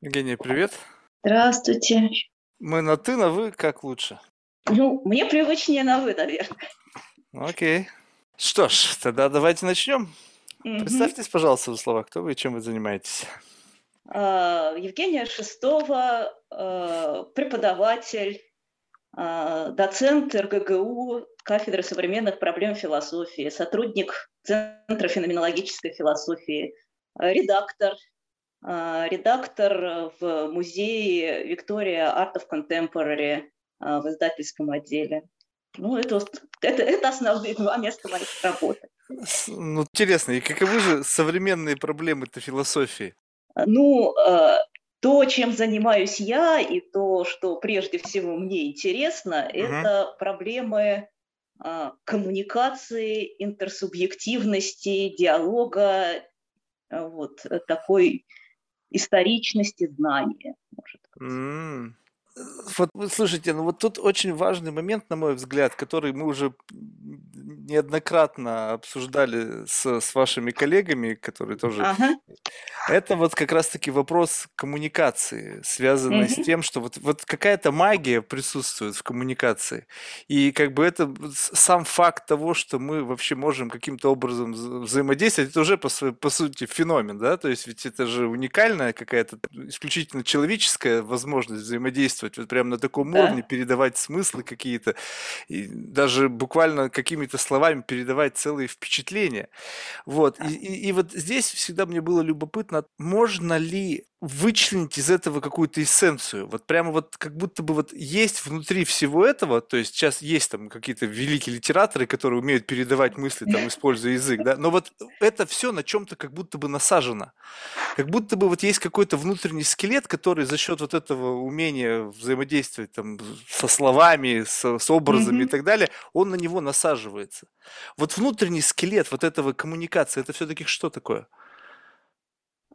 Евгения, привет. Здравствуйте. Мы на «ты», на «вы», как лучше? Ну, мне привычнее на «вы», наверное. Окей. Что ж, тогда давайте начнем. Мгм. Представьтесь, пожалуйста, в слова, кто вы и чем вы занимаетесь. А, Евгения Шестова, а, преподаватель, а, доцент РГГУ, кафедры современных проблем философии, сотрудник Центра феноменологической философии, редактор, редактор в музее Виктория Art of Contemporary а, в издательском отделе. Ну, это, это, это основные два места моей работы. Ну, интересно, и каковы же современные проблемы-то философии? Ну, э, то, чем занимаюсь я, и то, что прежде всего мне интересно, это проблемы а, коммуникации, интерсубъективности, диалога, а, вот такой историчности знания. может быть. М. Вот, слушайте, ну вот тут очень важный момент, на мой взгляд, который мы уже неоднократно обсуждали с, с вашими коллегами, которые тоже Ага, Это вот как раз-таки вопрос коммуникации, связанный с Мгм. тем, что вот, вот какая-то магия присутствует в коммуникации. И как бы это с- сам факт того, что мы вообще можем каким-то образом вза- взаимодействовать, это уже по, по сути феномен, да? То есть ведь это же уникальная какая-то исключительно человеческая возможность взаимодействовать вот прямо на таком Да. уровне, передавать смыслы какие-то, и даже буквально какими-то словами передавать целые впечатления. Вот, и, и, и вот здесь всегда мне было любопытно, можно ли вычленить из этого какую-то эссенцию? Вот прямо вот как будто бы вот есть внутри всего этого, то есть сейчас есть там какие-то великие литераторы, которые умеют передавать мысли, там, используя язык, да, но вот это все на чем-то как будто бы насажено. Как будто бы вот есть какой-то внутренний скелет, который за счет вот этого умения взаимодействовать там со словами, с, с образами и Мгм. так далее, он на него насаживается. Вот внутренний скелет вот этого коммуникации, это все-таки что такое?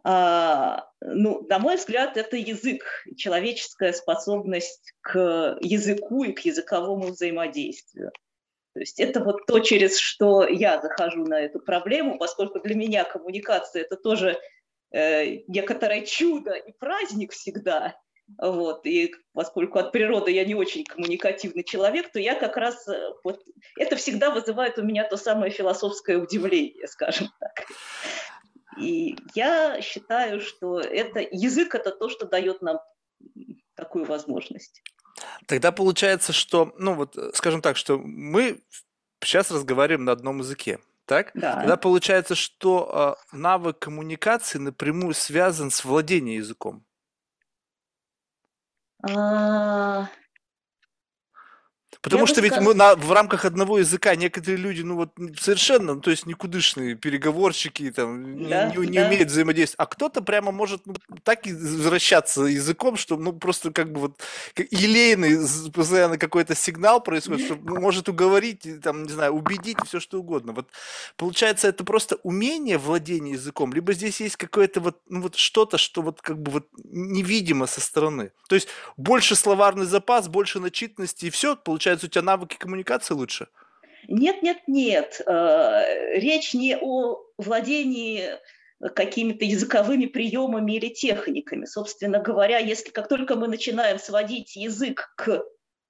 А, ну, на мой взгляд, это язык, человеческая способность к языку и к языковому взаимодействию. То есть это вот то, через что я захожу на эту проблему, поскольку для меня коммуникация это тоже э, некоторое чудо и праздник всегда. Вот, и поскольку от природы я не очень коммуникативный человек, то я как раз э, вот это всегда вызывает у меня то самое философское удивление, скажем так. И я считаю, что это язык это то, что дает нам такую возможность. Тогда получается, что, ну вот, э, скажем так, что мы сейчас разговариваем на одном языке, так? Тогда Да. получается, что а, навык коммуникации напрямую связан с владением языком. А, Потому Я что ведь сказ- мы на, в рамках одного языка некоторые люди, ну вот совершенно, ну, то есть никудышные переговорщики, там, не, Да, не- не да. умеют взаимодействовать, а кто-то прямо может ну, так возвращаться языком, что ну просто как бы вот как елейный постоянно какой-то сигнал происходит, что ну, может уговорить, там, не знаю, убедить, все что угодно. Вот получается это просто умение владения языком, либо здесь есть какое-то вот, ну вот что-то, что вот как бы вот невидимо со стороны. То есть больше словарный запас, больше начитанности и все, получается у тебя навыки коммуникации лучше. Нет, нет, нет. Э, Речь не о владении какими-то языковыми приемами или техниками. Собственно говоря, если как только мы начинаем сводить язык к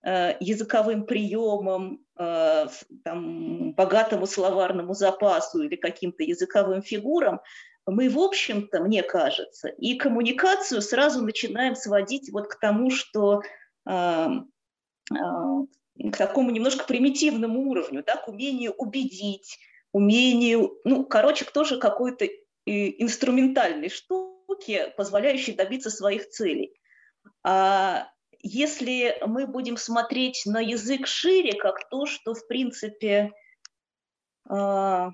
э, языковым приемам, э, там, богатому словарному запасу или каким-то языковым фигурам, мы, в общем-то, мне кажется, и коммуникацию сразу начинаем сводить вот к тому, что к такому немножко примитивному уровню, да, к умению убедить, умению, ну, короче, тоже какой-то э, инструментальной штуке, позволяющей добиться своих целей. А если мы будем смотреть на язык шире, как то, что, в принципе, а,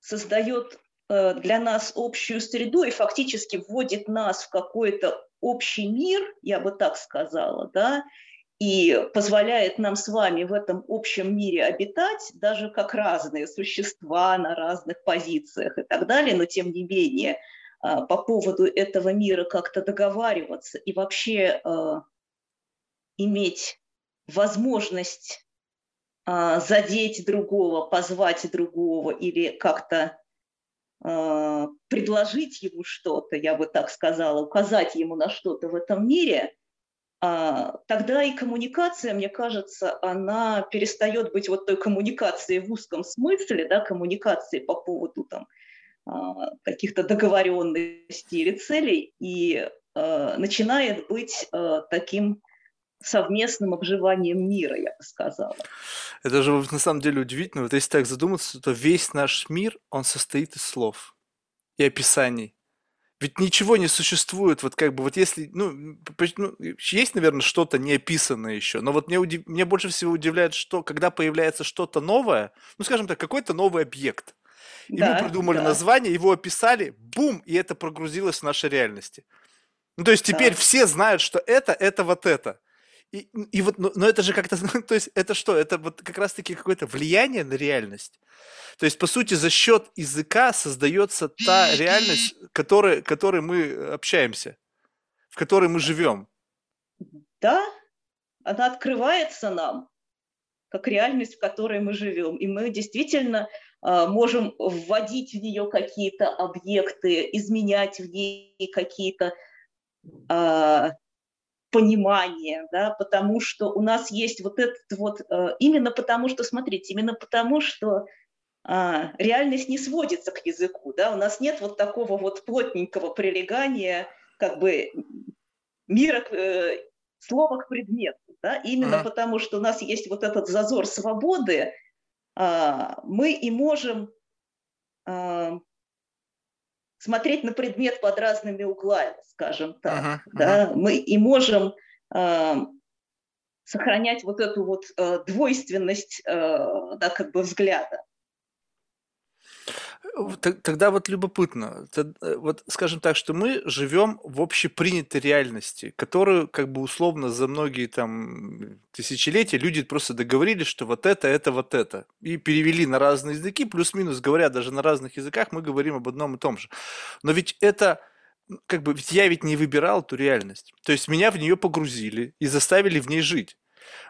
создает э, для нас общую среду и фактически вводит нас в какой-то общий мир, я бы так сказала, да, и позволяет нам с вами в этом общем мире обитать, даже как разные существа на разных позициях и так далее, но тем не менее а, по поводу этого мира как-то договариваться и вообще а, иметь возможность а, задеть другого, позвать другого или как-то э, предложить ему что-то, я бы так сказала, указать ему на что-то в этом мире, э, тогда и коммуникация, мне кажется, она перестает быть вот той коммуникацией в узком смысле, да, коммуникацией по поводу там э, каких-то договоренностей или целей, и э, начинает быть таким совместным обживанием мира, я бы сказала. Это же на самом деле удивительно. Вот если так задуматься, то весь наш мир, он состоит из слов и описаний. Ведь ничего не существует, вот как бы, вот если, ну, ну есть, наверное, что-то неописанное еще, но вот мне, удив, мне больше всего удивляет, что когда появляется что-то новое, ну, скажем так, какой-то новый объект, и да, мы придумали да. название, его описали, бум, и это прогрузилось в нашей реальности. Ну, то есть теперь да. все знают, что это, это вот это. И, и вот, но, но это же как-то, то есть это что? Это вот как раз-таки какое-то влияние на реальность. То есть, по сути, за счет языка создается та реальность, которой, которой мы общаемся, в которой мы живем. Да, она открывается нам, как реальность, в которой мы живем. И мы действительно э, можем вводить в нее какие-то объекты, изменять в ней какие-то э, понимание, да, потому что у нас есть вот этот вот, э, именно потому что, смотрите, именно потому что а, реальность не сводится к языку, да, у нас нет вот такого вот плотненького прилегания, как бы мира, э, слова к предмету, да, именно mm-hmm. потому что у нас есть вот этот зазор свободы, а, мы и можем а, смотреть на предмет под разными углами, скажем так. Uh-huh, uh-huh. Да? Мы и можем э, сохранять вот эту вот э, двойственность э, да, как бы взгляда. Тогда вот любопытно, э, вот скажем так, что мы живем в общепринятой реальности, которую как бы условно за многие там тысячелетия люди просто договорились, что вот это, это, вот это. И перевели на разные языки, плюс-минус говоря даже на разных языках, мы говорим об одном и том же. Но ведь это как бы ведь я ведь не выбирал эту реальность. То есть меня в нее погрузили и заставили в ней жить.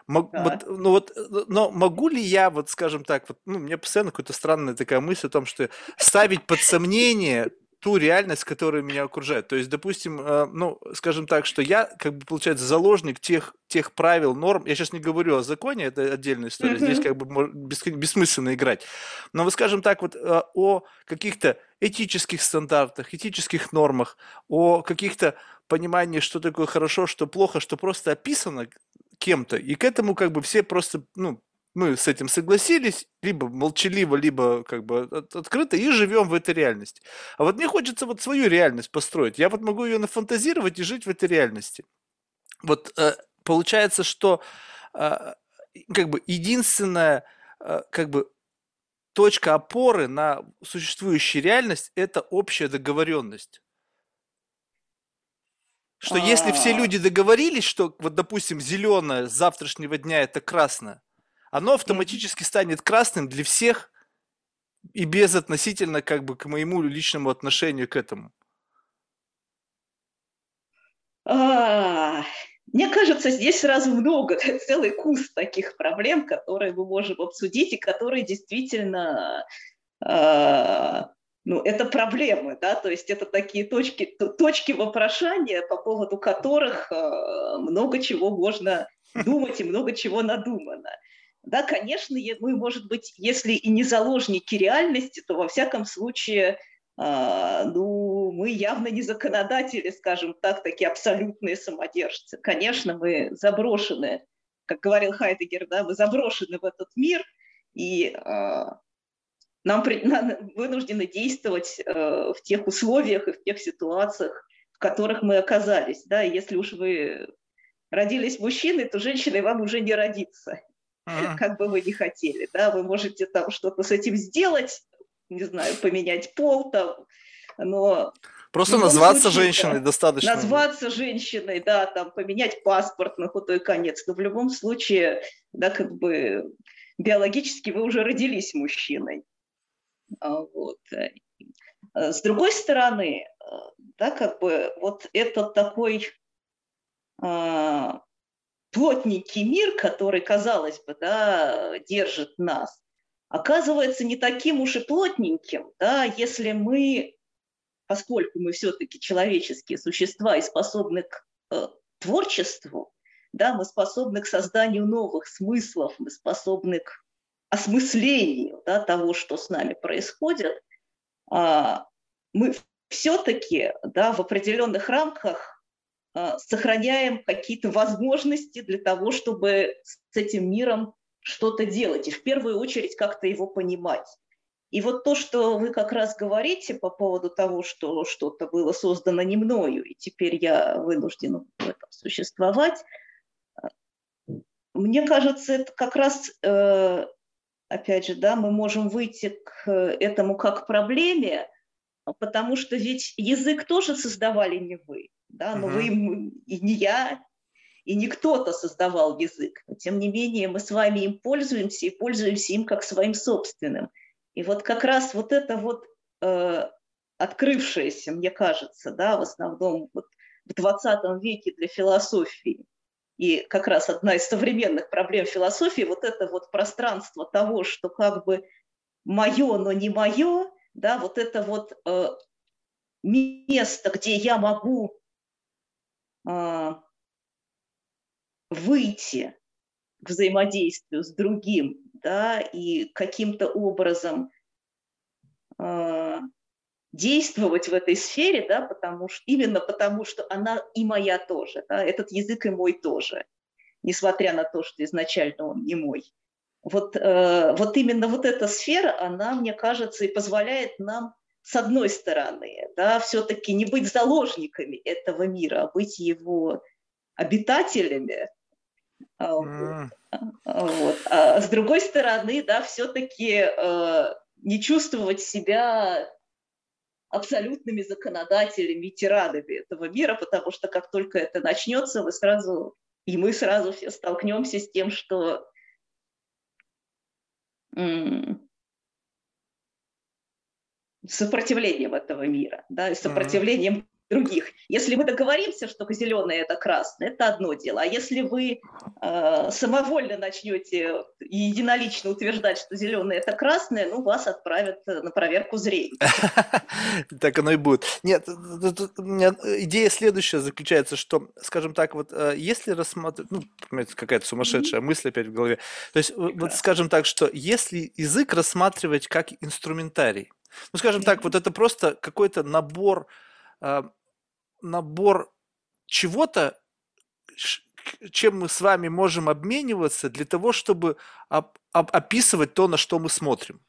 Мог, вот, ну вот, но могу ли я, вот скажем так, вот, ну, меня постоянно какая-то странная такая мысль о том, что ставить под сомнение ту реальность, которая меня окружает. То есть, допустим, э, ну, скажем так, что я, как бы, получается, заложник тех, тех правил, норм. Я сейчас не говорю о законе, это отдельная история. Mm-hmm. Здесь как бы бессмысленно играть. Но, вот, скажем так, вот э, о каких-то этических стандартах, этических нормах, о каких-то понимании, что такое хорошо, что плохо, что просто описано кем-то. И к этому как бы все просто, ну, мы с этим согласились, либо молчаливо, либо как бы открыто, и живем в этой реальности. А вот мне хочется вот свою реальность построить. Я вот могу ее нафантазировать и жить в этой реальности. Вот э, получается, что э, как бы единственная э, как бы точка опоры на существующую реальность – это общая договоренность. Что если все а. люди договорились, что вот, допустим, зеленое с завтрашнего дня это красное, оно автоматически станет красным для всех и без относительно как бы к моему личному отношению к этому. А, мне кажется, здесь сразу много, целый куст таких проблем, которые мы можем обсудить и которые действительно а, ну, это проблемы, да, то есть это такие точки, точки вопрошания, по поводу которых э, много чего можно думать и много чего надумано. Да, конечно, мы, может быть, если и не заложники реальности, то во всяком случае, э, ну, мы явно не законодатели, скажем так, такие абсолютные самодержцы. Конечно, мы заброшены, как говорил Хайдегер, да, мы заброшены в этот мир, и нам вынуждены действовать э, в тех условиях и в тех ситуациях, в которых мы оказались. Да? Если уж вы родились мужчиной, то женщиной вам уже не родиться, ага. как бы вы ни хотели. Да? Вы можете там что-то с этим сделать, не знаю, поменять пол там, но Просто назваться случае, женщиной да, достаточно. Назваться женщиной, да, там поменять паспорт на худой конец. Но в любом случае, да, как бы биологически вы уже родились мужчиной. А, вот. Э, с другой стороны, э, да, как бы вот этот такой а, плотненький мир, который, казалось бы, да, держит нас, оказывается не таким уж и плотненьким, да, если мы, поскольку мы все-таки человеческие существа и способны к э, творчеству, да, мы способны к созданию новых смыслов, мы способны к осмыслению да, того, что с нами происходит, а, мы все-таки да, в определенных рамках а, сохраняем какие-то возможности для того, чтобы с этим миром что-то делать, и в первую очередь как-то его понимать. И вот то, что вы как раз говорите по поводу того, что что-то было создано не мною, и теперь я вынужден в этом существовать, мне кажется, это как раз, э, опять же, да, мы можем выйти к этому как проблеме, потому что ведь язык тоже создавали не вы, да, но угу. вы и не я, и не кто-то создавал язык. Но, тем не менее, мы с вами им пользуемся и пользуемся им как своим собственным. И вот как раз вот это вот э, открывшееся, мне кажется, да, в основном вот в 20 веке для философии, и как раз одна из современных проблем философии, вот это вот пространство того, что как бы мое, но не мое, да, вот это вот э, место, где я могу э, выйти к взаимодействию с другим, да, и каким-то образом э, действовать в этой сфере, да, потому что, именно потому, что она и моя тоже, да, этот язык и мой тоже, несмотря на то, что изначально он не мой. Вот, э, вот именно вот эта сфера, она, мне кажется, и позволяет нам, с одной стороны, да, все-таки не быть заложниками этого мира, а быть его обитателями, mm. вот. А с другой стороны, да, все-таки э, не чувствовать себя абсолютными законодателями, тиранами этого мира, потому что как только это начнется, вы сразу, и мы сразу все столкнемся с тем, что сопротивлением этого мира, да, и сопротивлением других. Если мы договоримся, что зеленое это красное, это одно дело. А если вы э, самовольно начнете единолично утверждать, что зеленое это красное, ну вас отправят на проверку зрения. Так оно и будет. Нет, у меня идея следующая заключается, что, скажем так, вот э, если рассматривать, ну, какая-то сумасшедшая мысль опять в голове, то есть, вот скажем так, что если язык рассматривать как инструментарий, ну, скажем так, вот это просто какой-то набор э, набор чего-то, чем мы с вами можем обмениваться для того, чтобы оп- оп- описывать то, на что мы смотрим.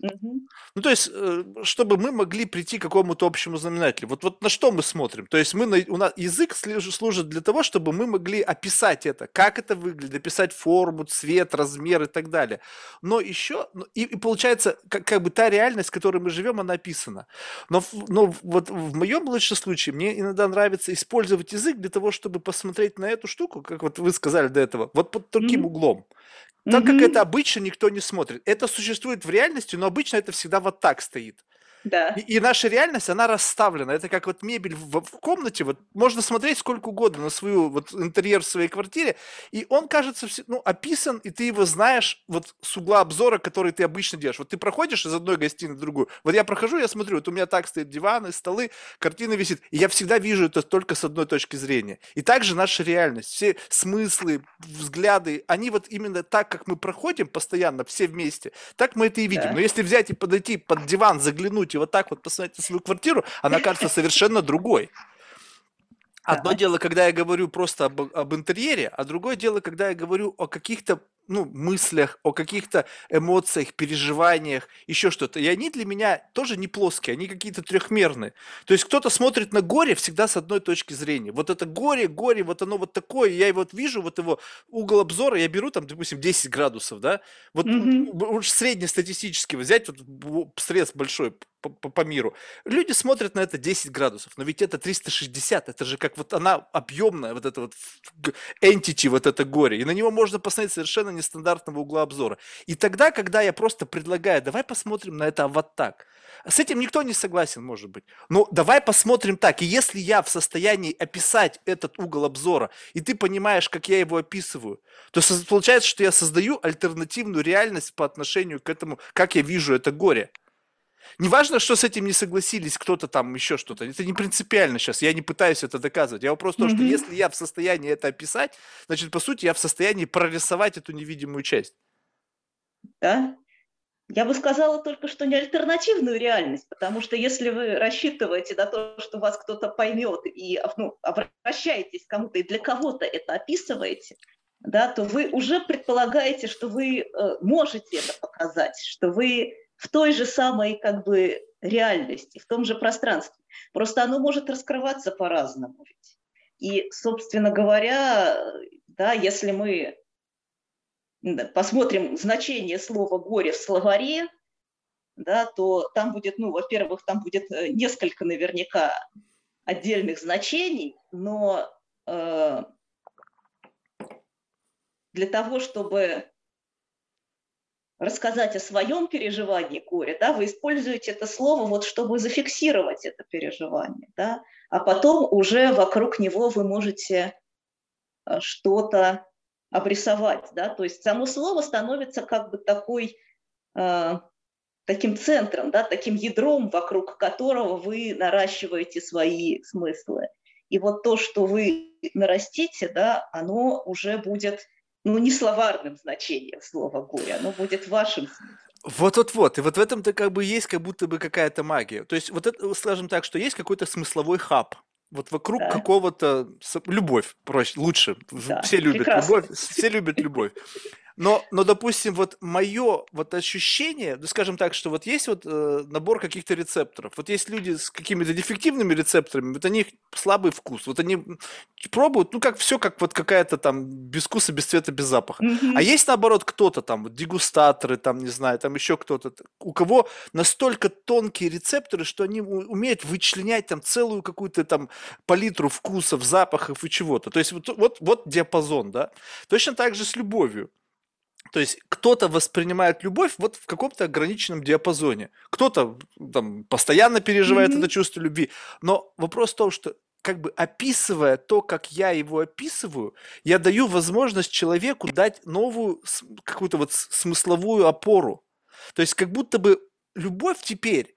Угу. Ну, то есть, э, чтобы мы могли прийти к какому-то общему знаменателю. Вот, вот на что мы смотрим? То есть, мы на, у нас язык служит для того, чтобы мы могли описать это, как это выглядит, описать форму, цвет, размер и так далее. Но еще, ну, и, и получается, как, как бы та реальность, в которой мы живем, она описана. Но, но вот в моем лучшем случае мне иногда нравится использовать язык для того, чтобы посмотреть на эту штуку, как вот вы сказали до этого, вот под таким mm-hmm. углом. Так как это обычно никто не смотрит. Это существует в реальности, но обычно это всегда вот так стоит. Да. И, и наша реальность, она расставлена. Это как вот мебель в, в комнате. Вот можно смотреть сколько угодно на свою вот интерьер в своей квартире, и он кажется ну, описан, и ты его знаешь вот с угла обзора, который ты обычно делаешь. Вот ты проходишь из одной гостиной в другую. Вот я прохожу, я смотрю, вот у меня так стоит диваны, столы, картина висит, и я всегда вижу это только с одной точки зрения. И также наша реальность, все смыслы, взгляды, они вот именно так, как мы проходим постоянно все вместе, так мы это и видим. Да. Но если взять и подойти под диван, заглянуть и вот так вот посмотреть на свою квартиру, она кажется совершенно другой. Одно дело, когда я говорю просто об, об интерьере, а другое дело, когда я говорю о каких-то ну, мыслях, о каких-то эмоциях, переживаниях, еще что-то. И они для меня тоже не плоские, они какие-то трехмерные. То есть кто-то смотрит на горе всегда с одной точки зрения. Вот это горе, горе, вот оно вот такое, я вот вижу, вот его угол обзора, я беру там, допустим, 10 градусов, да, вот mm-hmm. среднестатистически взять вот срез большой, по, по, по миру. Люди смотрят на это 10 градусов, но ведь это 360, это же как вот она объемная, вот это вот entity, вот это горе, и на него можно посмотреть совершенно нестандартного угла обзора. И тогда, когда я просто предлагаю, давай посмотрим на это вот так, с этим никто не согласен, может быть. Но давай посмотрим так. И если я в состоянии описать этот угол обзора, и ты понимаешь, как я его описываю, то получается, что я создаю альтернативную реальность по отношению к этому, как я вижу это горе. Неважно, что с этим не согласились кто-то там, еще что-то. Это не принципиально сейчас. Я не пытаюсь это доказывать. Я вопрос mm-hmm. что если я в состоянии это описать, значит, по сути, я в состоянии прорисовать эту невидимую часть. Да. Я бы сказала только, что не альтернативную реальность, потому что если вы рассчитываете на то, что вас кто-то поймет и ну, обращаетесь к кому-то и для кого-то это описываете, да, то вы уже предполагаете, что вы э, можете это показать, что вы в той же самой как бы реальности, в том же пространстве. Просто оно может раскрываться по-разному. И, собственно говоря, да, если мы посмотрим значение слова «горе» в словаре, да, то там будет, ну, во-первых, там будет э, несколько наверняка отдельных значений, но э, для того, чтобы рассказать о своем переживании горя, да, вы используете это слово, вот, чтобы зафиксировать это переживание, да, а потом уже вокруг него вы можете э, что-то обрисовать, да, то есть само слово становится как бы такой, э, таким центром, да, таким ядром, вокруг которого вы наращиваете свои смыслы. И вот то, что вы нарастите, да, оно уже будет ну, не словарным значением слова горе, оно будет вашим. Вот-вот-вот. И вот в этом-то как бы есть как будто бы какая-то магия. То есть вот это, скажем так, что есть какой-то смысловой хаб. Вот вокруг да. какого-то... Любовь, проще, лучше. Да, все любят прекрасно. любовь. Все любят любовь. Но, но, допустим, вот мое вот ощущение, ну, скажем так, что вот есть вот э, набор каких-то рецепторов. Вот есть люди с какими-то дефективными рецепторами, вот у них слабый вкус. Вот они пробуют, ну, как все, как вот какая-то там без вкуса, без цвета, без запаха. Mm-hmm. А есть, наоборот, кто-то там, вот, дегустаторы, там, не знаю, там еще кто-то, у кого настолько тонкие рецепторы, что они умеют вычленять там целую какую-то там палитру вкусов, запахов и чего-то. То есть вот, вот, вот диапазон, да. Точно так же с любовью. То есть кто-то воспринимает любовь вот в каком-то ограниченном диапазоне. Кто-то там постоянно переживает mm-hmm. это чувство любви. Но вопрос в том, что как бы описывая то, как я его описываю, я даю возможность человеку дать новую какую-то вот смысловую опору. То есть как будто бы любовь теперь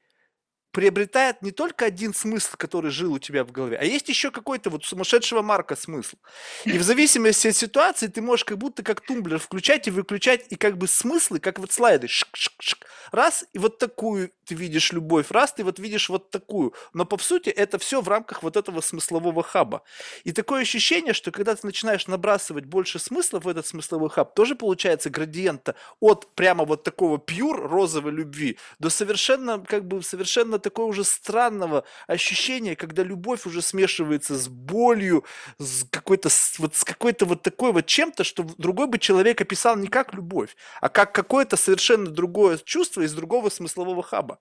приобретает не только один смысл, который жил у тебя в голове, а есть еще какой-то вот сумасшедшего марка смысл. И в зависимости от ситуации ты можешь как будто как тумблер включать и выключать, и как бы смыслы, как вот слайды, шик -шик -шик. раз, и вот такую ты видишь любовь, раз, ты вот видишь вот такую. Но по сути это все в рамках вот этого смыслового хаба. И такое ощущение, что когда ты начинаешь набрасывать больше смыслов в этот смысловой хаб, тоже получается градиента от прямо вот такого пьюр розовой любви до совершенно, как бы совершенно такое уже странного ощущения, когда любовь уже смешивается с болью, с какой-то вот, с какой-то вот такой вот чем-то, что другой бы человек описал не как любовь, а как какое-то совершенно другое чувство из другого смыслового хаба.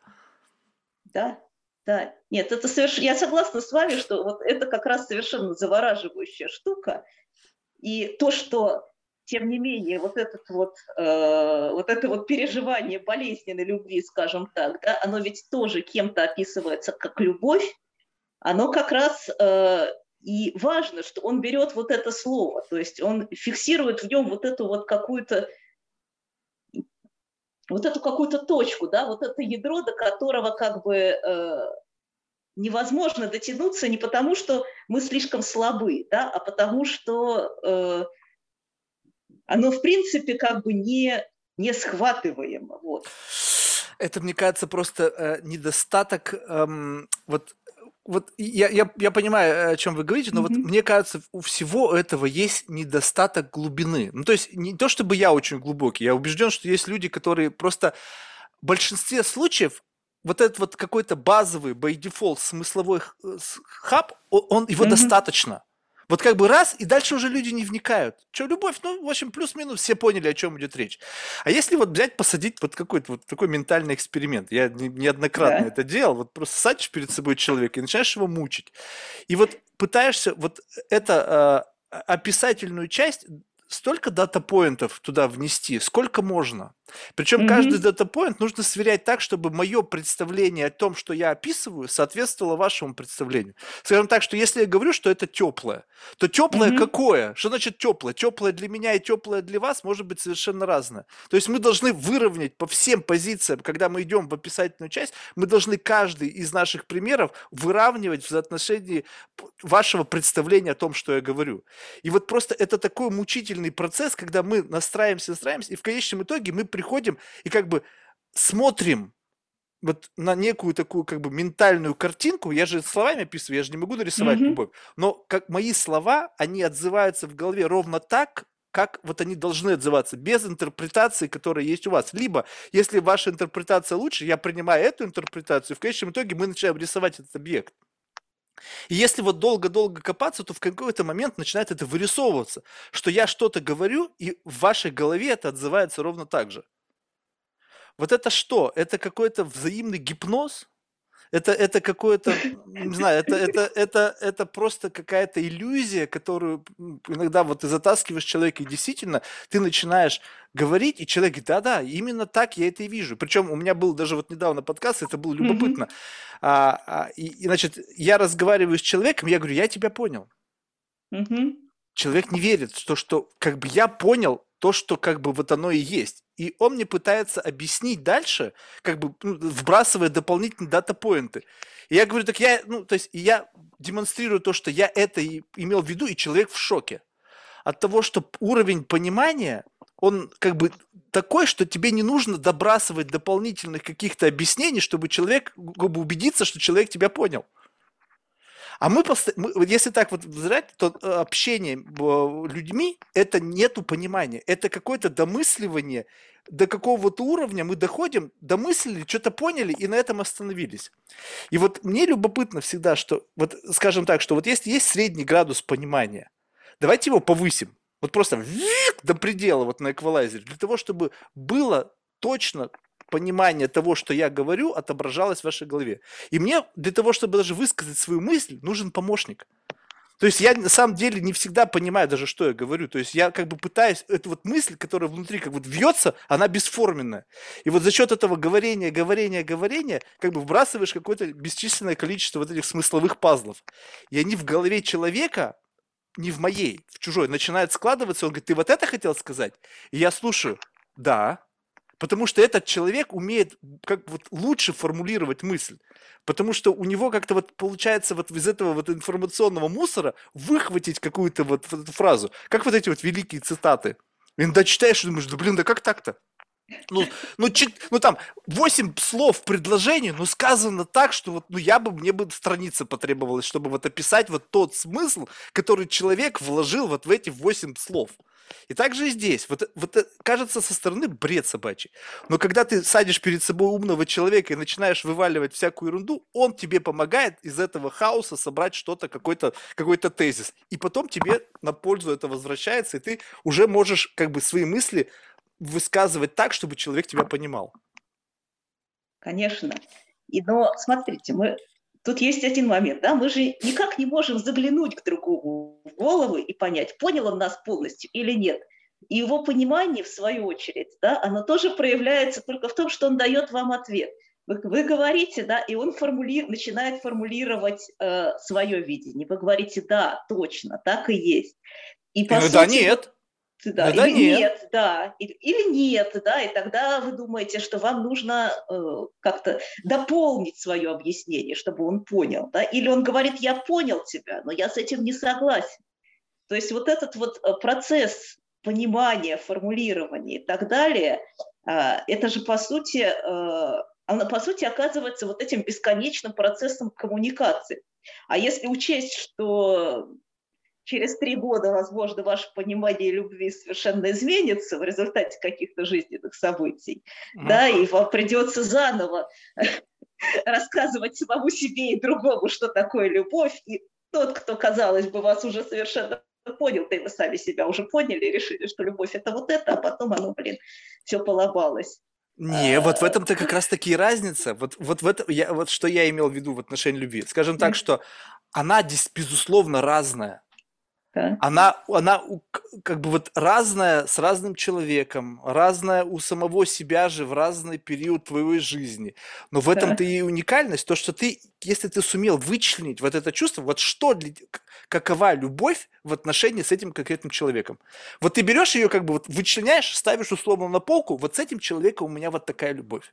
Да, да. Нет, это совершенно... Я согласна с вами, что вот это как раз совершенно завораживающая штука. И то, что тем не менее, вот, этот вот, э, вот это вот переживание болезненной любви, скажем так, да, оно ведь тоже кем-то описывается как любовь, оно как раз э, и важно, что он берет вот это слово, то есть он фиксирует в нем вот эту вот какую-то вот эту какую-то точку, да, вот это ядро, до которого как бы э, невозможно дотянуться не потому, что мы слишком слабы, да, а потому что э, оно, в принципе, как бы не, не схватываемо. Вот. Это, мне кажется, просто э, недостаток эм, вот вот я, я, я понимаю, о чем вы говорите, но mm-hmm. вот мне кажется, у всего этого есть недостаток глубины. Ну, то есть не то, чтобы я очень глубокий, я убежден, что есть люди, которые просто в большинстве случаев вот этот вот какой-то базовый by default смысловой хаб, он его mm-hmm. достаточно. Вот как бы раз, и дальше уже люди не вникают. Что, любовь? Ну, в общем, плюс-минус все поняли, о чем идет речь. А если вот взять, посадить вот какой-то вот такой ментальный эксперимент, я неоднократно да. это делал, вот просто садишь перед собой человека и начинаешь его мучить. И вот пытаешься вот это э, описательную часть столько дата-поинтов туда внести, сколько можно. Причем mm-hmm. каждый дата-поинт нужно сверять так, чтобы мое представление о том, что я описываю, соответствовало вашему представлению. Скажем так, что если я говорю, что это теплое, то теплое mm-hmm. какое? Что значит теплое? Теплое для меня и теплое для вас может быть совершенно разное. То есть мы должны выровнять по всем позициям, когда мы идем в описательную часть, мы должны каждый из наших примеров выравнивать в соотношении вашего представления о том, что я говорю. И вот просто это такой мучительный процесс, когда мы настраиваемся, настраиваемся, и в конечном итоге мы приходим и как бы смотрим вот на некую такую как бы ментальную картинку, я же словами описываю, я же не могу нарисовать mm-hmm. любовь, но как мои слова, они отзываются в голове ровно так, как вот они должны отзываться, без интерпретации, которая есть у вас. Либо, если ваша интерпретация лучше, я принимаю эту интерпретацию, в конечном итоге мы начинаем рисовать этот объект. И если вот долго-долго копаться, то в какой-то момент начинает это вырисовываться, что я что-то говорю, и в вашей голове это отзывается ровно так же. Вот это что? Это какой-то взаимный гипноз? Это, это какое-то, не знаю, это, это, это, это просто какая-то иллюзия, которую иногда вот ты затаскиваешь человека, и действительно ты начинаешь говорить, и человек говорит, да-да, именно так я это и вижу. Причем у меня был даже вот недавно подкаст, это было любопытно. Mm-hmm. А, а, и, и, значит, я разговариваю с человеком, я говорю, я тебя понял. Mm-hmm. Человек не верит, что, что как бы я понял то, что как бы вот оно и есть. И он мне пытается объяснить дальше, как бы ну, вбрасывая дополнительные дата-поинты. И я говорю, так я, ну, то есть я демонстрирую то, что я это и имел в виду, и человек в шоке. От того, что уровень понимания, он как бы такой, что тебе не нужно добрасывать дополнительных каких-то объяснений, чтобы человек, как бы убедиться, что человек тебя понял. А мы, пост... мы если так вот взять, то э, общение людьми – это нету понимания. Это какое-то домысливание, до какого-то уровня мы доходим, домыслили, что-то поняли и на этом остановились. И вот мне любопытно всегда, что, вот скажем так, что вот если есть средний градус понимания, давайте его повысим. Вот просто до предела вот на эквалайзере, для того, чтобы было точно понимание того, что я говорю, отображалось в вашей голове. И мне для того, чтобы даже высказать свою мысль, нужен помощник. То есть я на самом деле не всегда понимаю даже, что я говорю. То есть я как бы пытаюсь, эту вот мысль, которая внутри как вот вьется, она бесформенная. И вот за счет этого говорения, говорения, говорения, как бы вбрасываешь какое-то бесчисленное количество вот этих смысловых пазлов. И они в голове человека, не в моей, в чужой, начинают складываться. Он говорит, ты вот это хотел сказать? И я слушаю, да, Потому что этот человек умеет как вот лучше формулировать мысль. Потому что у него как-то вот получается вот из этого вот информационного мусора выхватить какую-то вот, фразу. Как вот эти вот великие цитаты. Иногда читаешь и думаешь, да блин, да как так-то? Ну, ну, чит, ну там, восемь слов в предложении, но сказано так, что вот, ну я бы, мне бы страница потребовалась, чтобы вот описать вот тот смысл, который человек вложил вот в эти восемь слов. И так же и здесь. Вот, вот кажется со стороны бред собачий. Но когда ты садишь перед собой умного человека и начинаешь вываливать всякую ерунду, он тебе помогает из этого хаоса собрать что-то, какой-то какой тезис. И потом тебе на пользу это возвращается, и ты уже можешь как бы свои мысли высказывать так, чтобы человек тебя понимал. Конечно. И, но смотрите, мы тут есть один момент, да, мы же никак не можем заглянуть к другому в голову и понять, понял он нас полностью или нет. И его понимание, в свою очередь, да, оно тоже проявляется только в том, что он дает вам ответ. Вы, вы говорите, да, и он формули, начинает формулировать э, свое видение. Вы говорите, да, точно, так и есть. И, по Иногда сути, нет да, да, или нет. нет, да, или, или нет, да, и тогда вы думаете, что вам нужно э, как-то дополнить свое объяснение, чтобы он понял, да, или он говорит, я понял тебя, но я с этим не согласен. То есть вот этот вот э, процесс понимания, формулирования и так далее, э, это же по сути, э, она по сути оказывается вот этим бесконечным процессом коммуникации. А если учесть, что через три года, возможно, ваше понимание любви совершенно изменится в результате каких-то жизненных событий, mm-hmm. да, и вам придется заново рассказывать самому себе и другому, что такое любовь, и тот, кто, казалось бы, вас уже совершенно понял, ты вы сами себя уже поняли, решили, что любовь это вот это, а потом оно, блин, все поломалось. Не, а... вот в этом-то как раз таки разница. Вот, вот в этом, я, вот что я имел в виду в отношении любви. Скажем так, что она, безусловно, разная. Да. Она, она как бы вот разная с разным человеком, разная у самого себя же в разный период твоей жизни. Но в этом-то и уникальность, то, что ты, если ты сумел вычленить вот это чувство, вот что, для, какова любовь в отношении с этим конкретным человеком. Вот ты берешь ее, как бы вот вычленяешь, ставишь условно на полку, вот с этим человеком у меня вот такая любовь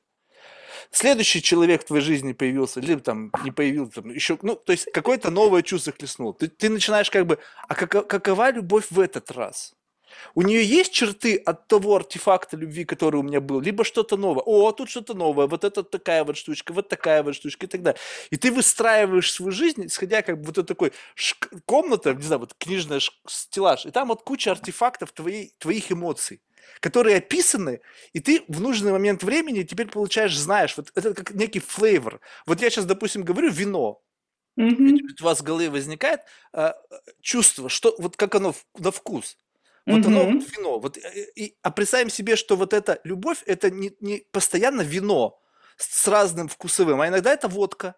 следующий человек в твоей жизни появился, либо там не появился, там, еще, ну, то есть какое-то новое чувство хлестнуло. Ты, ты начинаешь как бы, а как, какова любовь в этот раз? У нее есть черты от того артефакта любви, который у меня был, либо что-то новое. О, тут что-то новое, вот это такая вот штучка, вот такая вот штучка и так далее. И ты выстраиваешь свою жизнь, исходя как бы вот это такой комната, не знаю, вот книжная стеллаж, и там вот куча артефактов твоей, твоих эмоций которые описаны, и ты в нужный момент времени теперь получаешь, знаешь, вот это как некий флейвор. Вот я сейчас, допустим, говорю вино, mm-hmm. у вас в голове возникает э, чувство, что вот как оно на вкус. Вот mm-hmm. оно вот вино. Вот, э, и, а представим себе, что вот эта любовь, это не, не постоянно вино с, с разным вкусовым, а иногда это водка.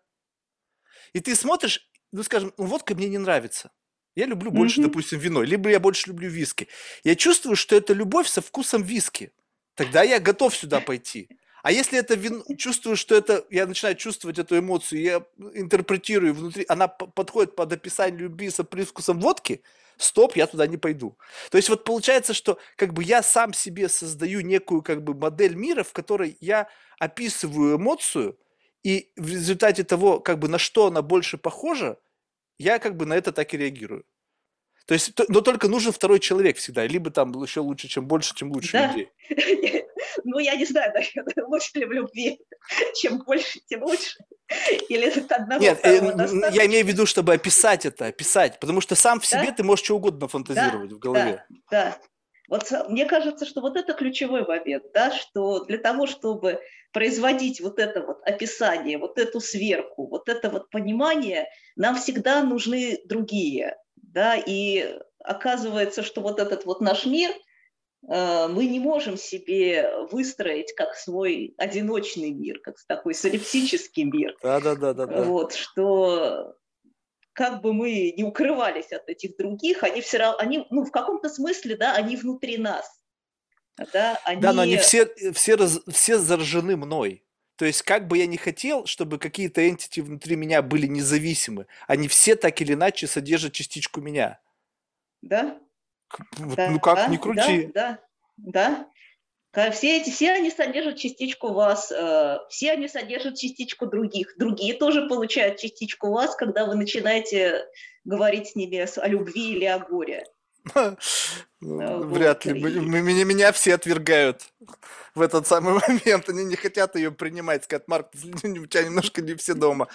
И ты смотришь, ну, скажем, ну, водка мне не нравится. Я люблю больше, mm-hmm. допустим, вино, либо я больше люблю виски. Я чувствую, что это любовь со вкусом виски. Тогда я готов сюда пойти. А если это вино, чувствую, что это, я начинаю чувствовать эту эмоцию, я интерпретирую внутри, она подходит под описание любви со привкусом водки, стоп, я туда не пойду. То есть вот получается, что как бы я сам себе создаю некую как бы модель мира, в которой я описываю эмоцию, и в результате того, как бы на что она больше похожа, я как бы на это так и реагирую. То есть, но только нужен второй человек всегда, либо там еще лучше, чем больше, чем лучше да? людей. Ну, я не знаю, лучше ли в любви, чем больше, тем лучше. Или это одного Нет, э, я имею в виду, чтобы описать это, описать, потому что сам в себе да? ты можешь что угодно фантазировать да, в голове. Да, да. Вот мне кажется, что вот это ключевой момент, да, что для того, чтобы производить вот это вот описание, вот эту сверку, вот это вот понимание, нам всегда нужны другие, да, и оказывается, что вот этот вот наш мир э, мы не можем себе выстроить как свой одиночный мир, как такой солипсический мир. Да, да, да, да. Вот, что как бы мы не укрывались от этих других, они все равно, они, ну, в каком-то смысле, да, они внутри нас. Да, они... да но они все, все, раз, все заражены мной. То есть, как бы я ни хотел, чтобы какие-то entity внутри меня были независимы, они все так или иначе содержат частичку меня. Да. Вот, да ну как, да, не крути. Да, да, да. Все эти, все они содержат частичку вас, э, все они содержат частичку других. Другие тоже получают частичку вас, когда вы начинаете говорить с ними о любви или о горе. Ну, вряд ли. Меня, меня все отвергают в этот самый момент. Они не хотят ее принимать. Сказать, Марк, у тебя немножко не все дома.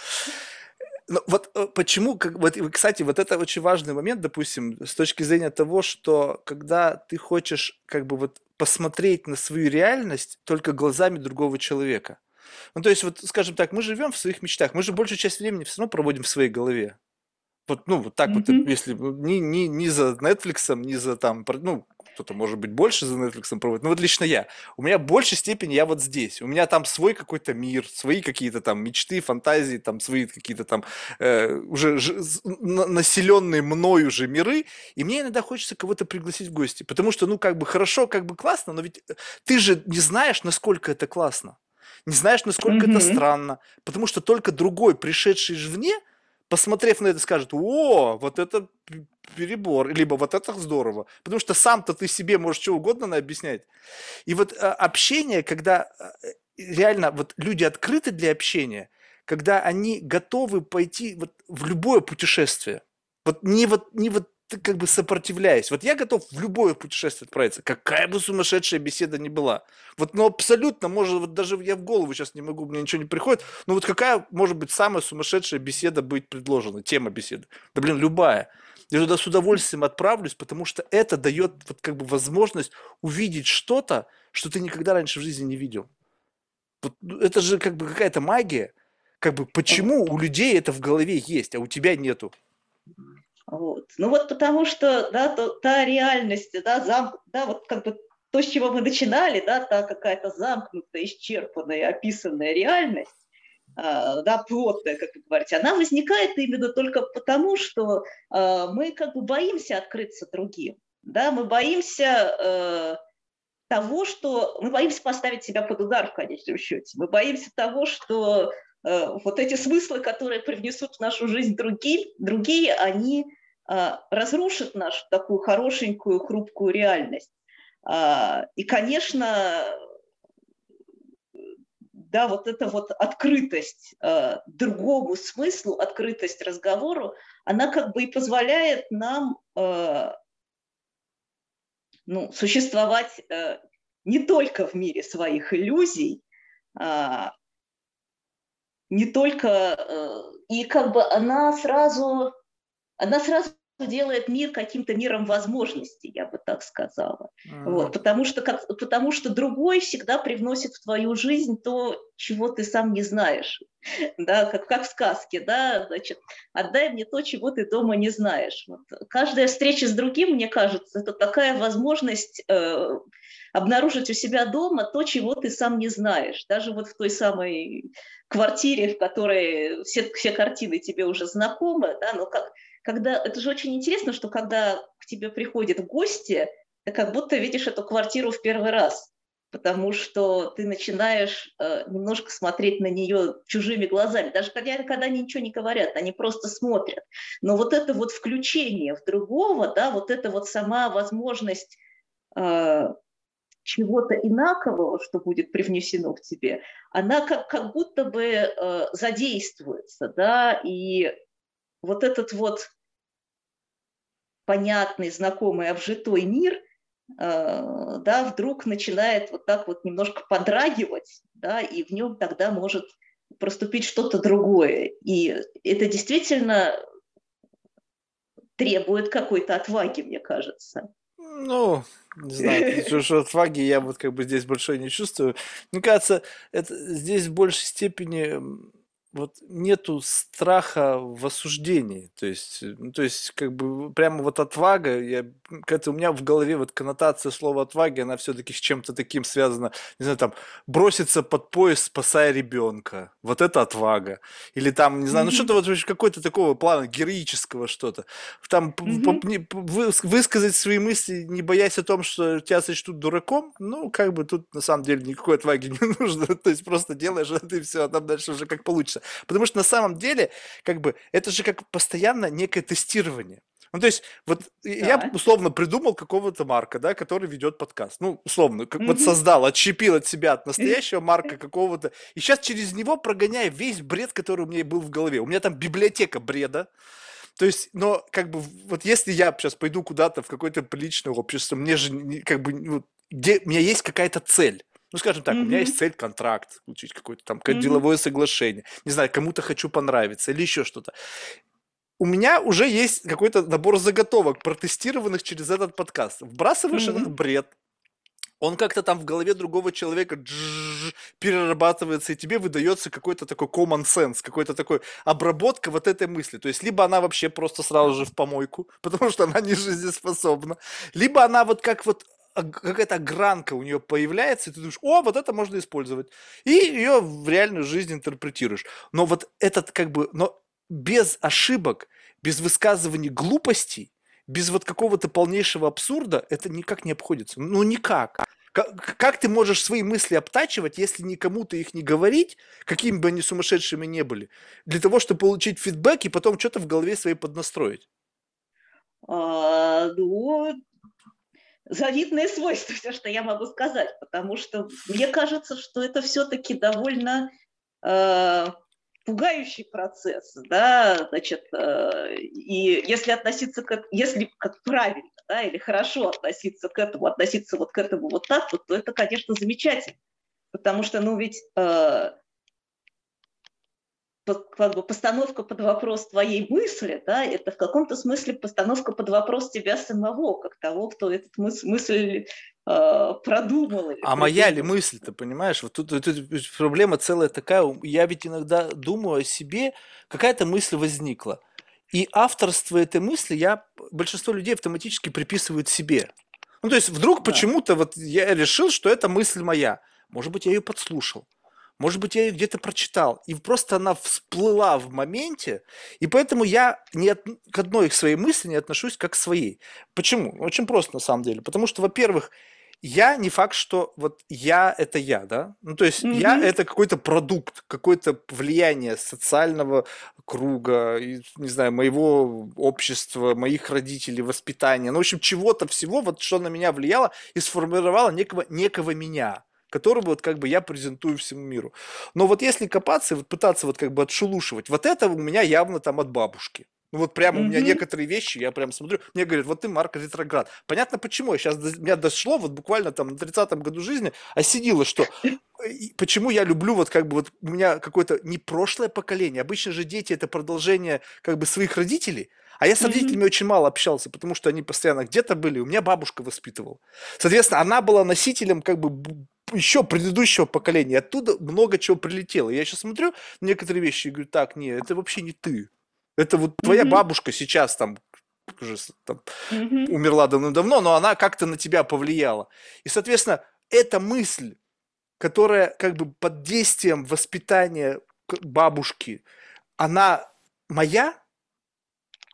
Но вот э, почему, как, вот, кстати, вот это очень важный момент, допустим, с точки зрения того, что когда ты хочешь как бы вот посмотреть на свою реальность только глазами другого человека. Ну, то есть, вот, скажем так, мы живем в своих мечтах, мы же большую часть времени все равно проводим в своей голове. Вот, ну, вот так mm-hmm. вот, если ни, ни, ни за Netflix, ни за там, ну, кто-то, может быть, больше за Netflix проводит. Но вот лично я. У меня в большей степени я вот здесь. У меня там свой какой-то мир, свои какие-то там мечты, фантазии, там свои какие-то там э, уже ж, населенные мной уже миры. И мне иногда хочется кого-то пригласить в гости. Потому что, ну, как бы хорошо, как бы классно, но ведь э, ты же не знаешь, насколько это классно. Не знаешь, насколько mm-hmm. это странно. Потому что только другой, пришедший извне, посмотрев на это, скажет, о, вот это перебор, либо вот это здорово. Потому что сам-то ты себе можешь что угодно объяснять. И вот а, общение, когда э, реально вот люди открыты для общения, когда они готовы пойти вот в любое путешествие. Вот не вот, не вот как бы сопротивляясь. Вот я готов в любое путешествие отправиться, какая бы сумасшедшая беседа ни была. Вот, ну, абсолютно, может, вот даже я в голову сейчас не могу, мне ничего не приходит, но вот какая может быть самая сумасшедшая беседа быть предложена, тема беседы? Да, блин, любая. Я туда с удовольствием отправлюсь, потому что это дает вот как бы возможность увидеть что-то, что ты никогда раньше в жизни не видел. Вот ну, это же как бы какая-то магия. Как бы почему у людей это в голове есть, а у тебя нету? Вот. Ну вот потому что, да, то, та реальность, да, зам, да, вот как бы то, с чего мы начинали, да, та какая-то замкнутая, исчерпанная, описанная реальность, а, да, плотная, как вы говорите, она возникает именно только потому, что а, мы как бы боимся открыться другим, да, мы боимся э, того, что мы боимся поставить себя под удар в конечном счете, мы боимся того, что э, вот эти смыслы, которые привнесут в нашу жизнь другие, другие они а, разрушат нашу такую хорошенькую, хрупкую реальность. А, и, конечно, да, вот эта вот открытость а, другому смыслу, открытость разговору, она как бы и позволяет нам ну, существовать не только в мире своих иллюзий, не только, и как бы она сразу она сразу делает мир каким-то миром возможностей, я бы так сказала. Mm-hmm. Вот, потому, что как, потому что другой всегда привносит в твою жизнь то, чего ты сам не знаешь. Да, как, как в сказке, да, значит, отдай мне то, чего ты дома не знаешь. Вот. Каждая встреча с другим, мне кажется, это такая возможность э, обнаружить у себя дома то, чего ты сам не знаешь. Даже вот в той самой квартире, в которой все, все картины тебе уже знакомы, да, но как, когда это же очень интересно, что когда к тебе приходят гости, ты как будто видишь эту квартиру в первый раз, потому что ты начинаешь э, немножко смотреть на нее чужими глазами, даже когда, когда они ничего не говорят, они просто смотрят. Но вот это вот включение в другого, да, вот это вот сама возможность э, чего-то инакового, что будет привнесено к тебе, она как, как будто бы э, задействуется, да, и вот этот вот понятный, знакомый, обжитой мир, э, да, вдруг начинает вот так вот немножко подрагивать, да, и в нем тогда может проступить что-то другое. И это действительно требует какой-то отваги, мне кажется. Ну, не знаю, что отваги я вот как бы здесь большой не чувствую. Мне кажется, это здесь в большей степени вот нету страха в осуждении, то есть, ну, то есть как бы прямо вот отвага, я, как у меня в голове вот коннотация слова отваги, она все-таки с чем-то таким связана, не знаю, там броситься под поезд, спасая ребенка, вот это отвага, или там, не знаю, ну что-то вот какой-то такого плана героического что-то, там высказать свои мысли, не боясь о том, что тебя сочтут дураком, ну как бы тут на самом деле никакой отваги не нужно, то есть просто делаешь это и все, а там дальше уже как получится. Потому что на самом деле, как бы, это же как постоянно некое тестирование. Ну, то есть, вот да. я условно придумал какого-то Марка, да, который ведет подкаст. Ну, условно, как mm-hmm. вот создал, отщепил от себя от настоящего Марка какого-то. И сейчас через него прогоняю весь бред, который у меня был в голове. У меня там библиотека бреда. То есть, но как бы вот если я сейчас пойду куда-то в какое-то приличное общество, мне же как бы, ну, где, у меня есть какая-то цель. Ну, скажем так, mm-hmm. у меня есть цель контракт, получить какое-то там mm-hmm. деловое соглашение. Не знаю, кому-то хочу понравиться или еще что-то. У меня уже есть какой-то набор заготовок, протестированных через этот подкаст. Вбрасываешь mm-hmm. этот бред, он как-то там в голове другого человека перерабатывается, и тебе выдается какой-то такой common sense, какой-то такой обработка вот этой мысли. То есть, либо она вообще просто сразу же в помойку, потому что она не жизнеспособна, либо она вот как вот какая-то гранка у нее появляется, и ты думаешь, о, вот это можно использовать. И ее в реальную жизнь интерпретируешь. Но вот этот как бы, но без ошибок, без высказывания глупостей, без вот какого-то полнейшего абсурда, это никак не обходится. Ну, никак. Как, как ты можешь свои мысли обтачивать, если никому ты их не говорить, какими бы они сумасшедшими не были, для того, чтобы получить фидбэк и потом что-то в голове своей поднастроить? А, ну, завидное свойство, все, что я могу сказать, потому что мне кажется, что это все-таки довольно э, пугающий процесс, да, значит, э, и если относиться как, если как правильно, да, или хорошо относиться к этому, относиться вот к этому вот так, вот, то это, конечно, замечательно, потому что, ну, ведь э, как бы постановка под вопрос твоей мысли, да, это в каком-то смысле постановка под вопрос тебя самого, как того, кто этот мыс- мысль э, продумал. а придумал. моя ли мысль, ты понимаешь? Вот тут, тут проблема целая такая. Я ведь иногда думаю о себе, какая-то мысль возникла. И авторство этой мысли я, большинство людей автоматически приписывают себе. Ну, то есть вдруг да. почему-то вот я решил, что это мысль моя. Может быть, я ее подслушал. Может быть, я ее где-то прочитал. И просто она всплыла в моменте. И поэтому я ни от, к одной своей мысли не отношусь как к своей. Почему? Очень просто на самом деле. Потому что, во-первых, я не факт, что вот я это я, да? Ну, то есть mm-hmm. я это какой-то продукт, какое-то влияние социального круга, не знаю, моего общества, моих родителей, воспитания, ну, в общем, чего-то всего, вот что на меня влияло и сформировало некого, некого меня которого вот как бы я презентую всему миру. Но вот если копаться, вот пытаться вот как бы отшелушивать, вот это у меня явно там от бабушки. Ну вот прямо mm-hmm. у меня некоторые вещи, я прям смотрю, мне говорят, вот ты, Марк, ретроград. Понятно почему, сейчас до, меня дошло, вот буквально там на 30-м году жизни осенило, что почему я люблю вот как бы вот у меня какое-то не прошлое поколение, обычно же дети это продолжение как бы своих родителей, а я с родителями mm-hmm. очень мало общался, потому что они постоянно где-то были, у меня бабушка воспитывала. Соответственно, она была носителем как бы еще предыдущего поколения, оттуда много чего прилетело. Я сейчас смотрю некоторые вещи и говорю, так, нет, это вообще не ты. Это вот твоя mm-hmm. бабушка сейчас там уже там, mm-hmm. умерла давно-давно, но она как-то на тебя повлияла. И, соответственно, эта мысль, которая как бы под действием воспитания бабушки, она моя,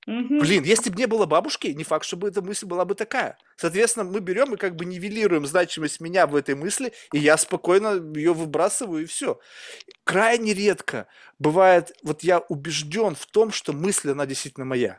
Угу. Блин, если бы не было бабушки, не факт, чтобы эта мысль была бы такая. Соответственно, мы берем и как бы нивелируем значимость меня в этой мысли, и я спокойно ее выбрасываю, и все. Крайне редко бывает, вот я убежден в том, что мысль, она действительно моя.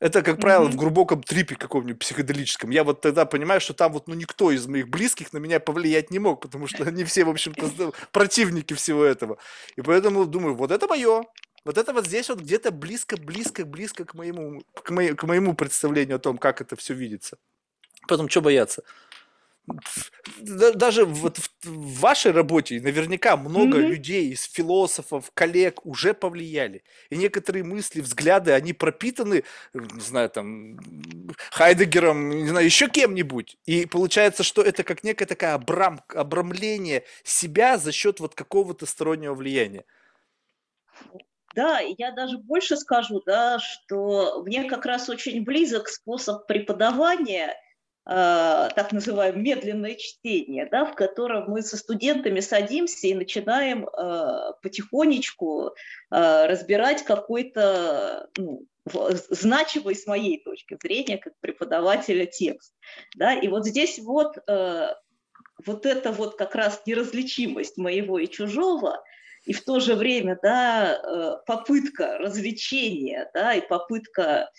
Это, как правило, mm-hmm. в глубоком трипе каком-нибудь психоделическом. Я вот тогда понимаю, что там вот ну никто из моих близких на меня повлиять не мог, потому что они все, в общем-то, противники всего этого. И поэтому думаю, вот это мое, вот это вот здесь вот где-то близко, близко, близко к моему, к, моему, к моему представлению о том, как это все видится. Потом, что бояться? Даже вот в вашей работе наверняка много mm-hmm. людей из философов, коллег уже повлияли. И некоторые мысли, взгляды, они пропитаны, не знаю, там, Хайдегером, не знаю, еще кем-нибудь. И получается, что это как некое такое обрам, обрамление себя за счет вот какого-то стороннего влияния. Да, я даже больше скажу, да, что мне как раз очень близок способ преподавания, э, так называемое медленное чтение, да, в котором мы со студентами садимся и начинаем э, потихонечку э, разбирать какой-то ну, значимый с моей точки зрения как преподавателя текст. Да, и вот здесь вот, э, вот эта вот как раз неразличимость моего и чужого – и в то же время да, э, попытка развлечения да, и попытка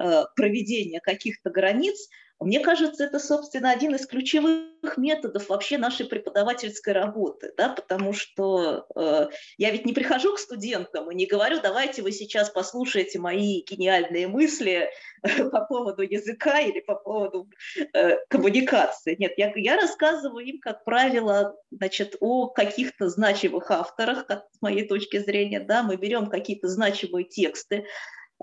э, проведения каких-то границ – мне кажется, это, собственно, один из ключевых методов вообще нашей преподавательской работы, да, потому что э, я ведь не прихожу к студентам и не говорю, давайте вы сейчас послушаете мои гениальные мысли э, по поводу языка или по поводу э, коммуникации. Нет, я, я рассказываю им, как правило, значит, о каких-то значимых авторах, как, с моей точки зрения, да, мы берем какие-то значимые тексты,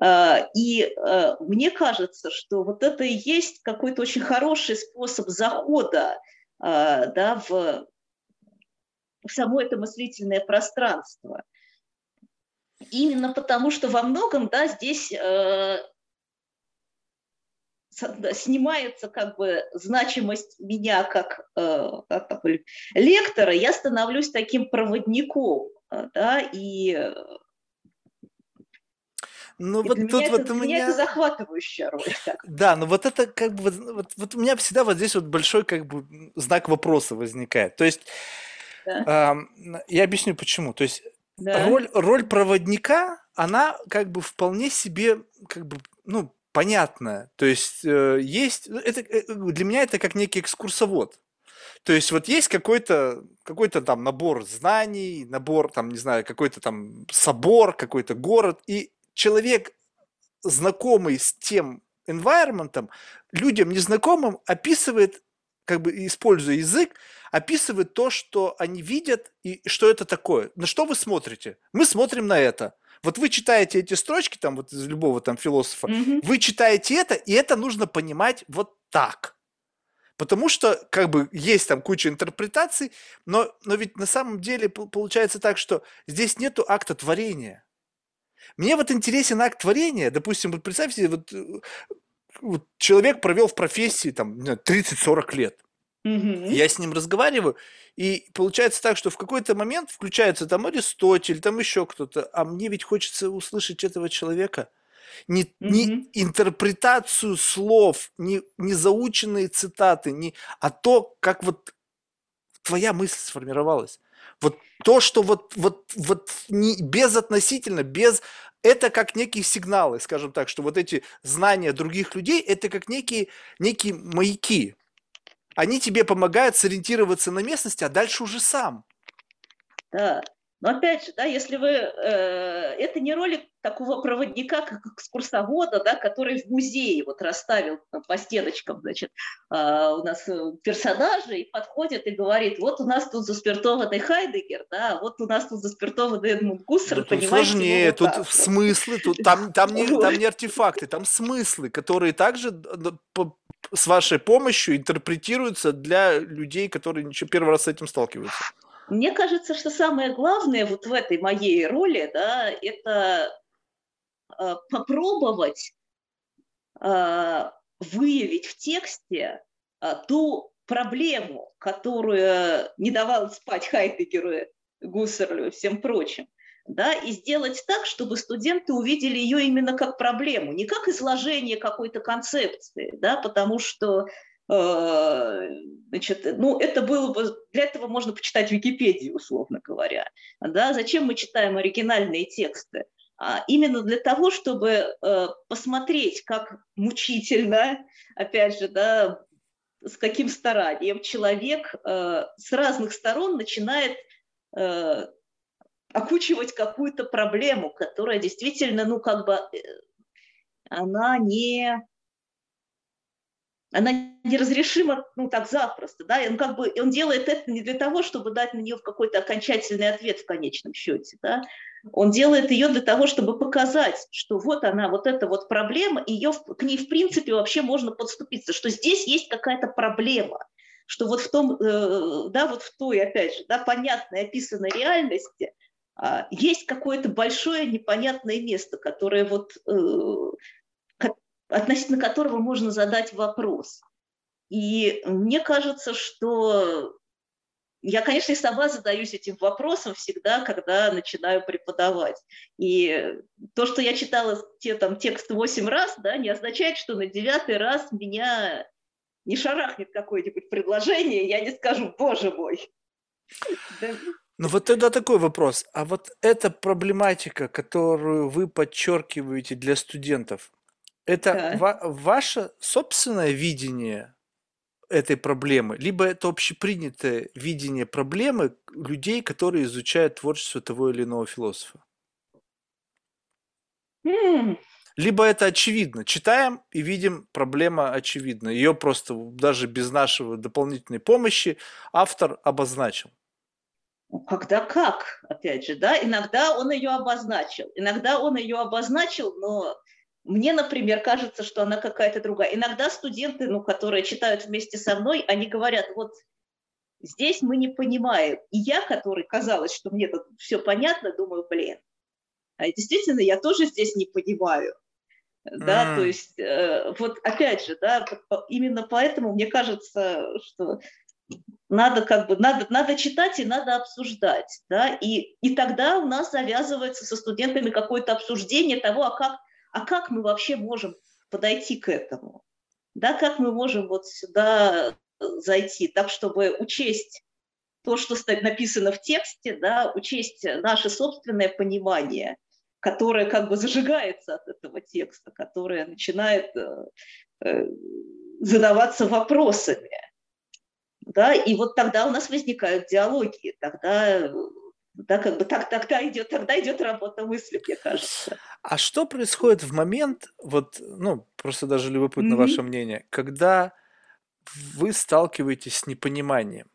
и а, мне кажется, что вот это и есть какой-то очень хороший способ захода а, да, в, в само это мыслительное пространство. Именно потому, что во многом да, здесь снимается как бы значимость меня как, как лектора, я становлюсь таким проводником, да, и ну и вот тут меня вот это, у меня меня... это захватывающая роль. Так. Да, но вот это как бы вот, вот у меня всегда вот здесь вот большой как бы знак вопроса возникает. То есть да. э, я объясню почему. То есть да. роль роль проводника она как бы вполне себе как бы ну понятная. То есть э, есть это э, для меня это как некий экскурсовод. То есть вот есть какой-то какой-то там набор знаний, набор там, не знаю, какой-то там собор, какой-то город, и человек, знакомый с тем environment, людям незнакомым описывает, как бы используя язык, описывает то, что они видят и что это такое. На что вы смотрите? Мы смотрим на это. Вот вы читаете эти строчки, там, вот из любого там философа, mm-hmm. вы читаете это, и это нужно понимать вот так. Потому что, как бы, есть там куча интерпретаций, но, но ведь на самом деле получается так, что здесь нету акта творения. Мне вот интересен акт творения. Допустим, вот представьте, вот, э, вот человек провел в профессии там 30-40 лет. Мгм. Я с ним разговариваю, и получается так, что в какой-то момент включается там Аристотель, там еще кто-то, а мне ведь хочется услышать этого человека. Не, не Мгм. интерпретацию слов, не, не заученные цитаты, не, а то, как вот твоя мысль сформировалась. Вот то, что вот, вот, вот не, безотносительно, без... Это как некие сигналы, скажем так, что вот эти знания других людей, это как некие, некие маяки. Они тебе помогают сориентироваться на местности, а дальше уже сам. Да. Но опять же, да, если вы... Э, это не ролик такого проводника, как экскурсовода, да, который в музее вот расставил там, по стеночкам, значит, э, у нас э, персонажи, и подходит и говорит, вот у нас тут заспиртованный Хайдегер, да, вот у нас тут заспиртованный Эдмунд Гуссер, тут понимаете, сложнее, ну, вот тут смыслы, тут там, там, не, там не артефакты, там смыслы, которые также с вашей помощью интерпретируются для людей, которые первый раз с этим сталкиваются. Мне кажется, что самое главное вот в этой моей роли, да, это э, попробовать э, выявить в тексте э, ту проблему, которую не давал спать Хайдегеру, Гуссерлю и всем прочим, да, и сделать так, чтобы студенты увидели ее именно как проблему, не как изложение какой-то концепции, да, потому что значит, ну, это было бы, для этого можно почитать Википедию, условно говоря, да, зачем мы читаем оригинальные тексты? А именно для того, чтобы э, посмотреть, как мучительно, опять же, да, с каким старанием человек э, с разных сторон начинает э, окучивать какую-то проблему, которая действительно, ну, как бы, э, она не, она неразрешима, ну, так запросто, да, и он как бы, он делает это не для того, чтобы дать на нее какой-то окончательный ответ в конечном счете, да, он делает ее для того, чтобы показать, что вот она, вот эта вот проблема, ее, к ней в принципе вообще можно подступиться, что здесь есть какая-то проблема, что вот в том, э, да, вот в той, опять же, да, понятной, описанной реальности а, есть какое-то большое непонятное место, которое вот э, относительно которого можно задать вопрос. И мне кажется, что я, конечно, и сама задаюсь этим вопросом всегда, когда начинаю преподавать. И то, что я читала те, там, текст 8 раз, да, не означает, что на девятый раз меня не шарахнет какое-нибудь предложение, я не скажу, боже мой. Ну вот тогда такой вопрос. А вот эта проблематика, которую вы подчеркиваете для студентов, это Да. ва- ваше собственное видение этой проблемы, либо это общепринятое видение проблемы людей, которые изучают творчество того или иного философа? М, Либо это очевидно. Читаем и видим, проблема очевидна. Ее просто даже без нашего дополнительной помощи автор обозначил. ну, Когда как, опять же, да, иногда он ее обозначил, иногда он ее обозначил, но мне, например, кажется, что она какая-то другая. Иногда студенты, ну, которые читают вместе со мной, они говорят, вот здесь мы не понимаем. И я, который казалось, что мне тут все понятно, думаю, блин, а действительно я тоже здесь не понимаю. Да, М. то есть э, вот опять же, да, именно поэтому мне кажется, что надо как бы надо надо читать и надо обсуждать, да, и и тогда у нас завязывается со студентами какое-то обсуждение того, а как а как мы вообще можем подойти к этому, да, как мы можем вот сюда э, зайти, так чтобы учесть то, что написано в тексте, да, учесть наше собственное понимание, которое как бы зажигается от этого текста, которое начинает э, э, задаваться вопросами. Да, и вот тогда у нас возникают диалоги, тогда, да, как бы так, тогда идет, тогда идет работа мысли, мне кажется. А что происходит в момент, вот, ну, просто даже любопытно Мгм. ваше мнение, когда вы сталкиваетесь с непониманием?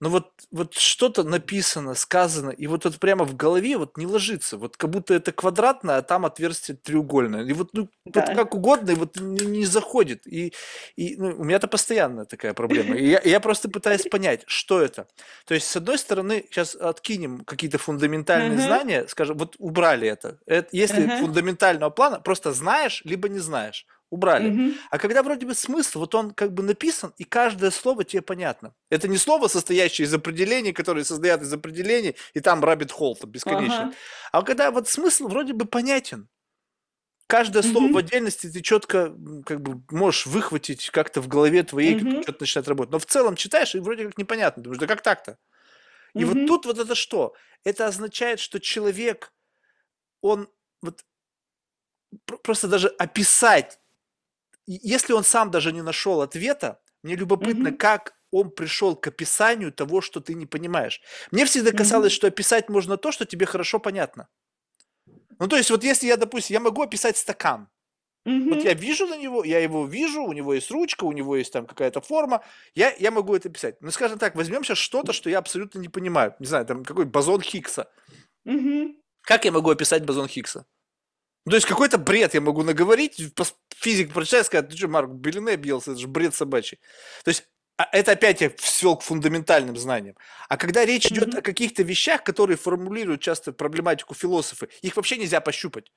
Но вот, вот что-то написано, сказано, и вот это прямо в голове вот не ложится. Вот как будто это квадратное, а там отверстие треугольное. И вот, ну, да. вот как угодно, и вот не, не заходит. И, и ну, у меня это постоянно такая проблема. И я, я просто пытаюсь понять, что это. То есть, с одной стороны, сейчас откинем какие-то фундаментальные uh-huh. знания, скажем, вот убрали это. это если uh-huh. фундаментального плана, просто знаешь, либо не знаешь убрали. Угу. А когда вроде бы смысл, вот он как бы написан, и каждое слово тебе понятно. Это не слово, состоящее из определений, которые состоят из определений, и там rabbit hole бесконечно. Ага. А когда вот смысл вроде бы понятен, каждое слово mm в отдельности ты четко как бы можешь выхватить как-то в голове твоей, mm как что-то начинает работать. Но в целом читаешь, и вроде как непонятно. Думаешь, да как так-то? И mm вот тут вот это что? Это означает, что человек, он вот просто даже описать если он сам даже не нашел ответа, мне любопытно, mm-hmm. как он пришел к описанию того, что ты не понимаешь. Мне всегда казалось, mm-hmm. что описать можно то, что тебе хорошо понятно. Ну, то есть, вот если я, допустим, я могу описать стакан. Mm-hmm. Вот я вижу на него, я его вижу, у него есть ручка, у него есть там какая-то форма, я, я могу это описать. Ну, скажем так, возьмем сейчас что-то, что я абсолютно не понимаю. Не знаю, там какой бозон Хиггса. Mm-hmm. Как я могу описать бозон Хиггса? Ну, то есть какой-то бред я могу наговорить, физик прочитает, сказать, ты что, Марк, Белине объелся, это же бред собачий. То есть а это опять я свел к фундаментальным знаниям. А когда речь mm-hmm. идет о каких-то вещах, которые формулируют часто проблематику философы, их вообще нельзя пощупать.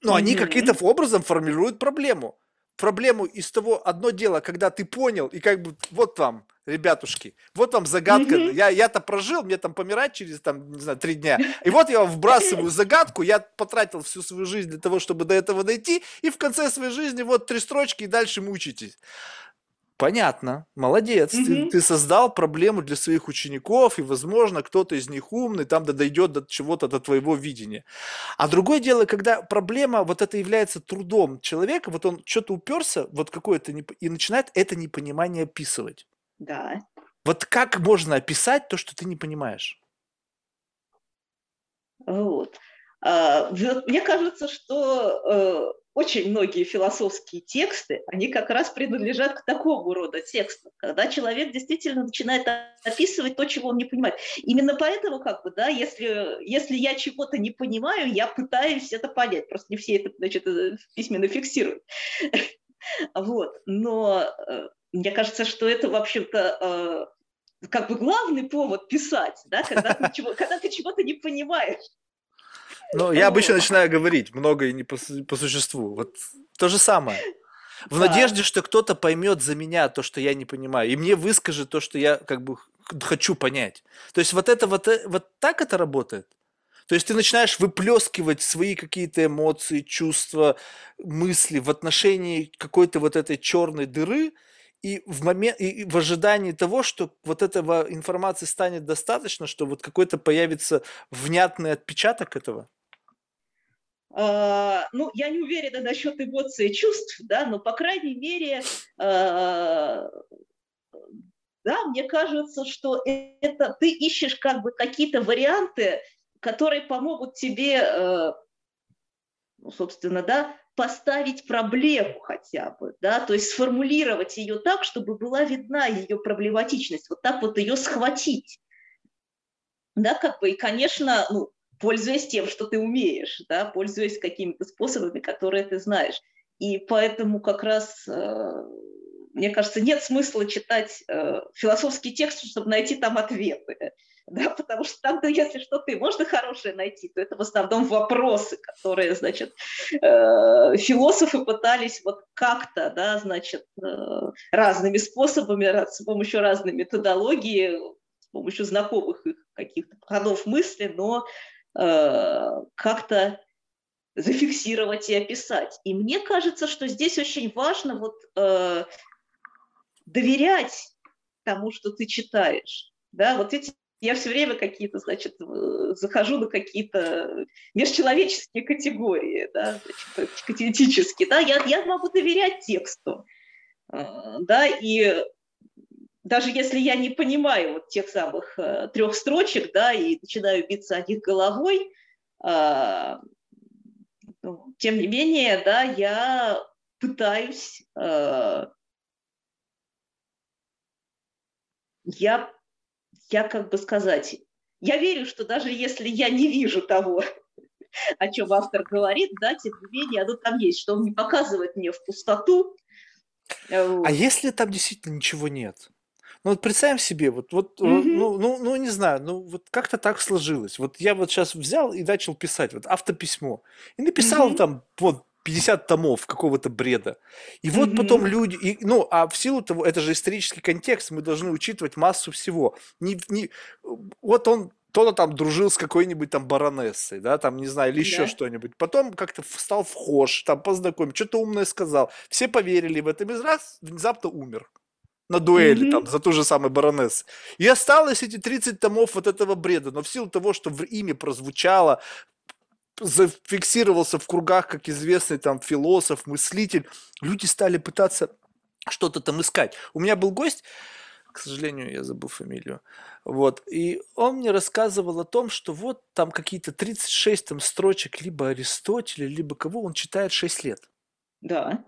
Но mm-hmm. они каким-то образом формируют проблему. Проблему из того одно дело, когда ты понял, и как бы вот вам ребятушки, вот вам загадка. Mm-hmm. Я, я-то прожил, мне там помирать через, там, не знаю, три дня. И вот я вам вбрасываю загадку, я потратил всю свою жизнь для того, чтобы до этого дойти, и в конце своей жизни вот три строчки, и дальше мучитесь. Понятно, молодец, mm-hmm. ты, ты создал проблему для своих учеников, и, возможно, кто-то из них умный, там да дойдет до чего-то, до твоего видения. А другое дело, когда проблема, вот это является трудом человека, вот он что-то уперся, вот какое-то, и начинает это непонимание описывать. Да. Вот как можно описать то, что ты не понимаешь? Вот. А, мне кажется, что э, очень многие философские тексты, они как раз принадлежат к такому рода текстам, когда человек действительно начинает описывать то, чего он не понимает. Именно поэтому, как бы, да, если, если я чего-то не понимаю, я пытаюсь это понять. Просто не все это, значит, э, письменно фиксируют. Вот. Но э, мне кажется, что это, в общем-то, э, как бы главный повод писать, да, когда ты, чего, когда ты чего-то не понимаешь. Ну, я обычно начинаю говорить много и не по, по существу. Вот то же самое. В да. надежде, что кто-то поймет за меня то, что я не понимаю, и мне выскажет то, что я как бы хочу понять. То есть вот это вот, э, вот так это работает. То есть ты начинаешь выплескивать свои какие-то эмоции, чувства, мысли в отношении какой-то вот этой черной дыры, и в момент и в ожидании того, что вот этого информации станет достаточно, что вот какой-то появится внятный отпечаток этого? Uh, ну, я не уверена насчет эмоций и чувств, да, но, по крайней мере, uh, да, мне кажется, что это ты ищешь как бы какие-то варианты, которые помогут тебе, uh, ну, собственно, да, поставить проблему хотя бы, да, то есть сформулировать ее так, чтобы была видна ее проблематичность, вот так вот ее схватить. Да, как бы, и, конечно, ну, пользуясь тем, что ты умеешь, да, пользуясь какими-то способами, которые ты знаешь. И поэтому как раз, э, мне кажется, нет смысла читать э, философский текст, чтобы найти там ответы да, потому что там, ну, если что-то и можно хорошее найти, то это в основном вопросы, которые, значит, э, философы пытались вот как-то, да, значит, разными способами, с помощью разной методологии, с помощью знакомых их каких-то ходов мысли, но как-то зафиксировать и описать. И мне кажется, что здесь очень важно вот э, доверять тому, что ты читаешь. Да, вот эти я все время какие-то, значит, захожу на какие-то межчеловеческие категории, да, значит, да, я, я могу доверять тексту, а, да, и даже если я не понимаю вот тех самых э, трех строчек, да, и начинаю биться о них головой, а, ну, тем не менее, да, я пытаюсь, а, я я как бы сказать, я верю, что даже если я не вижу того, о чем автор говорит, да, тем не менее, оно там есть, что он не показывает мне в пустоту. А если там действительно ничего нет? Ну вот представим себе, вот, вот mm-hmm. ну, ну, ну не знаю, ну вот как-то так сложилось. Вот я вот сейчас взял и начал писать вот автописьмо и написал mm-hmm. там вот 50 томов какого-то бреда. И вот mm-hmm. потом люди, и, ну, а в силу того, это же исторический контекст, мы должны учитывать массу всего. Не, не, вот он кто-то там дружил с какой-нибудь там баронессой, да, там, не знаю, или еще да. что-нибудь. Потом как-то стал вхож, там познакомить, что-то умное сказал. Все поверили в это, без раз внезапно умер на дуэли mm-hmm. там за ту же самую баронессу. И осталось эти 30 томов вот этого бреда, но в силу того, что в имя прозвучало, зафиксировался в кругах как известный там философ, мыслитель, люди стали пытаться что-то там искать. У меня был гость, к сожалению, я забыл фамилию, вот, и он мне рассказывал о том, что вот там какие-то 36 там строчек либо Аристотеля, либо кого он читает 6 лет. Да.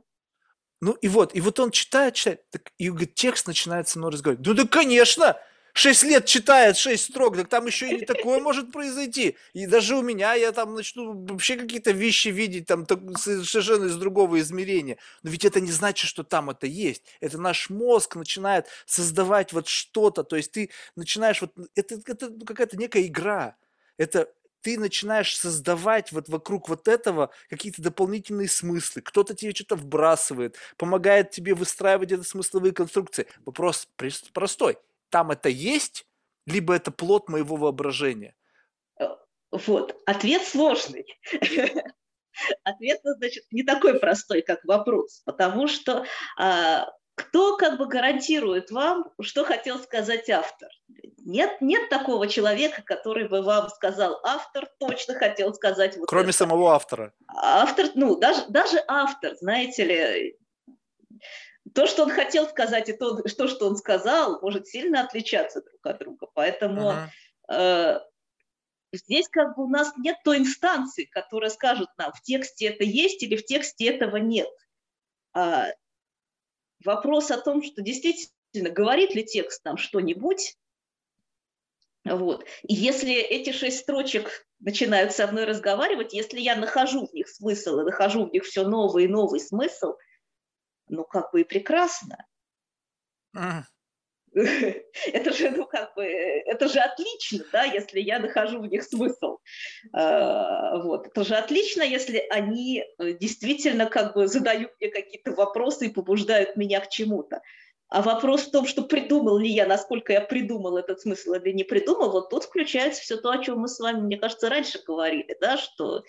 Ну и вот, и вот он читает, читает, так, и говорит, текст начинает со мной разговаривать. Ну да, конечно, Шесть лет читает шесть строк, так там еще и такое может произойти. И даже у меня я там начну вообще какие-то вещи видеть там совершенно из другого измерения. Но ведь это не значит, что там это есть. Это наш мозг начинает создавать вот что-то. То есть ты начинаешь вот... Это, это какая-то некая игра. Это ты начинаешь создавать вот вокруг вот этого какие-то дополнительные смыслы. Кто-то тебе что-то вбрасывает, помогает тебе выстраивать эти смысловые конструкции. Вопрос простой. Там это есть, либо это плод моего воображения? Э, вот. Ответ сложный. Ответ, значит, не такой простой, как вопрос, потому что а, кто как бы гарантирует вам, что хотел сказать автор? Нет, нет такого человека, который бы вам сказал, автор точно хотел сказать вот Кроме это. самого автора. Автор, ну, даже, даже автор, знаете ли, то, что он хотел сказать, и то, что, что он сказал, может сильно отличаться друг от друга. Поэтому uh-huh. э, здесь как бы у нас нет той инстанции, которая скажет нам, в тексте это есть или в тексте этого нет. Вопрос о том, что действительно говорит ли текст нам что-нибудь, вот. И если эти шесть строчек начинают со мной разговаривать, если я нахожу в них смысл и нахожу в них все новый и новый смысл, ну как бы и прекрасно. Это же, ну как бы, это же отлично, да, если я нахожу в них смысл. А, вот. Это же отлично, если они э, действительно как бы задают мне какие-то вопросы и побуждают меня к чему-то. А вопрос в том, что придумал ли я, насколько я придумал этот смысл или не придумал, вот тут включается все то, о чем мы с вами, мне кажется, раньше говорили, да, что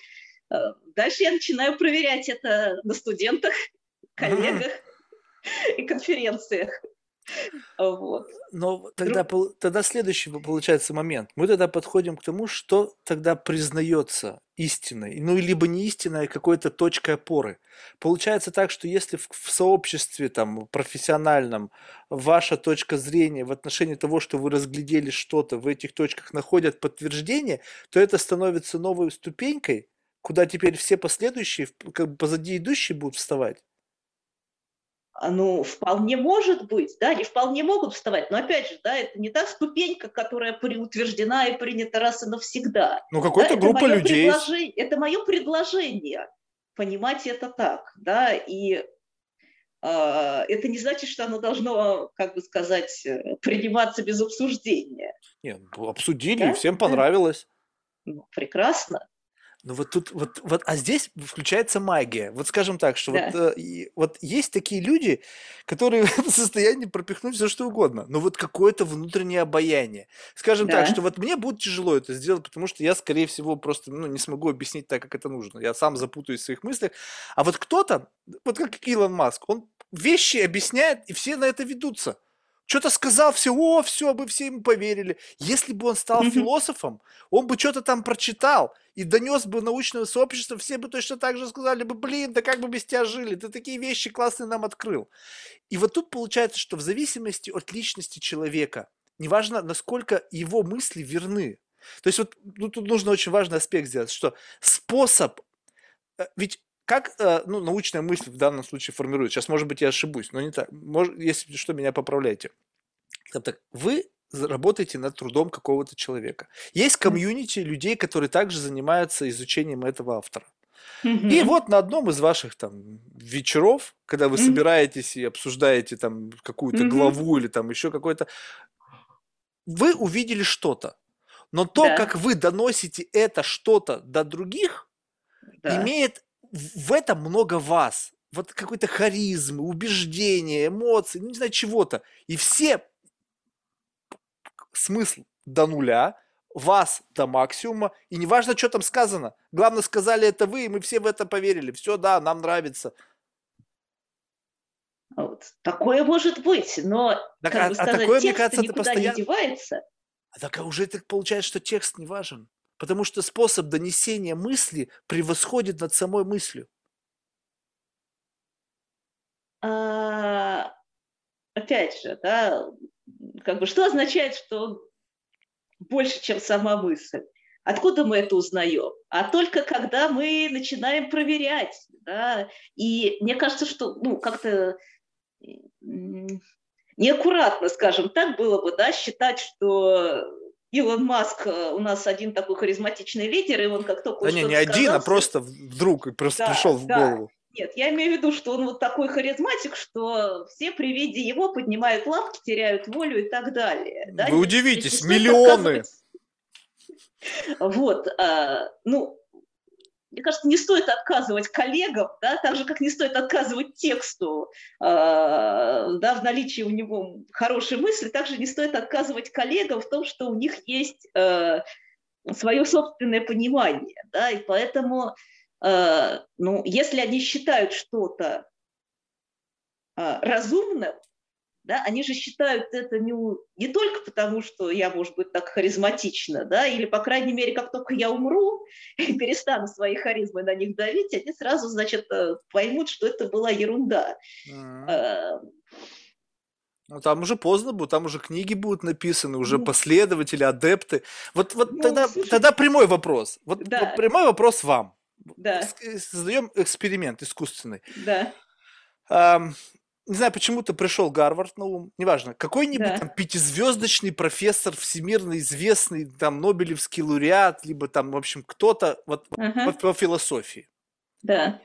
э, дальше я начинаю проверять это на студентах, коллегах и конференциях. Вот. Но тогда, тогда следующий получается момент. Мы тогда подходим к тому, что тогда признается истиной. Ну, либо не истиной, а какой-то точкой опоры. Получается так, что если в, в сообществе там, профессиональном ваша точка зрения в отношении того, что вы разглядели что-то, в этих точках находят подтверждение, то это становится новой ступенькой, куда теперь все последующие, как бы позади идущие будут вставать. А, ну, вполне может быть, да, они вполне могут вставать, но опять же, да, это не та ступенька, которая утверждена и принята раз и навсегда. Ну, какой-то да, группа людей. Это мое предложение, понимать это так, да, и э, это не значит, что оно должно, как бы сказать, э, приниматься без обсуждения. Нет, обсудили, да? всем понравилось. Ну, прекрасно. Ну вот тут вот, вот, а здесь включается магия. Вот скажем так, что да. вот, э, вот есть такие люди, которые в состоянии пропихнуть все что угодно, но вот какое-то внутреннее обаяние. Скажем да. так, что вот мне будет тяжело это сделать, потому что я, скорее всего, просто ну, не смогу объяснить так, как это нужно. Я сам запутаюсь в своих мыслях. А вот кто-то, вот как Илон Маск, он вещи объясняет, и все на это ведутся что-то сказал, все, о, все, мы все ему поверили. Если бы он стал mm-hmm. философом, он бы что-то там прочитал и донес бы научное сообщество, все бы точно так же сказали бы, блин, да как бы без тебя жили, ты такие вещи классные нам открыл. И вот тут получается, что в зависимости от личности человека, неважно, насколько его мысли верны, то есть вот ну, тут нужно очень важный аспект сделать, что способ, э, ведь как э, ну, научная мысль в данном случае формируется? Сейчас, может быть, я ошибусь, но не так. Может, если что, меня поправляйте. Так, вы работаете над трудом какого-то человека. Есть комьюнити людей, которые также занимаются изучением этого автора. И вот на одном из ваших там вечеров, когда вы собираетесь и обсуждаете там какую-то главу или там еще какой-то, вы увидели что-то. Но то, да. как вы доносите это что-то до других, да. имеет в этом много вас. Вот какой-то харизмы, убеждения, эмоций, ну не знаю, чего-то. И все смысл до нуля, вас до максимума, и неважно, что там сказано. Главное, сказали это вы, и мы все в это поверили. Все, да, нам нравится. Вот. Такое может быть, но, так, как а, бы сказать, а такое, мне кажется, никуда постоянно... не девается. А так а уже так получается, что текст не важен. Потому что способ донесения мысли превосходит над самой мыслью. А, опять же, да, как бы что означает, что больше, чем сама мысль? Откуда мы это узнаем? А только когда мы начинаем проверять. Да? И мне кажется, что ну, как-то неаккуратно, скажем так, было бы да, считать, что Илон Маск э, у нас один такой харизматичный лидер, и он как только... Да не, не сказал, один, а просто вдруг просто да, пришел в да. голову. Нет, я имею в виду, что он вот такой харизматик, что все при виде его поднимают лапки, теряют волю и так далее. Да? Вы удивитесь, миллионы! Вот, а, ну, мне кажется, не стоит отказывать коллегам, да, так же, как не стоит отказывать тексту, э, да, в наличии у него хорошей мысли, также не стоит отказывать коллегам в том, что у них есть э, свое собственное понимание, да, и поэтому, э, ну, если они считают что-то э, разумным, да, они же считают это не, не только потому, что я, может быть, так харизматична, да, или, по крайней мере, как только я умру и перестану своей харизмой на них давить, они сразу, значит, э, поймут, что это была ерунда. Mm-hmm. Ну, там уже поздно будет, там уже книги будут написаны, уже ну, последователи, адепты. Вот, вот ну, тогда, слушай, тогда прямой вопрос. Вот, да. вот прямой вопрос вам. Да. Создаем эксперимент искусственный. Да не знаю, почему-то пришел Гарвард на ум, неважно, какой-нибудь да. там пятизвездочный профессор, всемирно известный, там, Нобелевский лауреат, либо там, в общем, кто-то вот uh-huh. по, по философии. Да.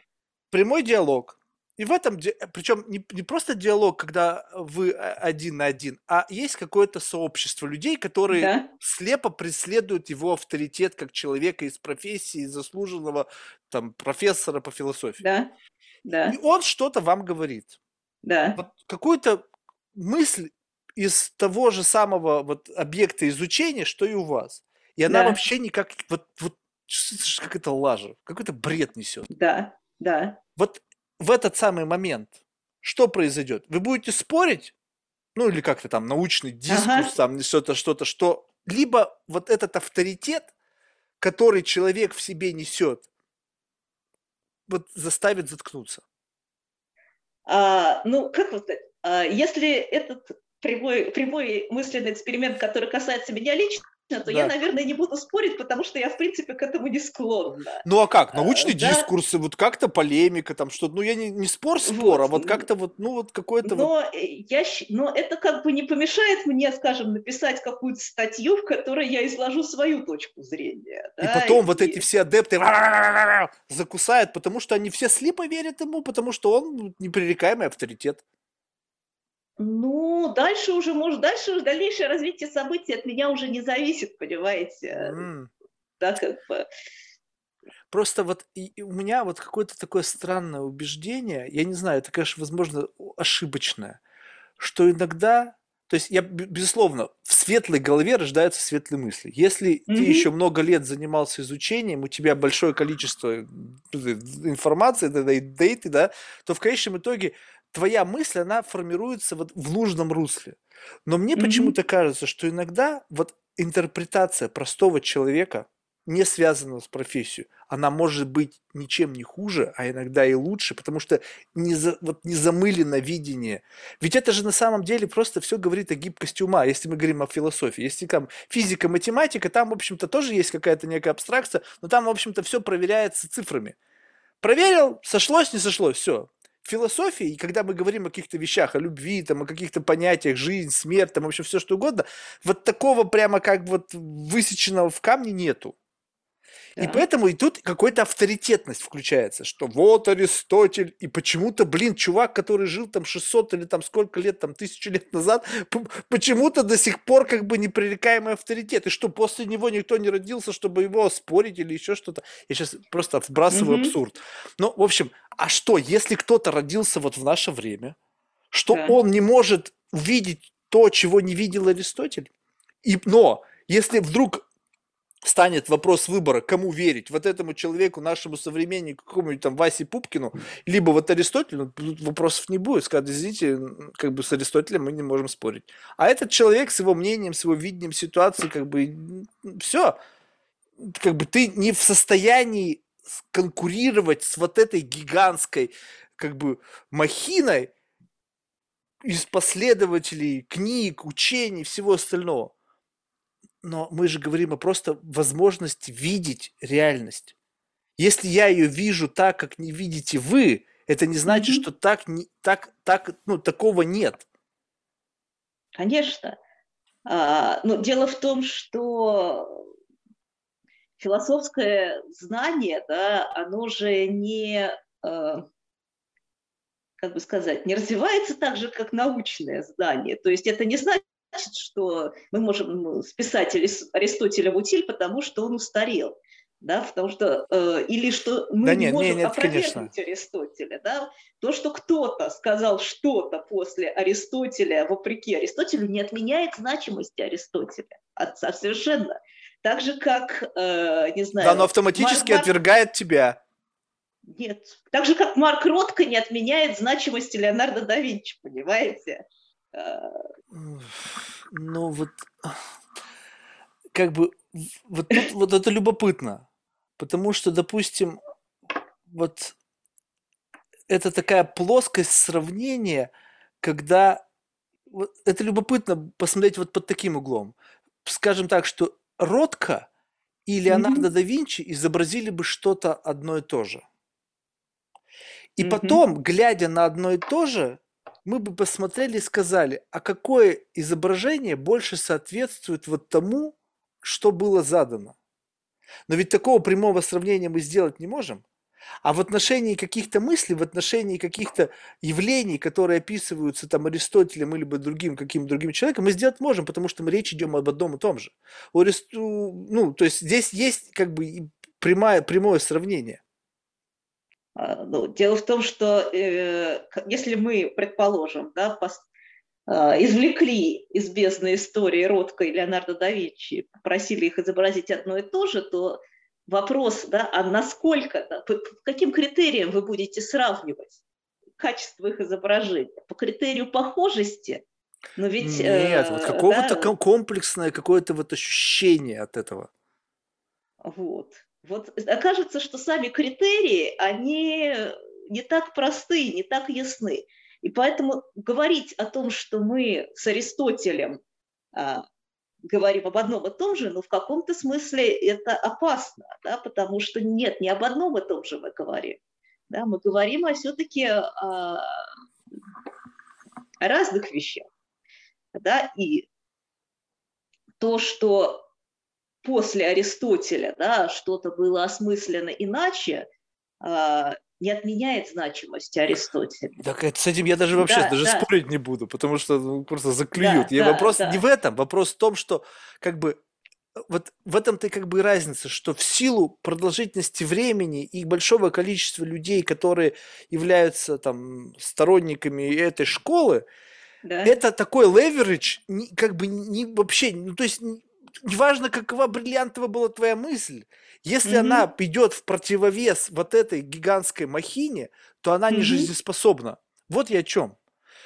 Прямой диалог. И в этом, причем не, не просто диалог, когда вы один на один, а есть какое-то сообщество людей, которые да. слепо преследуют его авторитет как человека из профессии, заслуженного там профессора по философии. Да. Да. И он что-то вам говорит. Да. Вот какую-то мысль из того же самого вот объекта изучения, что и у вас. И она да. вообще никак, вот, вот как это лажа, какой-то бред несет. Да, да. Вот в этот самый момент что произойдет? Вы будете спорить, ну или как-то там научный дискурс, ага. там что-то, что-то, что либо вот этот авторитет, который человек в себе несет, вот заставит заткнуться. А, ну, как вот, а, если этот прямой, прямой мысленный эксперимент, который касается меня лично, то да. я, наверное, не буду спорить, потому что я, в принципе, к этому не склонна. Ну а как? Научный а, дискурс, да? вот как-то полемика, там что-то. Ну, я не, не спор, спор, вот. а вот как-то вот, ну, вот какое-то. Но, вот... я, но это как бы не помешает мне, скажем, написать какую-то статью, в которой я изложу свою точку зрения. И да? потом и... вот эти все адепты закусают, потому что они все слепо верят ему, потому что он непререкаемый авторитет. Ну, дальше уже, может, дальше уже дальнейшее развитие событий от меня уже не зависит, понимаете? Mm. Да, как бы. Просто вот и у меня вот какое-то такое странное убеждение, я не знаю, это, конечно, возможно, ошибочное, что иногда, то есть я, безусловно, в светлой голове рождаются светлые мысли. Если mm-hmm. ты еще много лет занимался изучением, у тебя большое количество информации, дейты, да, то в конечном итоге твоя мысль, она формируется вот в нужном русле. Но мне mm-hmm. почему-то кажется, что иногда вот интерпретация простого человека, не связанного с профессией, она может быть ничем не хуже, а иногда и лучше, потому что не, за, вот не замылено видение. Ведь это же на самом деле просто все говорит о гибкости ума, если мы говорим о философии. Если там физика, математика, там, в общем-то, тоже есть какая-то некая абстракция, но там, в общем-то, все проверяется цифрами. Проверил, сошлось, не сошлось, все. Философии, и когда мы говорим о каких-то вещах, о любви, там, о каких-то понятиях, жизнь, смерть, там, вообще все что угодно, вот такого прямо как вот высеченного в камне нету. И поэтому и тут какая-то авторитетность включается, что вот Аристотель, и почему-то, блин, чувак, который жил там 600 или там сколько лет, там тысячу лет назад, почему-то до сих пор как бы непререкаемый авторитет. И что после него никто не родился, чтобы его спорить или еще что-то. Я сейчас просто вбрасываю mm-hmm. абсурд. Ну, в общем, а что, если кто-то родился вот в наше время, что да. он не может увидеть то, чего не видел Аристотель? И, но если вдруг станет вопрос выбора, кому верить, вот этому человеку, нашему современнику, какому-нибудь там Васе Пупкину, либо вот Аристотелю, тут вопросов не будет. Скажут, извините, как бы с Аристотелем мы не можем спорить. А этот человек с его мнением, с его видением ситуации, как бы, все. Как бы ты не в состоянии конкурировать с вот этой гигантской, как бы, махиной из последователей книг, учений, всего остального но мы же говорим о просто возможности видеть реальность. Если я ее вижу так, как не видите вы, это не значит, mm-hmm. что так, не, так, так, ну, такого нет. Конечно. А, но дело в том, что философское знание, да, оно же не, э, как бы сказать, не развивается так же, как научное знание. То есть это не значит, значит, что мы можем списать Аристотеля в утиль, потому что он устарел. Да, потому что, э, или что мы да нет, можем нет, нет, опровергнуть конечно. Аристотеля. Да? То, что кто-то сказал что-то после Аристотеля, вопреки Аристотелю, не отменяет значимости Аристотеля. Отца совершенно. Так же, как, э, не знаю... Да, но автоматически Марк... отвергает тебя. Нет. Так же, как Марк Ротко не отменяет значимости Леонардо да Винчи, понимаете? Ну вот, как бы, вот тут вот это любопытно, потому что, допустим, вот это такая плоскость сравнения, когда вот, это любопытно посмотреть вот под таким углом. Скажем так, что Ротко и Леонардо mm-hmm. да Винчи изобразили бы что-то одно и то же. И mm-hmm. потом, глядя на одно и то же, мы бы посмотрели и сказали, а какое изображение больше соответствует вот тому, что было задано. Но ведь такого прямого сравнения мы сделать не можем. А в отношении каких-то мыслей, в отношении каких-то явлений, которые описываются там Аристотелем или другим каким другим человеком, мы сделать можем, потому что мы речь идем об одном и том же. У Аристу, ну, то есть здесь есть как бы прямое, прямое сравнение. А, ну, дело в том, что э, если мы, предположим, да, пос, э, извлекли из бездны истории Ротко и Леонардо да Винчи, попросили их изобразить одно и то же, то вопрос, да, а насколько, да, по, по каким критериям вы будете сравнивать качество их изображения? По критерию похожести? Но ведь, Нет, э, вот какого-то да, комплексное какое-то вот ощущение от этого. Вот. Вот окажется, что сами критерии, они не так просты, не так ясны. И поэтому говорить о том, что мы с Аристотелем а, говорим об одном и том же, но в каком-то смысле это опасно, да, потому что нет, не об одном и том же мы говорим. Да, мы говорим о все-таки о, о разных вещах. Да, и то, что после Аристотеля да, что-то было осмыслено иначе, а, не отменяет значимости Аристотеля. Так это, с этим я даже вообще да, даже да. спорить не буду, потому что ну, просто заклюют. Да, я да, вопрос да. не в этом, вопрос в том, что как бы вот в этом-то как бы разница, что в силу продолжительности времени и большого количества людей, которые являются там сторонниками этой школы, да. это такой леверидж, как бы не вообще, ну то есть неважно, какова бриллиантовая была твоя мысль, если mm-hmm. она идет в противовес вот этой гигантской махине, то она mm-hmm. не жизнеспособна. Вот я о чем.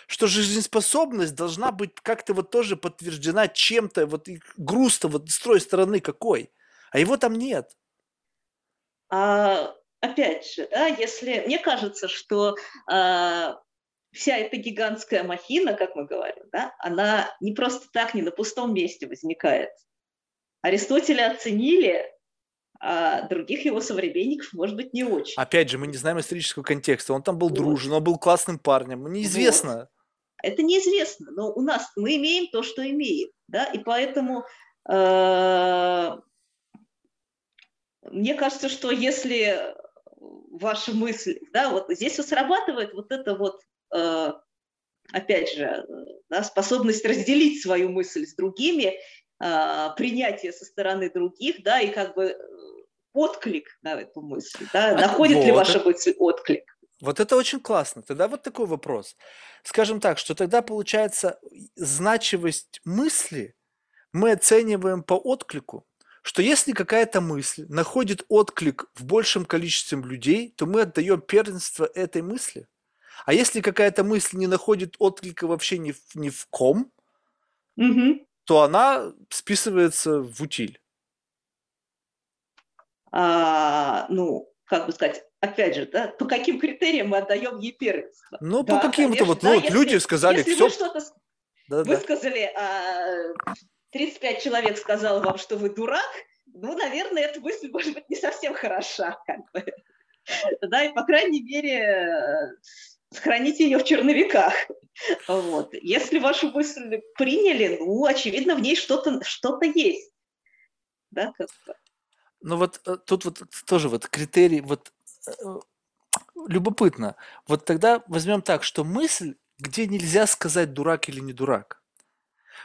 Что жизнеспособность должна быть как-то вот тоже подтверждена чем-то, вот груз-то вот с той стороны какой. А его там нет. А, опять же, да, если мне кажется, что а, вся эта гигантская махина, как мы говорим, да, она не просто так, не на пустом месте возникает. Аристотеля оценили, а других его современников, может быть, не очень. Опять же, мы не знаем исторического контекста. Он там был вот. дружен, он был классным парнем. Неизвестно. Вот. Это неизвестно, но у нас мы имеем то, что имеем, да, и поэтому э, мне кажется, что если ваша мысль, да, вот здесь срабатывает вот это вот, э, опять же, да, способность разделить свою мысль с другими, э, принятие со стороны других, да, и как бы э, отклик на эту мысль, да, находит вот. ли ваша мысль отклик. Вот это очень классно. Тогда вот такой вопрос. Скажем так, что тогда получается значимость мысли мы оцениваем по отклику, что если какая-то мысль находит отклик в большем количестве людей, то мы отдаем первенство этой мысли. А если какая-то мысль не находит отклика вообще ни в, ни в ком, угу. То она списывается в утиль. А, ну, как бы сказать, опять же, да, по каким критериям мы отдаем ей первенство? Ну, да, по каким-то вот, ну, да, вот если, люди сказали, если все. Вы что-то да, высказали, а 35 человек сказал вам, что вы дурак, ну, наверное, эта мысль, может быть, не совсем хороша, как бы. Да, и, по крайней мере, сохраните ее в черновиках. Вот. Если вашу мысль приняли, ну, очевидно, в ней что-то что есть. Да, как бы. Ну вот э, тут вот тоже вот критерий, вот э, любопытно. Вот тогда возьмем так, что мысль, где нельзя сказать дурак или не дурак.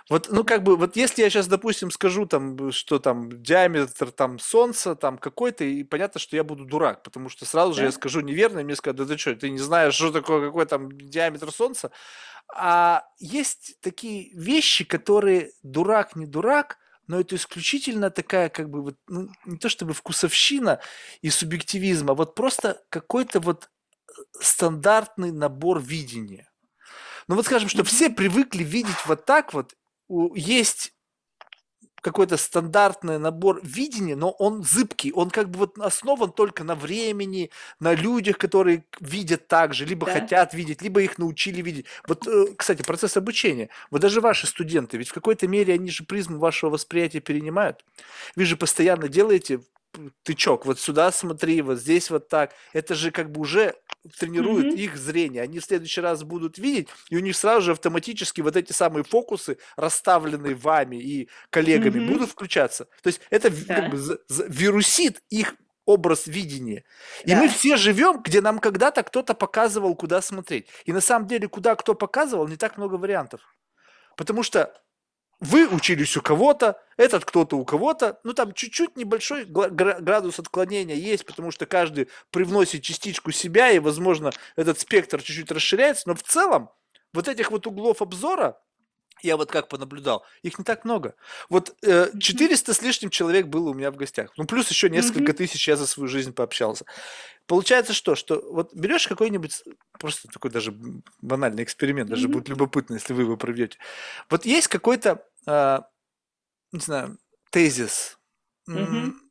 Вот, ну, как бы, вот если я сейчас, допустим, скажу там, что там диаметр там Солнца там какой-то, и понятно, что я буду дурак, потому что сразу же я скажу неверно, и мне скажут, да ты что, ты не знаешь, что такое, какой там диаметр Солнца. А есть такие вещи, которые дурак, не дурак, но это исключительно такая, как бы, вот, ну, не то чтобы вкусовщина и субъективизм, а вот просто какой-то вот э, стандартный набор видения. Ну вот скажем, что все привыкли видеть вот так вот, есть какой-то стандартный набор видения, но он зыбкий, он как бы вот основан только на времени, на людях, которые видят так же, либо да. хотят видеть, либо их научили видеть. Вот, э, кстати, процесс обучения. Вот даже ваши студенты, ведь в какой-то мере они же призму вашего восприятия перенимают. Вы же постоянно делаете тычок, вот сюда смотри, вот здесь вот так. Это же как бы уже тренирует mm-hmm. их зрение. Они в следующий раз будут видеть, и у них сразу же автоматически вот эти самые фокусы, расставленные вами и коллегами, mm-hmm. будут включаться. То есть это да. как бы вирусит их образ видения. И да. мы все живем, где нам когда-то кто-то показывал, куда смотреть. И на самом деле, куда кто показывал, не так много вариантов. Потому что вы учились у кого-то, этот кто-то у кого-то, ну там чуть-чуть небольшой градус отклонения есть, потому что каждый привносит частичку себя, и, возможно, этот спектр чуть-чуть расширяется, но в целом вот этих вот углов обзора, я вот как понаблюдал, их не так много. Вот э, 400 с лишним человек было у меня в гостях. Ну, плюс еще несколько mm-hmm. тысяч я за свою жизнь пообщался. Получается что? Что вот берешь какой-нибудь, просто такой даже банальный эксперимент, даже будет любопытно, если вы его проведете. Вот есть какой-то а, не знаю, тезис,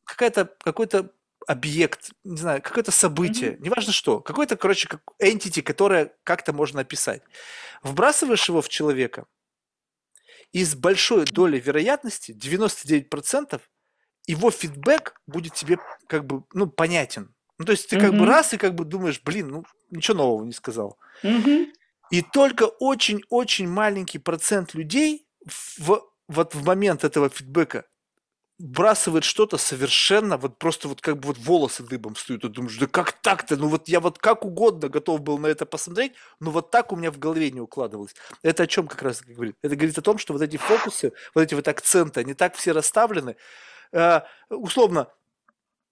какая-то, какой-то объект, не знаю, какое-то событие, угу. неважно что, какой-то, короче, как entity, которое как-то можно описать. Вбрасываешь его в человека, и с большой долей вероятности, 99%, его фидбэк будет тебе как бы, ну, понятен. Ну, то есть ты угу. как бы раз и как бы думаешь, блин, ну, ничего нового не сказал. Угу. И только очень-очень маленький процент людей в, вот в момент этого фидбэка вбрасывает что-то совершенно, вот просто вот как бы вот волосы дыбом встают, и думаешь, да как так-то, ну вот я вот как угодно готов был на это посмотреть, но вот так у меня в голове не укладывалось. Это о чем как раз говорит? Это говорит о том, что вот эти фокусы, вот эти вот акценты, они так все расставлены, э, условно,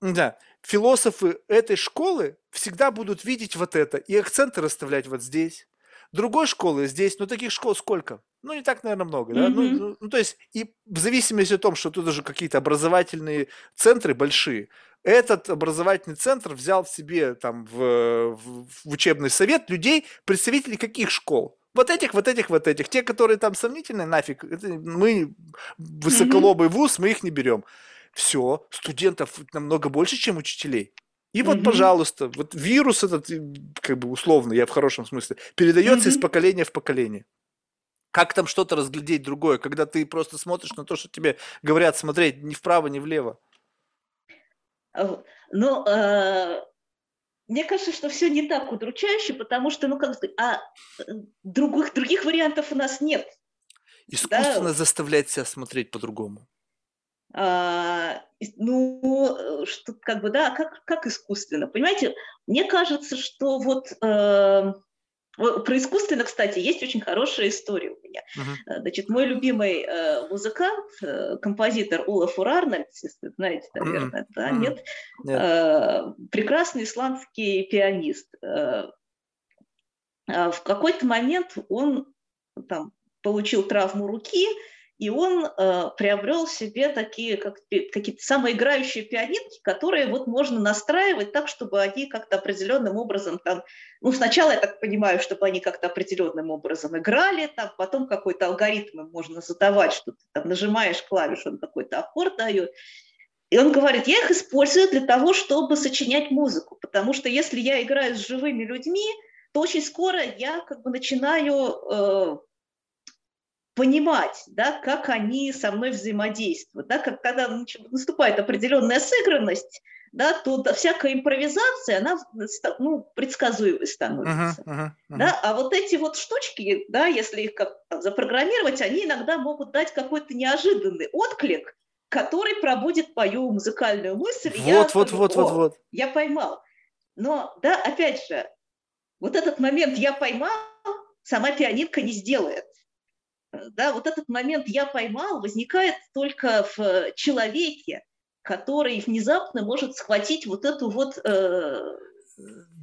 да, философы этой школы всегда будут видеть вот это и акценты расставлять вот здесь, другой школы здесь, ну таких школ сколько? Ну, не так, наверное, много, да? Mm-hmm. Ну, ну, то есть, и в зависимости от того, что тут уже какие-то образовательные центры большие, этот образовательный центр взял в себе там в, в, в учебный совет людей, представителей каких школ? Вот этих, вот этих, вот этих. Те, которые там сомнительные, нафиг. Это мы высоколобый вуз, мы их не берем. Все, студентов намного больше, чем учителей. И вот, mm-hmm. пожалуйста, вот вирус этот, как бы условно, я в хорошем смысле, передается mm-hmm. из поколения в поколение. Как там что-то разглядеть другое, когда ты просто смотришь на то, что тебе говорят смотреть ни вправо, ни влево? А но э, мне кажется, что все не так удручающе, потому что, ну как сказать, а э, других, других вариантов у нас нет. Искусственно да? заставлять себя смотреть по-другому. А, ну, что, как бы, да, как, как искусственно. Понимаете, мне кажется, что вот э, про искусственно, кстати, есть очень хорошая история у меня. Uh-huh. Значит, мой любимый э, музыкант, э, композитор Олаф Урарнальд, если знаете, наверное, uh-huh. да, uh-huh. нет, нет. Э, прекрасный исландский пианист. Э, э, в какой-то момент он там получил травму руки, и он э, приобрел себе такие как, какие-то самоиграющие пианинки, которые вот можно настраивать так, чтобы они как-то определенным образом там, ну сначала я так понимаю, чтобы они как-то определенным образом играли, там потом какой-то алгоритм можно задавать, что ты там нажимаешь клавишу, он какой-то аккорд дает. И он говорит, я их использую для того, чтобы сочинять музыку, потому что если я играю с живыми людьми, то очень скоро я как бы начинаю э, понимать, да, как они со мной взаимодействуют. Да, как, когда наступает определенная сыгранность, да, то всякая импровизация, она ну, предсказуемой становится. Uh-huh, uh-huh, uh-huh. Да? А вот эти вот штучки, да, если их как запрограммировать, они иногда могут дать какой-то неожиданный отклик, который пробудет мою музыкальную мысль. Вот, я, вот, вот, вот, вот. Я поймал. Но, да, опять же, вот этот момент «я поймал» сама пианинка не сделает да, вот этот момент «я поймал» возникает только в человеке, который внезапно может схватить вот эту вот... Э,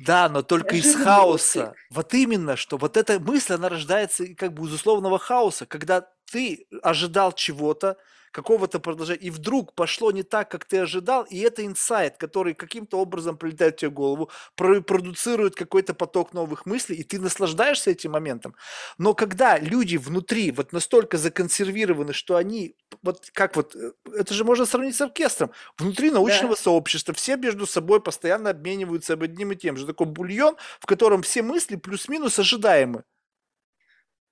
да, но только из хаоса. Вот именно, что вот эта мысль, она рождается как бы из условного хаоса, когда ты ожидал чего-то, какого-то продолжения, и вдруг пошло не так, как ты ожидал, и это инсайт, который каким-то образом прилетает в тебе в голову, продуцирует какой-то поток новых мыслей, и ты наслаждаешься этим моментом. Но когда люди внутри вот настолько законсервированы, что они, вот как вот, э, это же можно сравнить с оркестром, внутри научного да. сообщества все между собой постоянно обмениваются об одним и тем же. Такой бульон, в котором все мысли плюс-минус ожидаемы.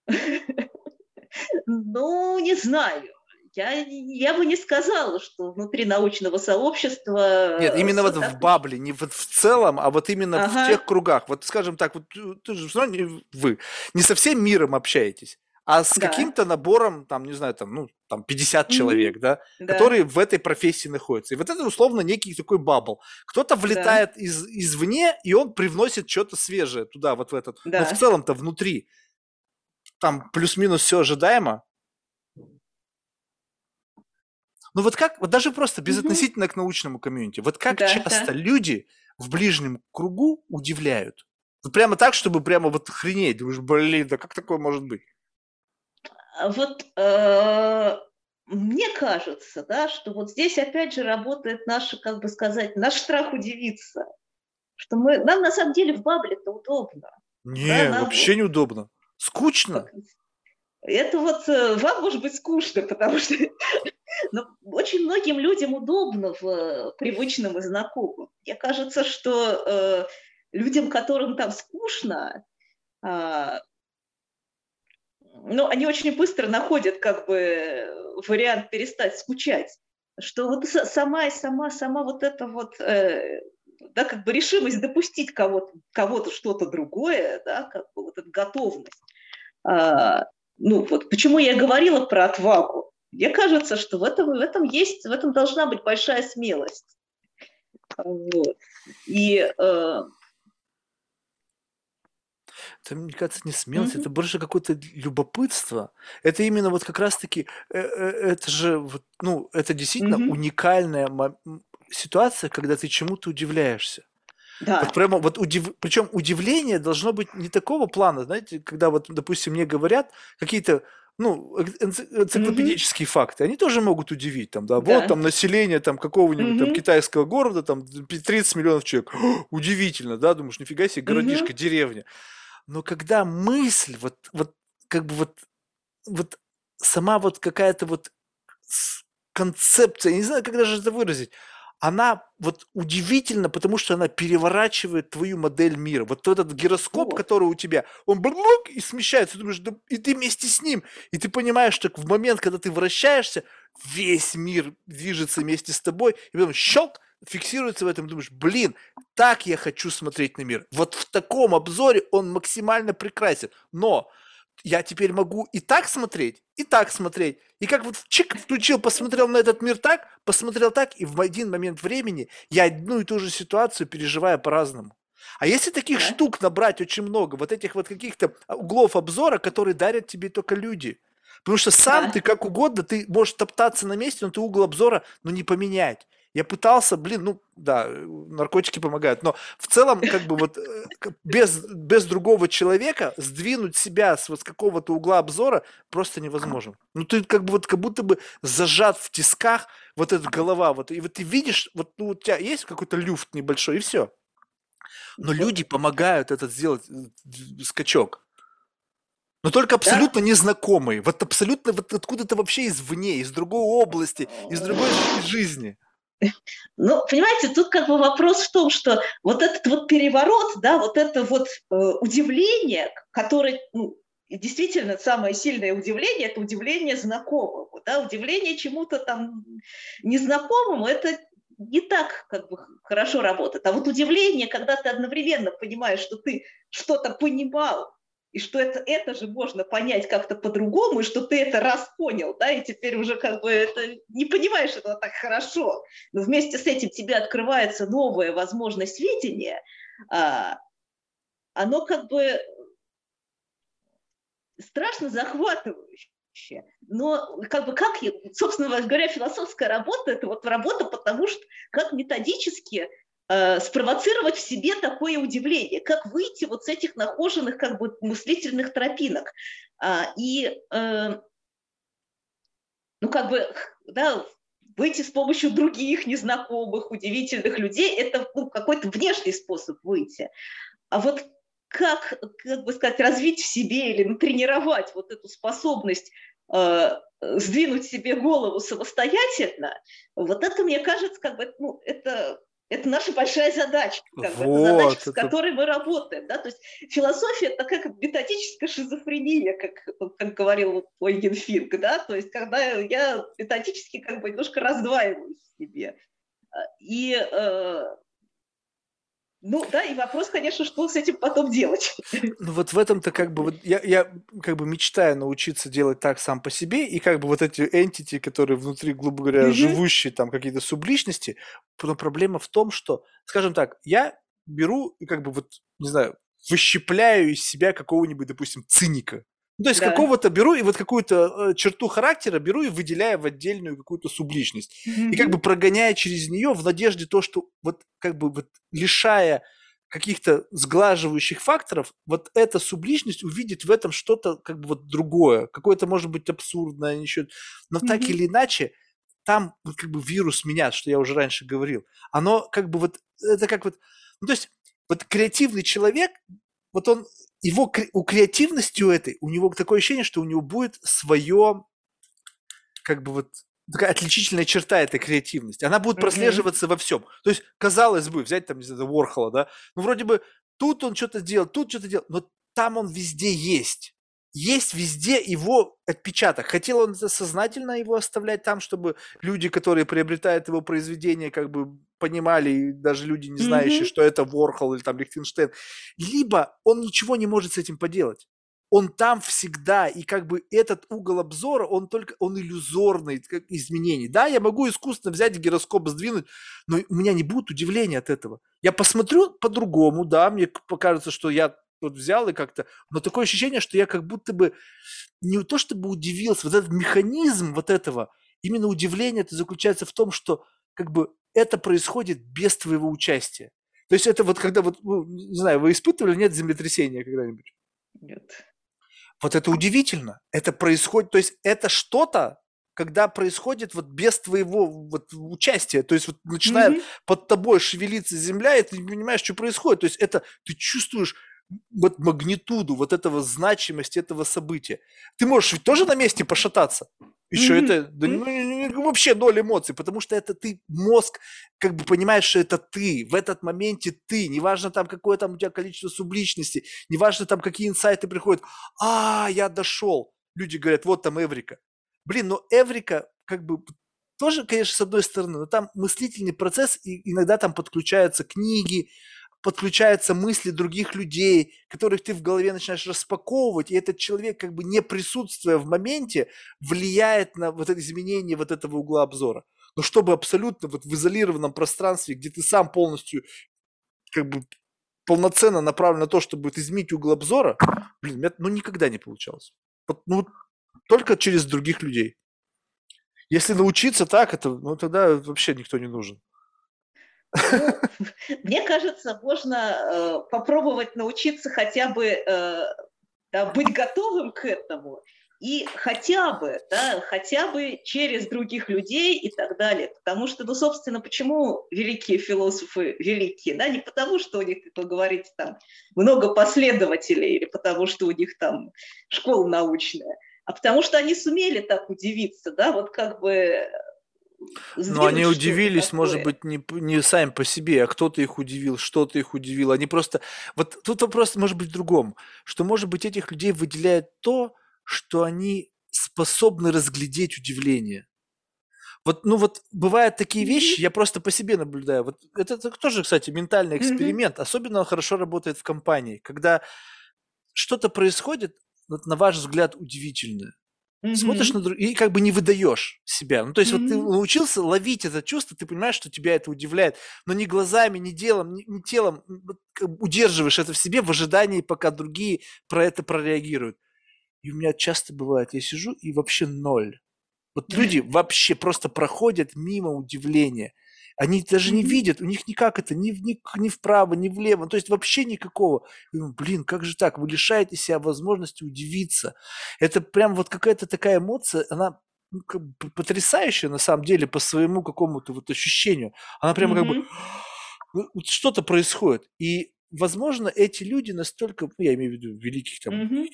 Ну, не знаю. Я, я бы не сказала, что внутри научного сообщества... Нет, именно вот так... в бабле, не вот в целом, а вот именно ага. в тех кругах. Вот, скажем так, вот э, ты же все равно вы не со всем миром общаетесь, а с да. каким-то набором, там, не знаю, там, ну, там 50 mm-hmm. человек, да, да, которые в этой профессии находятся. И вот это, условно, некий такой бабл. Кто-то влетает да. из, извне, и он привносит что-то свежее туда, вот в этот. Да. Но в целом-то внутри там плюс-минус все ожидаемо, ну вот как, вот даже просто безотносительно mm-hmm. к научному комьюнити, вот как да, часто да. люди в ближнем кругу удивляют? Вот прямо так, чтобы прямо вот хренеть, думаешь, блин, да как такое может быть? А вот э, мне кажется, да, что вот здесь опять же работает наш, как бы сказать, наш страх удивиться, что мы, нам на самом деле в бабле-то удобно. Не, да, вообще вот... неудобно. Скучно. Это вот э, вам может быть скучно, потому что но очень многим людям удобно в э, привычном и знакомом. Мне кажется, что э, людям, которым там скучно, э, ну, они очень быстро находят как бы вариант перестать скучать. Что вот сама и сама, сама вот эта вот, э, да, как бы решимость допустить кого-то, кого-то что-то другое, да, как бы вот эта готовность. Ну, вот почему я говорила про отвагу. Мне кажется, что в этом, в этом есть, в этом должна быть большая смелость. Вот. И э... это, мне кажется, не смелость, mm-hmm. это больше какое-то любопытство. Это именно вот как раз-таки, э, э, это же, вот, ну, это действительно mm-hmm. уникальная ситуация, когда ты чему-то удивляешься. Да. Вот прямо вот удив... причем удивление должно быть не такого плана, знаете, когда вот, допустим, мне говорят какие-то ну, энциклопедические mm-hmm. факты, они тоже могут удивить. Там, да, да. Вот там население там, какого-нибудь mm-hmm. там, китайского города, там 30 миллионов человек. О, удивительно, да, думаешь, нифига себе, городишко, mm-hmm. деревня. Но когда мысль, вот, вот как бы вот, вот сама вот какая-то вот концепция, я не знаю, как даже это выразить, она вот удивительна, потому что она переворачивает твою модель мира. Вот этот гироскоп, вот. который у тебя, он блук и смещается, ты думаешь, да, и ты вместе с ним. И ты понимаешь, что в момент, когда ты вращаешься, весь мир движется вместе с тобой, и потом щелк, фиксируется в этом, думаешь, блин, так я хочу смотреть на мир. Вот в таком обзоре он максимально прекрасен. Но я теперь могу и так смотреть, и так смотреть. И как вот чик включил, посмотрел на этот мир так, посмотрел так, и в один момент времени я одну и ту же ситуацию переживаю по-разному. А если таких да. штук набрать очень много, вот этих вот каких-то углов обзора, которые дарят тебе только люди. Потому что сам да. ты как угодно, ты можешь топтаться на месте, но ты угол обзора ну, не поменять. Я пытался, блин, ну да, наркотики помогают, но в целом как бы вот э, без, без другого человека сдвинуть себя с вот какого-то угла обзора просто невозможно. Ну ты как бы вот как будто бы зажат в тисках, вот эта голова, вот, и вот ты видишь, вот ну, у тебя есть какой-то люфт небольшой, и все. Но люди помогают этот сделать э, скачок. Но только абсолютно да? незнакомые. Вот абсолютно вот откуда-то вообще извне, из другой области, из другой жизни. Ну, понимаете, тут как бы вопрос в том, что вот этот вот переворот, да, вот это вот э, удивление, которое, ну, действительно самое сильное удивление – это удивление знакомому, да, удивление чему-то там незнакомому – это не так как бы хорошо работает. А вот удивление, когда ты одновременно понимаешь, что ты что-то понимал, и что это, это же можно понять как-то по-другому, и что ты это раз понял, да, и теперь уже как бы это, не понимаешь этого так хорошо, но вместе с этим тебе открывается новая возможность видения, а, оно как бы страшно захватывающее. Но как бы как, собственно говоря, философская работа – это вот работа, потому что как методически э, спровоцировать в себе такое удивление, как выйти вот с этих нахоженных как бы мыслительных тропинок. А, и, э, ну, как бы, да, выйти с помощью других незнакомых, удивительных людей, это ну, какой-то внешний способ выйти. А вот как, как бы сказать, развить в себе или натренировать вот эту способность э, сдвинуть себе голову самостоятельно, вот это, мне кажется, как бы, ну, это это наша большая задача, как вот, бы, это задача, это... с которой мы работаем. Да? То есть философия – это как методическая шизофрения, как, как говорил вот Ойген Финк. Да? То есть когда я методически как бы немножко раздваиваюсь в себе. И э, ну да, и вопрос, конечно, что с этим потом делать. Ну вот в этом-то как бы вот я, я как бы мечтаю научиться делать так сам по себе, и как бы вот эти entity, которые внутри, грубо говоря, mm-hmm. живущие там какие-то субличности, но проблема в том, что, скажем так, я беру и как бы вот, не знаю, выщепляю из себя какого-нибудь, допустим, циника. Ну, то есть да. какого-то беру и вот какую-то э, черту характера беру и выделяю в отдельную какую-то субличность. Mm-hmm. И как бы прогоняя через нее в надежде то, что вот как бы вот лишая каких-то сглаживающих факторов, вот эта субличность увидит в этом что-то как бы вот другое, какое-то может быть абсурдное, еще, но mm-hmm. так или иначе там вот как бы вирус меня, что я уже раньше говорил, оно как бы вот это как вот, ну то есть вот креативный человек, вот он его у креативности у этой, у него такое ощущение, что у него будет свое, как бы вот такая отличительная черта этой креативности. Она будет прослеживаться mm-hmm. во всем. То есть, казалось бы, взять там, не знаю, Уорхола, да, ну, вроде бы тут он что-то делал, тут что-то делал, но там он везде есть. Есть везде его отпечаток. Хотел он сознательно его оставлять там, чтобы люди, которые приобретают его произведение, как бы понимали, и даже люди, не знающие, mm-hmm. что это Ворхол или там Лихтенштейн, либо он ничего не может с этим поделать. Он там всегда, и как бы этот угол обзора, он только, он иллюзорный, как изменений. Да, я могу искусственно взять гироскоп, сдвинуть, но у меня не будет удивления от этого. Я посмотрю по-другому, да, мне покажется, что я вот взял и как-то, но такое ощущение, что я как будто бы не то чтобы удивился, вот этот механизм вот этого, именно удивление это заключается в том, что как бы это происходит без твоего участия. То есть это вот когда вот, ну, не знаю, вы испытывали, нет, землетрясения когда-нибудь? Нет. Вот это удивительно. Это происходит, то есть это что-то, когда происходит вот без твоего вот участия, то есть вот начинает mm-hmm. под тобой шевелиться земля, и ты не понимаешь, что происходит. То есть это ты чувствуешь вот магнитуду вот этого значимости этого события. Ты можешь ведь тоже на месте пошататься. Еще mm-hmm. это да, ну, вообще ноль эмоций, потому что это ты, мозг, как бы понимаешь, что это ты, в этот моменте ты, неважно там какое там у тебя количество субличности, неважно там какие инсайты приходят, а, я дошел. Люди говорят, вот там Эврика. Блин, но Эврика как бы тоже, конечно, с одной стороны, но там мыслительный процесс, и иногда там подключаются книги, подключаются мысли других людей, которых ты в голове начинаешь распаковывать, и этот человек, как бы не присутствуя в моменте, влияет на вот это изменение вот этого угла обзора. Но чтобы абсолютно вот в изолированном пространстве, где ты сам полностью как бы полноценно направлен на то, чтобы изменить угол обзора, блин, меня, ну никогда не получалось. Вот, ну, только через других людей. Если научиться так, это, ну тогда вообще никто не нужен. Ну, мне кажется, можно э, попробовать научиться хотя бы э, да, быть готовым к этому и хотя бы, да, хотя бы через других людей и так далее. Потому что, ну, собственно, почему великие философы великие? Да, не потому, что у них, как вы говорите, там много последователей или потому, что у них там школа научная, а потому что они сумели так удивиться, да, вот как бы но они удивились, такое. может быть, не, не сами по себе, а кто-то их удивил, что-то их удивило. Они просто... Вот тут вопрос может быть в другом, что, может быть, этих людей выделяет то, что они способны разглядеть удивление. Вот, ну вот бывают такие вещи, я просто по себе наблюдаю. Вот это, это тоже, кстати, ментальный эксперимент. Особенно он хорошо работает в компании, когда что-то происходит, вот, на ваш взгляд, удивительное. Mm-hmm. Смотришь на друг... и как бы не выдаешь себя. Ну, то есть mm-hmm. вот ты научился ловить это чувство, ты понимаешь, что тебя это удивляет, но не глазами, не делом, не, не телом удерживаешь это в себе в ожидании, пока другие про это прореагируют. И у меня часто бывает, я сижу и вообще ноль. Вот люди вообще просто проходят мимо удивления. Они даже не видят, у них никак это, ни, ни, ни вправо, ни влево, то есть вообще никакого. думаю, блин, как же так? Вы лишаете себя возможности удивиться. Это прям вот какая-то такая эмоция, она ну, как бы потрясающая на самом деле по своему какому-то вот ощущению. Она прямо как бы ну, вот что-то происходит. И, возможно, эти люди настолько, ну, я имею в виду великих там,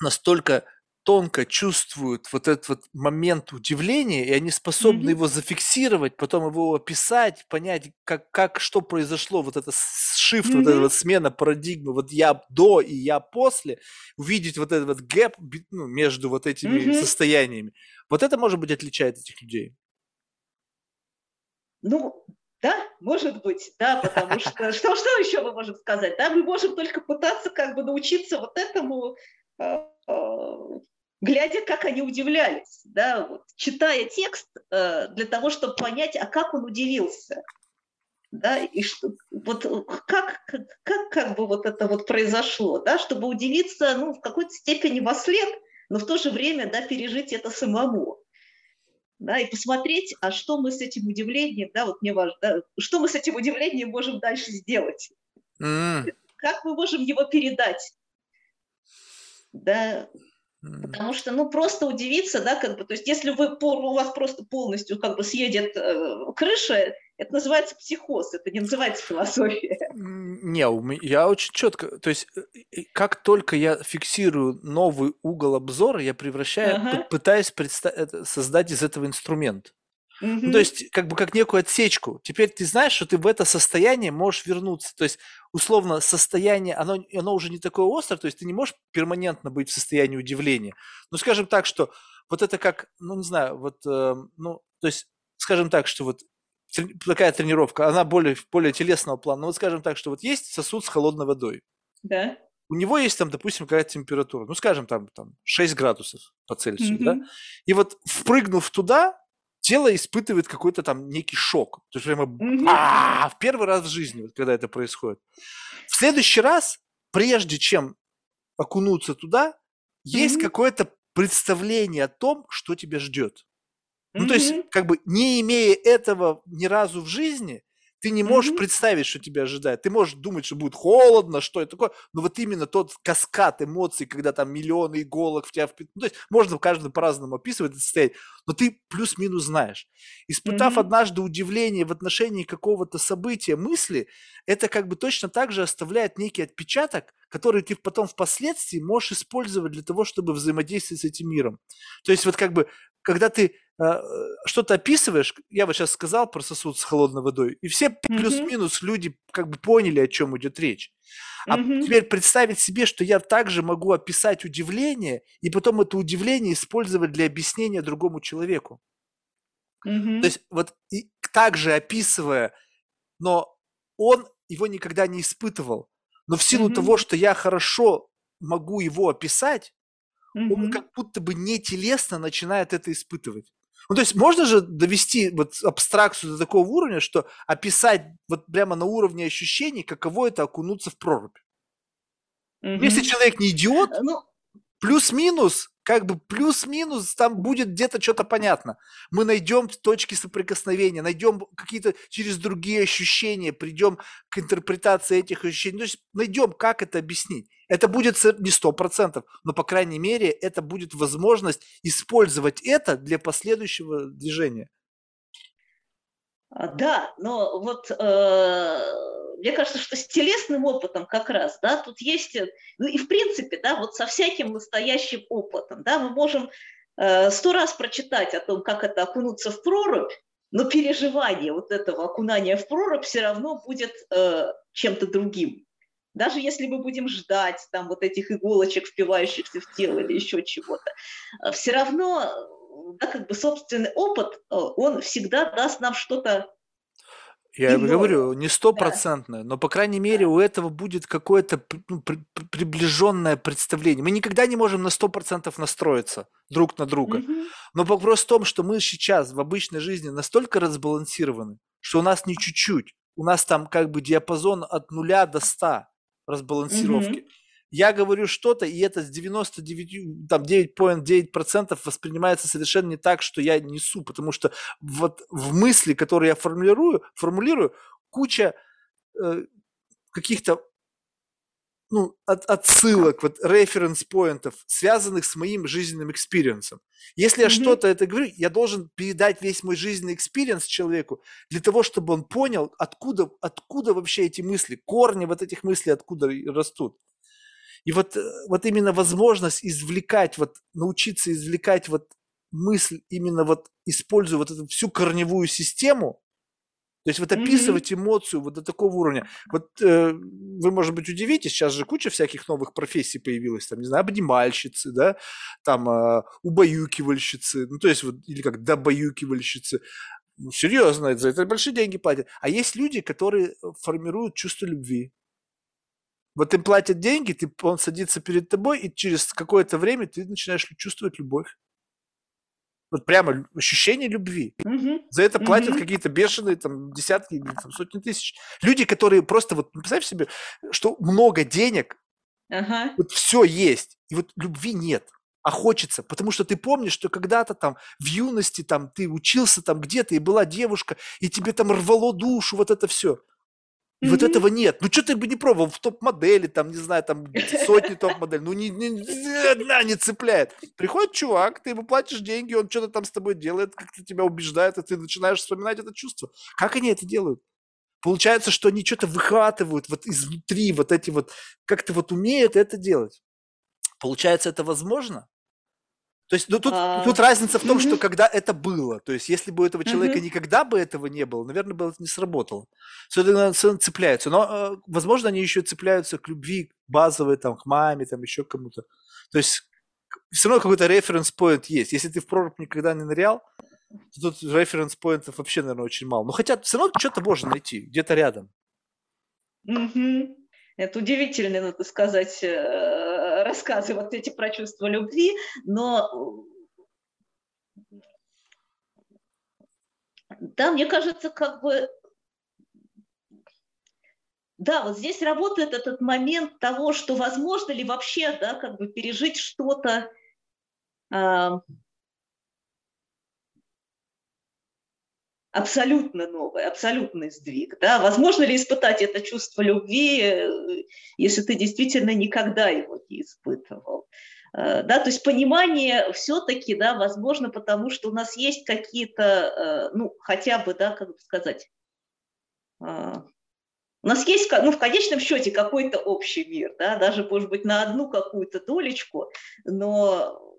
настолько тонко чувствуют вот этот вот момент удивления, и они способны mm-hmm. его зафиксировать, потом его описать, понять, как, как что произошло, вот это shift, mm-hmm. вот эта вот смена парадигмы, вот я до и я после, увидеть вот этот вот гэп ну, между вот этими mm-hmm. состояниями. Вот это, может быть, отличает этих людей. Ну, да, может быть, да, потому что что, что еще мы можем сказать? Да, мы можем только пытаться как бы научиться вот этому глядя, как они удивлялись, да, вот, читая текст э, для того, чтобы понять, а как он удивился, да, и что, вот как, как, как, как бы вот это вот произошло, да, чтобы удивиться, ну, в какой-то степени во след, но в то же время, да, пережить это самому, да, и посмотреть, а что мы с этим удивлением, да, вот мне важно, да, что мы с этим удивлением можем дальше сделать, mm. как мы можем его передать, да, Потому что, ну, просто удивиться, да, как бы, то есть если вы, у вас просто полностью как бы съедет э, крыша, это называется психоз, это не называется философия. Не, я очень четко, то есть э, как только я фиксирую новый угол обзора, я превращаю, ага. пытаюсь представ- создать из этого инструмент. Mm-hmm. Ну, то есть, как бы как некую отсечку. Теперь ты знаешь, что ты в это состояние можешь вернуться. То есть, условно, состояние, оно, оно уже не такое острое, то есть ты не можешь перманентно быть в состоянии удивления. Ну, скажем так, что вот это как, ну, не знаю, вот, э, ну, то есть, скажем так, что вот такая тренировка, она более, более телесного плана. Ну, вот скажем так, что вот есть сосуд с холодной водой. Да. У него есть там, допустим, какая-то температура, ну, скажем, там, там 6 градусов по Цельсию, mm-hmm. да? И вот впрыгнув туда, тело испытывает какой-то там некий шок. То есть прямо в первый раз в жизни, вот, когда это происходит. В следующий раз, прежде чем окунуться туда, есть какое-то представление о том, что тебя ждет. Ну, то есть, как бы не имея этого ни разу в жизни, ты не можешь mm-hmm. представить, что тебя ожидает. Ты можешь думать, что будет холодно, что это такое, но вот именно тот каскад эмоций, когда там миллионы иголок в тебя ну, то есть можно в каждом по-разному описывать это состояние, но ты плюс-минус знаешь. Испытав mm-hmm. однажды удивление в отношении какого-то события, мысли, это как бы точно так же оставляет некий отпечаток, который ты потом впоследствии можешь использовать для того, чтобы взаимодействовать с этим миром. То есть вот как бы, когда ты а, что-то описываешь, я вот сейчас сказал про сосуд с холодной водой, и все mm-hmm. плюс-минус люди как бы поняли, о чем идет речь. А mm-hmm. теперь представить себе, что я также могу описать удивление, и потом это удивление использовать для объяснения другому человеку. Mm-hmm. То есть вот и также описывая, но он его никогда не испытывал. Но в силу mm-hmm. того, что я хорошо могу его описать, mm-hmm. он как будто бы не телесно начинает это испытывать. Ну, то есть можно же довести вот абстракцию до такого уровня, что описать вот прямо на уровне ощущений, каково это окунуться в прорубь. Mm-hmm. Если человек не идиот, ну, плюс-минус, как бы плюс-минус, там будет где-то что-то понятно. Мы найдем точки соприкосновения, найдем какие-то через другие ощущения, придем к интерпретации этих ощущений. То есть найдем, как это объяснить. Это будет не сто процентов, но, по крайней мере, это будет возможность использовать это для последующего движения. А, да, но вот э, мне кажется, что с телесным опытом как раз, да, тут есть, э, ну и в принципе, да, вот со всяким настоящим опытом, да, мы можем э, сто раз прочитать о том, как это окунуться в прорубь, но переживание вот этого окунания в прорубь все равно будет э, чем-то другим. Даже если мы будем ждать там вот этих иголочек, впивающихся в тело или еще чего-то, э, все равно да, как бы собственный опыт, э, он всегда даст нам что-то я Иное. говорю, не стопроцентное, да. но, по крайней мере, у этого будет какое-то ну, при, приближенное представление. Мы никогда не можем на сто процентов настроиться друг на друга. Угу. Но вопрос в том, что мы сейчас в обычной жизни настолько разбалансированы, что у нас не чуть-чуть. У нас там как бы диапазон от нуля до ста разбалансировки. Угу я говорю что-то, и это с 99, там 9,9% воспринимается совершенно не так, что я несу, потому что вот в мысли, которые я формулирую, формулирую куча э, каких-то ну, от, отсылок, вот reference point ов, связанных с моим жизненным experience ом. Если я mm-hmm. что-то это говорю, я должен передать весь мой жизненный experience человеку для того, чтобы он понял, откуда, откуда вообще эти мысли, корни вот этих мыслей откуда растут. И вот, э, вот именно возможность извлекать, вот научиться извлекать вот мысль, именно вот используя вот эту всю корневую систему, то есть вот описывать mm-hmm. эмоцию вот до такого уровня. Вот э, вы, может быть, удивитесь, сейчас же куча всяких новых профессий появилась, там, не знаю, обнимальщицы, да, там, э, убаюкивальщицы, ну, то есть вот, или как добаюкивальщицы. Ну, серьезно, за это большие деньги платят. А есть люди, которые формируют чувство любви. Вот им платят деньги, ты, он садится перед тобой, и через какое-то время ты начинаешь чувствовать любовь. Вот прямо ощущение любви. Угу. За это платят угу. какие-то бешеные там десятки, там, сотни тысяч. Люди, которые просто вот представь себе, что много денег, ага. вот все есть, и вот любви нет а хочется, потому что ты помнишь, что когда-то там в юности там ты учился там где-то и была девушка, и тебе там рвало душу вот это все. И mm-hmm. вот этого нет. Ну, что ты бы не пробовал в топ-модели, там, не знаю, там сотни топ-моделей. Ну, ни, ни, ни одна не цепляет. Приходит чувак, ты ему платишь деньги, он что-то там с тобой делает, как-то тебя убеждает, и ты начинаешь вспоминать это чувство. Как они это делают? Получается, что они что-то выхватывают вот изнутри, вот эти вот, как-то вот умеют это делать. Получается, это возможно? То есть, ну, тут, а... тут разница в том, что когда это было. То есть, если бы у этого человека никогда бы этого не было, наверное, бы это не сработало. Соответственно, цепляются. Но, э, возможно, они еще цепляются к любви базовой, там, к маме, там, еще кому-то. То есть, все равно какой-то референс-поинт есть. Если ты в прорубь никогда не нырял, то тут референс-поинтов вообще, наверное, очень мало. Но хотя все равно что-то можно найти, где-то рядом. Угу. Это удивительно, надо сказать, э, рассказы вот эти про чувство любви, но да, мне кажется, как бы да, вот здесь работает этот момент того, что возможно ли вообще, да, как бы пережить что-то, абсолютно новый, абсолютный сдвиг. Да? Возможно ли испытать это чувство любви, э, если ты действительно никогда его не испытывал? Э, да, то есть понимание все-таки, да, возможно, потому что у нас есть какие-то, э, ну, хотя бы, да, как бы сказать, у нас есть, ну, в конечном счете какой-то общий мир, да, даже, может быть, на одну какую-то долечку, но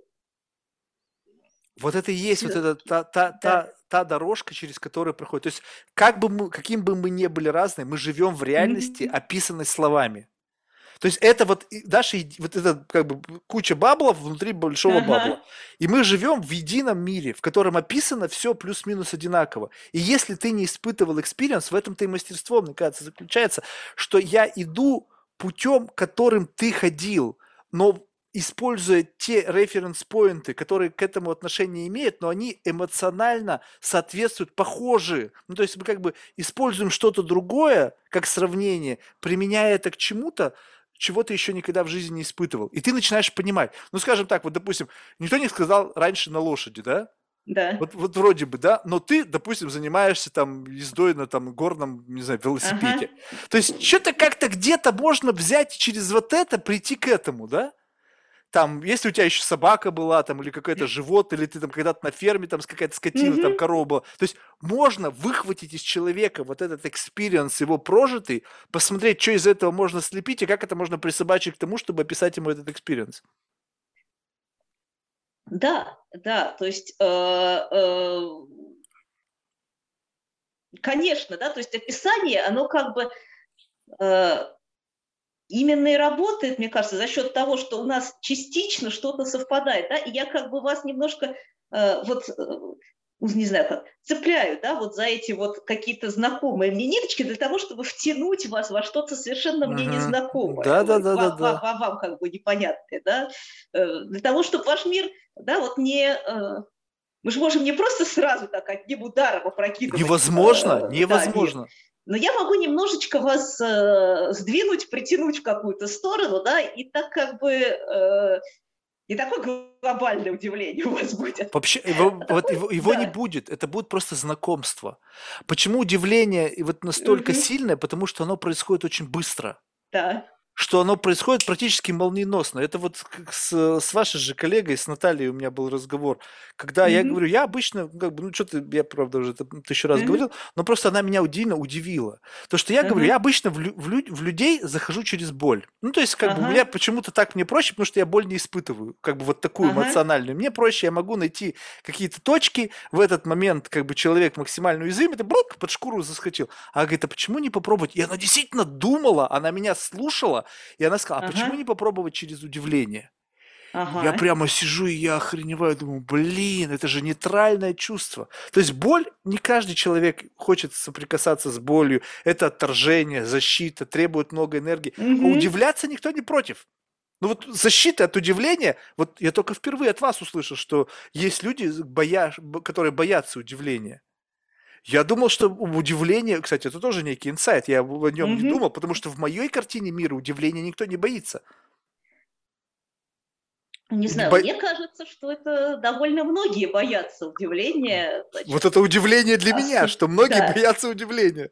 вот это и есть вот эта та, та, та, та дорожка, через которую проходит. То есть, как бы мы, каким бы мы ни были разные, мы живем в реальности, mm-hmm. описанной словами. То есть это вот наша вот это как бы куча bubble ов внутри большого ага. bubble а. И мы живем в едином мире, в котором описано все плюс-минус одинаково. И если ты не испытывал experience, в этом-то и мастерство, мне кажется, заключается, что я иду путем, которым ты ходил, но используя те референс-поинты, которые к этому отношение имеют, но они эмоционально соответствуют, похожи. Ну, то есть мы как бы используем что-то другое, как сравнение, применяя это к чему-то, чего ты еще никогда в жизни не испытывал. И ты начинаешь понимать. Ну, скажем так, вот, допустим, никто не сказал раньше на лошади, да? Да. Вот, вот вроде бы, да, но ты, допустим, занимаешься там ездой на там горном, не знаю, велосипеде. Ага. То есть что-то как-то где-то можно взять через вот это прийти к этому, да? Там, если у тебя еще собака была, там, или какое-то животное, или ты там когда-то на ферме, там, какая-то скотина, mm-hmm. там, корова была. То есть можно выхватить из человека вот этот experience, его прожитый, посмотреть, что из этого можно слепить, и как это можно присобачить к тому, чтобы описать ему этот experience. Да, да, то есть, э, э, конечно, да, то есть описание, оно как бы э, именно и работает, мне кажется, за счет того, что у нас частично что-то совпадает, да, и я как бы вас немножко э, вот э, не знаю как, цепляю, да, вот за эти вот какие-то знакомые мне ниточки для того, чтобы втянуть вас во что-то совершенно мне незнакомое. Да, да, да, да, да. Вам, вам как бы непонятное, да, э, для того, чтобы ваш мир, да, вот не э, мы же можем не просто сразу так одним ударом опрокидывать. Невозможно, невозможно. Да, но я могу немножечко вас э, сдвинуть, притянуть в какую-то сторону, да, и так как бы э, не такое глобальное удивление у вас будет. Вообще его, вот его, его да. не будет, это будет просто знакомство. Почему удивление вот настолько угу. сильное? Потому что оно происходит очень быстро. Да что оно происходит практически молниеносно. Это вот с, с вашей же коллегой, с Натальей у меня был разговор, когда mm-hmm. я говорю, я обычно, как бы, ну что-то, я правда уже это тысячу раз mm-hmm. говорил, но просто она меня удивительно удивила. То, что я mm-hmm. говорю, я обычно в, в, в людей захожу через боль. Ну, то есть, как uh-huh. бы, у меня почему-то так мне проще, потому что я боль не испытываю, как бы вот такую uh-huh. эмоциональную. Мне проще, я могу найти какие-то точки, в этот момент, как бы, человек максимально уязвим, это брок, под шкуру заскочил. А говорит, а почему не попробовать? И она действительно думала, она меня слушала, и она сказала, а ага. почему не попробовать через удивление? Ага. Я прямо сижу и я охреневаю, думаю, блин, это же нейтральное чувство. То есть боль, не каждый человек хочет соприкасаться с болью. Это отторжение, защита, требует много энергии. Угу. А удивляться никто не против. Ну вот защита от удивления, вот я только впервые от вас услышал, что есть люди, боя, которые боятся удивления. Я думал, что удивление, кстати, это тоже некий инсайт, я о нем не думал, потому что в моей картине мира удивления никто не боится. Не знаю, Бо... мне кажется, что это довольно многие боятся удивления. Значит, вот это удивление для а, меня, что многие да. боятся удивления.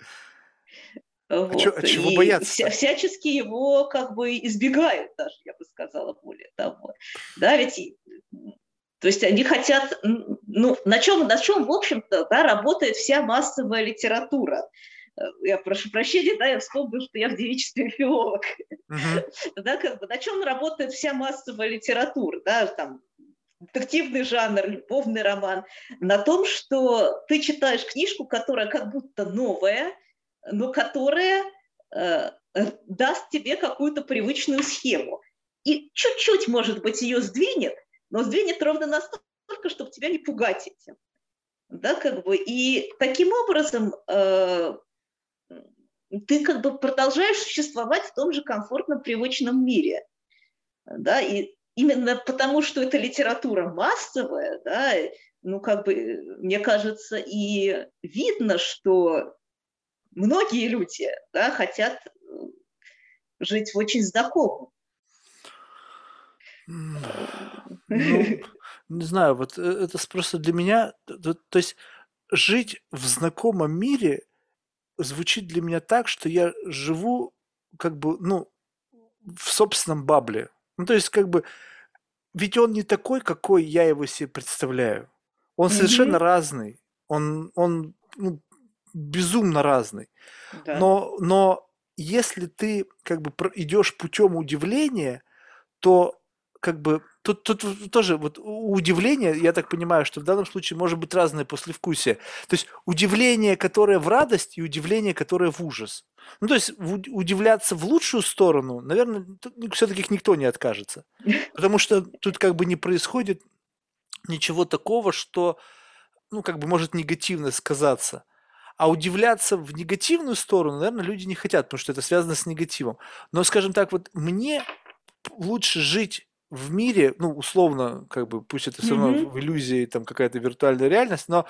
Вот. А, чё, а чего и бояться? Вся, всячески его как бы избегают даже, я бы сказала, более того. Да, ведь то есть они хотят, ну, на чем, на чем в общем-то, да, работает вся массовая литература. Э, я прошу прощения, да, я вспомнила, что я в девичестве филолог. Uh-huh. Да, как бы, на чем работает вся массовая литература, да, там, детективный жанр, любовный роман, на том, что ты читаешь книжку, которая как будто новая, но которая э, даст тебе какую-то привычную схему. И чуть-чуть, может быть, ее сдвинет, но сдвинет ровно настолько, чтобы тебя не пугать этим. Да, как бы, и таким образом э, ты как бы продолжаешь существовать в том же комфортном, привычном мире. Да, и именно потому, что эта литература массовая, да, ну, как бы, мне кажется, и видно, что многие люди да, хотят жить в очень знакомом ну, не знаю, вот э, это просто для меня, то, то есть жить в знакомом мире звучит для меня так, что я живу как бы, ну, в собственном бабле. Ну, то есть как бы, ведь он не такой, какой я его себе представляю. Он mm-hmm. совершенно разный. Он, он ну, безумно разный. Да. Но, но если ты как бы идешь путем удивления, то как бы тут, тут тоже вот удивление, я так понимаю, что в данном случае может быть разное послевкусие. То есть удивление, которое в радость, и удивление, которое в ужас. Ну, то есть удивляться в лучшую сторону, наверное, все-таки никто не откажется. Потому что тут как бы не происходит ничего такого, что, ну, как бы может негативно сказаться. А удивляться в негативную сторону, наверное, люди не хотят, потому что это связано с негативом. Но, скажем так, вот мне лучше жить в мире, ну, условно, как бы, пусть это все равно mm-hmm. в иллюзии, там, какая-то виртуальная реальность, но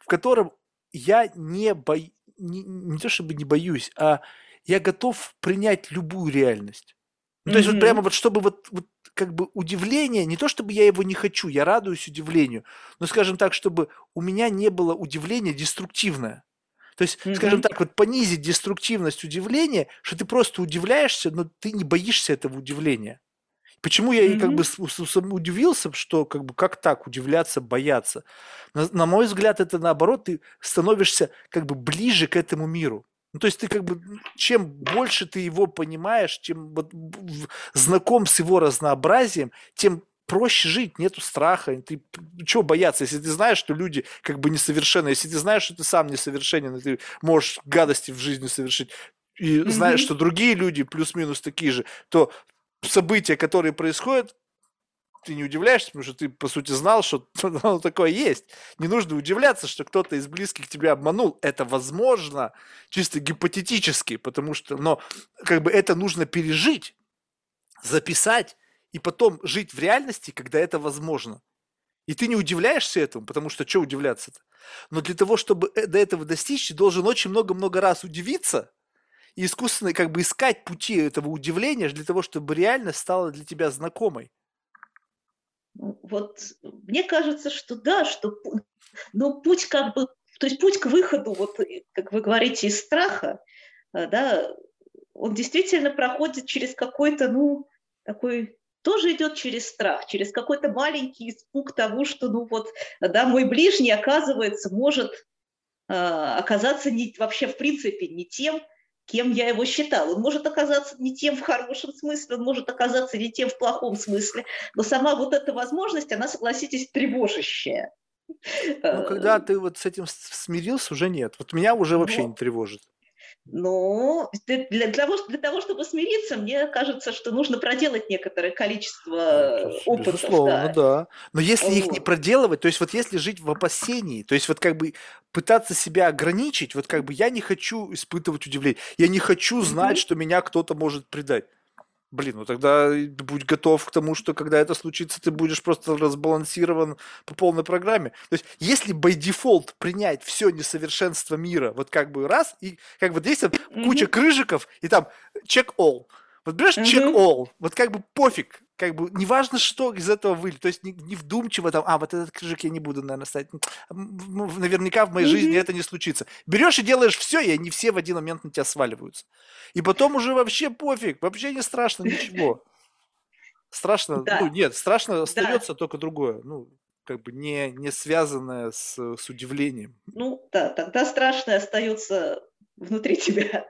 в котором я не боюсь, не, не то чтобы не боюсь, а я готов принять любую реальность. Ну, то есть вот прямо вот чтобы вот, вот как бы удивление, не то чтобы я его не хочу, я радуюсь удивлению, но скажем так, чтобы у меня не было удивления деструктивное. То есть, mm-hmm. скажем так, вот понизить деструктивность удивления, что ты просто удивляешься, но ты не боишься этого удивления. Почему я mm-hmm. как бы удивился, что как бы как так удивляться, бояться? На, на мой взгляд, это наоборот, ты становишься как бы ближе к этому миру. Ну, то есть ты как бы, чем больше ты его понимаешь, чем вот, знаком с его разнообразием, тем проще жить, нету страха. Ты чего бояться, если ты знаешь, что люди как бы несовершенны, если ты знаешь, что ты сам несовершенен, и ты можешь гадости в жизни совершить, и mm-hmm. знаешь, что другие люди плюс-минус такие же, то события, которые происходят, ты не удивляешься, потому что ты, по сути, знал, что оно такое есть. Не нужно удивляться, что кто-то из близких тебя обманул. Это возможно, чисто гипотетически, потому что, но как бы это нужно пережить, записать и потом жить в реальности, когда это возможно. И ты не удивляешься этому, потому что что удивляться-то? Но для того, чтобы э, до этого достичь, ты должен очень много-много раз удивиться – и искусственно как бы искать пути этого удивления для того, чтобы реальность стала для тебя знакомой. Вот мне кажется, что да, что но путь как бы, то есть путь к выходу, вот как вы говорите, из страха, э, да, он действительно проходит через какой-то, ну, такой тоже идет через страх, через какой-то маленький испуг того, что, ну вот, да, мой ближний, оказывается, может э, оказаться не, вообще в принципе не тем, кем я его считал. Он может оказаться не тем в хорошем смысле, он может оказаться не тем в плохом смысле, но сама вот эта возможность, она, согласитесь, тревожащая. Ну, когда ты вот с этим смирился, уже нет. Вот меня уже вообще но, не тревожит. Но для, для, того, для того, чтобы смириться, мне кажется, что нужно проделать некоторое количество ну, опытов. Безусловно, да. да. Но если вот. их не проделывать, то есть вот если жить в опасении, то есть вот как бы пытаться себя ограничить, вот как бы я не хочу испытывать удивление, я не хочу знать, mm-hmm. что меня кто-то может предать. Блин, ну тогда будь готов к тому, что когда это случится, ты будешь просто разбалансирован по полной программе. То есть, если by default принять все несовершенство мира, вот как бы раз, и как бы здесь куча крыжиков, и там check all. Вот берешь mm-hmm. check all, вот как бы пофиг, как бы неважно, что из этого выльет. То есть не, не вдумчиво там, а, вот этот крыжик я не буду, наверное, ставить. Наверняка в моей mm-hmm. жизни это не случится. Берешь и делаешь все, и они все в один момент на тебя сваливаются. И потом уже вообще пофиг, вообще не страшно ничего. Страшно, да. ну нет, страшно остается да. только другое. Ну, как бы не, не связанное с, с удивлением. Ну да, тогда страшное остается внутри тебя.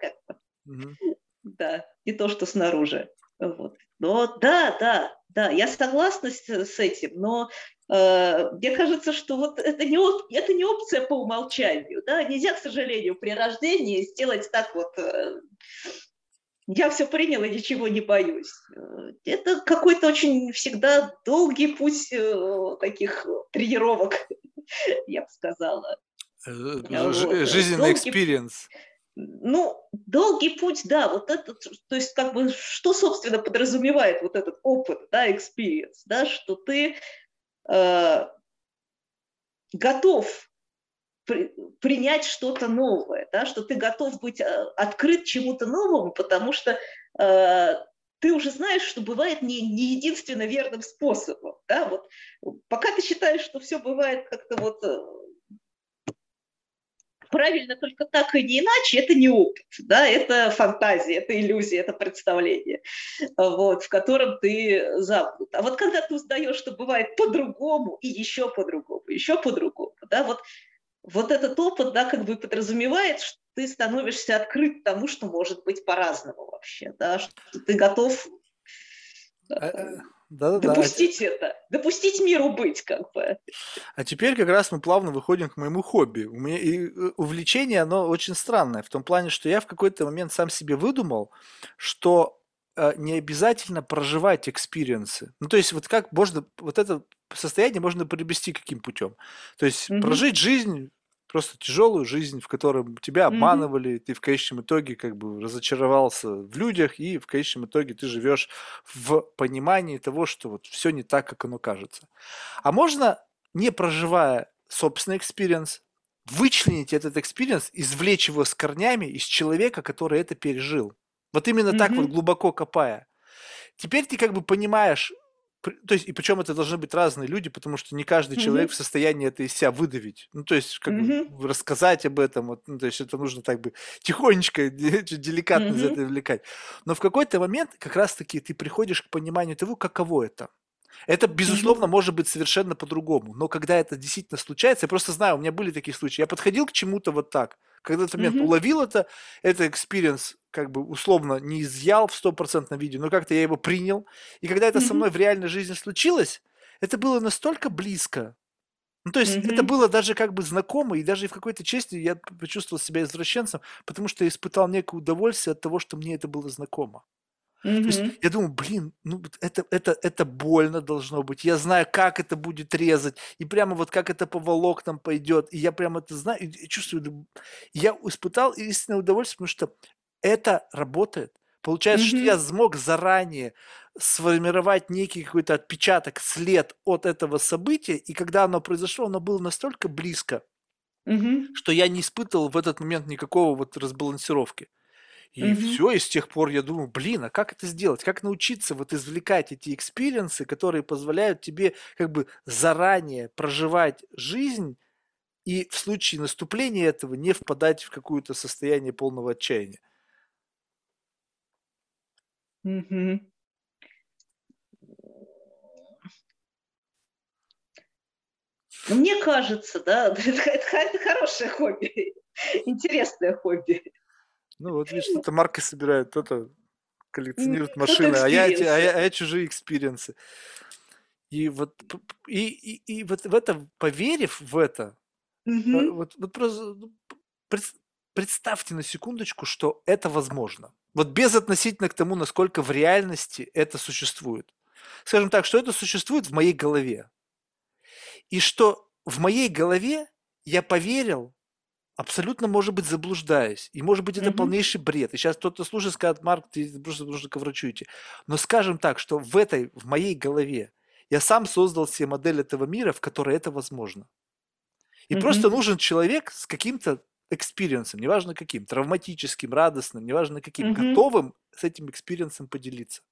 Угу. Да, не то, что снаружи. Вот. Но да, да, да, я согласна с, с этим, но э, мне кажется, что вот это не, это не опция по умолчанию. Да? Нельзя, к сожалению, при рождении сделать так вот, э, я все приняла, ничего не боюсь. Это какой-то очень всегда долгий путь э, таких тренировок, я бы сказала. Э, вот. Жизненный experience. Долгий ну, долгий путь, да, вот этот, то есть как бы, что, собственно, подразумевает вот этот опыт, да, experience, да, что ты э, готов при, принять что-то новое, да, что ты готов быть э, открыт чему-то новому, потому что э, ты уже знаешь, что бывает не, не единственно верным способом, да, вот. Пока ты считаешь, что все бывает как-то вот э, правильно только так и не иначе, это не опыт, да, это фантазия, это иллюзия, это представление, вот, в котором ты замкнут. А вот когда ты узнаешь, что бывает по-другому и еще по-другому, еще по-другому, да, вот, вот этот опыт, да, как бы подразумевает, что ты становишься открыт тому, что может быть по-разному вообще, да, что ты готов а, э, Да-да-да. Допустить это. Допустить миру быть, как бы. А теперь как раз мы плавно выходим к моему хобби. У меня и э, увлечение, оно очень странное, в том плане, что я в какой-то момент сам себе выдумал, что э, не обязательно проживать experience ы. Ну, то есть вот как можно, вот это состояние можно приобрести каким путем? То есть Мгм. прожить жизнь просто тяжелую жизнь, в которой тебя обманывали, ты в конечном итоге как бы разочаровался в людях, и в конечном итоге ты живешь в понимании того, что вот все не так, как оно кажется. А можно, не проживая собственный experience, вычленить этот experience, извлечь его с корнями из человека, который это пережил. Вот именно так вот глубоко копая. Теперь ты как бы понимаешь, то есть, и причем это должны быть разные люди, потому что не каждый человек Мгм. в состоянии это из себя выдавить. Ну, то есть, как бы Мгм. рассказать об этом, вот, ну, то есть, это нужно так бы тихонечко, деликатно из Мгм. этого извлекать. Но в какой-то момент как раз-таки ты приходишь к пониманию того, каково это. Это, безусловно, может быть совершенно по-другому. Но когда это действительно случается, я просто знаю, у меня были такие случаи. Я подходил к чему-то вот так. Когда этот момент Мгм. уловил это, это experience как бы условно не изъял в стопроцентном виде, но как-то я его принял. И когда это со Мгм. мной в реальной жизни случилось, это было настолько близко. Ну, то есть это Мгм. было даже как бы знакомо, и даже в какой-то части я почувствовал себя извращенцем, потому что я испытал некое удовольствие от того, что мне это было знакомо. То есть я думаю, блин, ну это, это, это больно должно быть. Я знаю, как это будет резать, и прямо вот как это по волокнам пойдет. И я прямо это знаю, и, чувствую. Я испытал истинное удовольствие, потому что это работает. Получается, что я смог заранее сформировать некий какой-то отпечаток, след от этого события, и когда оно произошло, оно было настолько близко, Мгм. что я не испытывал в этот момент никакого вот разбалансировки. И Мгм. все, и с тех пор я думаю, блин, а как это сделать? Как научиться вот извлекать эти experience ы, которые позволяют тебе как бы заранее проживать жизнь и в случае наступления этого не впадать в какое-то состояние полного отчаяния. Ну, мне кажется, да, это, это- это хорошее хобби, интересное хобби. Ну вот видишь, кто-то марки собирает, кто-то коллекционирует Кто-то машины, а я, а я, а я чужие experience ы. И вот, и, и, и вот в это, поверив в это, Мгм. вот, вот просто ну, представьте на секундочку, что это возможно. Вот без относительно к тому, насколько в реальности это существует. Скажем так, что это существует в моей голове. И что в моей голове я поверил, абсолютно, может быть, заблуждаясь. И, может быть, это Мгм. полнейший бред. И сейчас кто-то слушает, скажет, Марк, ты просто нужно к врачу идти. Но скажем так, что в этой, в моей голове я сам создал себе модель этого мира, в которой это возможно. И просто Мгм. нужен человек с каким-то experience ом, неважно каким, травматическим, радостным, неважно каким, Мгм. готовым с этим experience ом поделиться.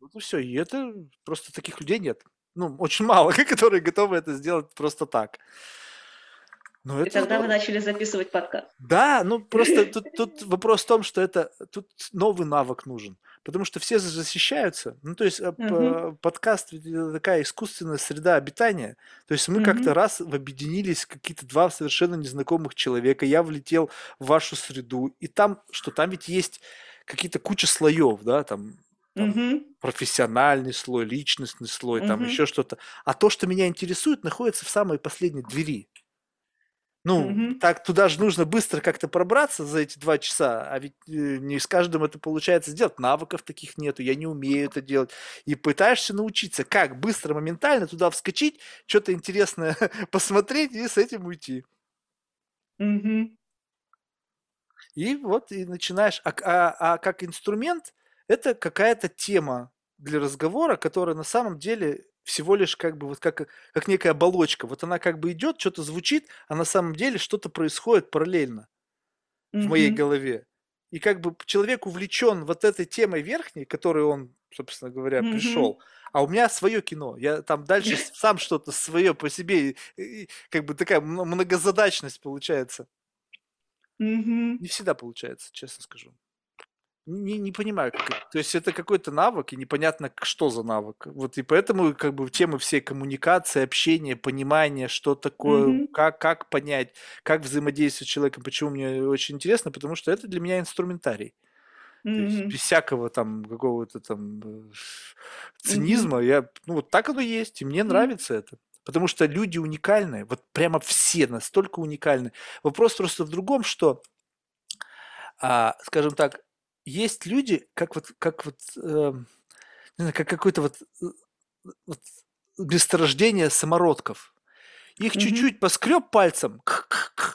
Вот и все. И это просто таких людей нет. Ну, очень мало, которые готовы это сделать просто так. Но И это тогда вы здорово. начали записывать подкаст. Да, ну просто тут, тут вопрос в том, что это тут новый навык нужен. Потому что все защищаются. Ну, то есть Мгм. подкаст это такая искусственная среда обитания. То есть мы как-то Мгм. раз в- объединились, какие-то два совершенно незнакомых человека. Я влетел в вашу среду. И там, что там ведь есть какие-то куча слоев, да, там, там Мгм. профессиональный слой, личностный слой, там Мгм. еще что-то. А то, что меня интересует, находится в самой последней двери. Ну, Мгм. так туда же нужно быстро как-то пробраться за эти два часа, а ведь э, не с каждым это получается сделать. Навыков таких нету, я не умею это делать. И пытаешься научиться, как быстро, моментально туда вскочить, что-то интересное посмотреть и с этим уйти. Мгм. И вот и начинаешь. А, а- а как инструмент это какая-то тема для разговора, которая на самом деле всего лишь как бы вот как, как некая оболочка. Вот она как бы идет, что-то звучит, а на самом деле что-то происходит параллельно. в моей голове. И как бы человек увлечен вот этой темой верхней, которой он, собственно говоря, Мгм. пришел, а у меня свое кино. Я там дальше сам что-то свое по себе, и- и как бы такая мно- многозадачность получается. Мгм. Не всегда получается, честно скажу. Не, не понимаю, как. То есть это какой-то навык, и непонятно, что за навык. Вот и поэтому как бы темы всей коммуникации, общения, понимания, что такое, Мгм. как, как понять, как взаимодействовать с человеком, почему мне очень интересно, потому что это для меня инструментарий. есть без всякого там какого-то там э, цинизма. Я, ну, вот так оно есть, и мне нравится это. Потому что люди уникальные, вот прямо все настолько уникальны. Вопрос просто в другом, что, а, скажем так, есть люди, как вот, как вот, э, не знаю, как какой-то вот, э, вот месторождение самородков. Их чуть-чуть поскреб пальцем,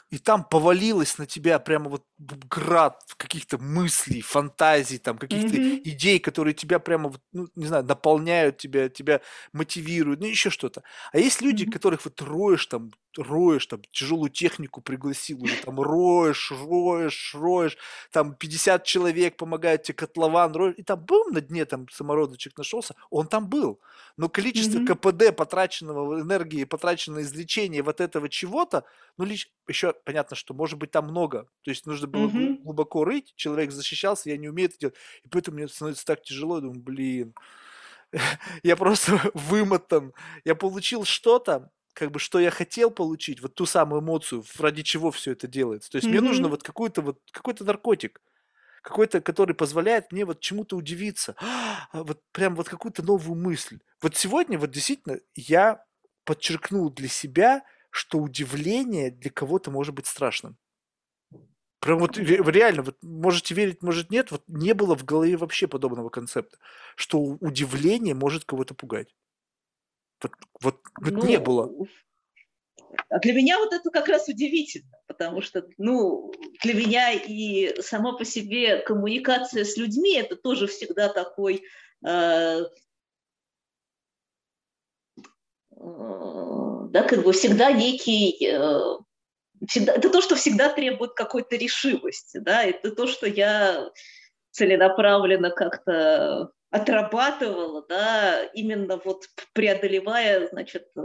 и там повалилось на тебя прямо вот град каких-то мыслей, фантазий, там каких-то идей, которые тебя прямо, вот, ну, не знаю, наполняют тебя, тебя мотивируют, ну еще что-то. А есть люди, которых вот роешь там, роешь, там, тяжелую технику пригласил уже, там, роешь, роешь, роешь, там, 50 человек помогают тебе, котлован, роешь, и там был на дне, там, самородочек нашелся, он там был. Но количество mm-hmm. КПД, потраченного энергии, потраченного излечения вот этого чего-то, ну, лишь, еще понятно, что, может быть, там много. То есть нужно было mm-hmm. глубоко рыть, человек защищался, я не умею это делать. И поэтому мне становится так тяжело, я думаю, блин, я просто вымотан. Я получил что-то, как бы что я хотел получить, вот ту самую эмоцию, ради чего все это делается. То есть mm-hmm. мне нужно вот какой-то вот какой-то наркотик, какой-то, который позволяет мне вот чему-то удивиться, а, вот прям вот какую-то новую мысль. Вот сегодня вот действительно я подчеркнул для себя, что удивление для кого-то может быть страшным. Прям вот реально, вот можете верить, может нет, вот не было в голове вообще подобного концепта, что удивление может кого-то пугать. Вот, вот, вот ну, не было. А для меня вот это как раз удивительно, потому что, ну, для меня и сама по себе коммуникация с людьми это тоже всегда такой э, да, как бы всегда некий, э, всегда, это то, что всегда требует какой-то решимости, да, это то, что я целенаправленно как-то отрабатывала, да, именно вот преодолевая, значит, э,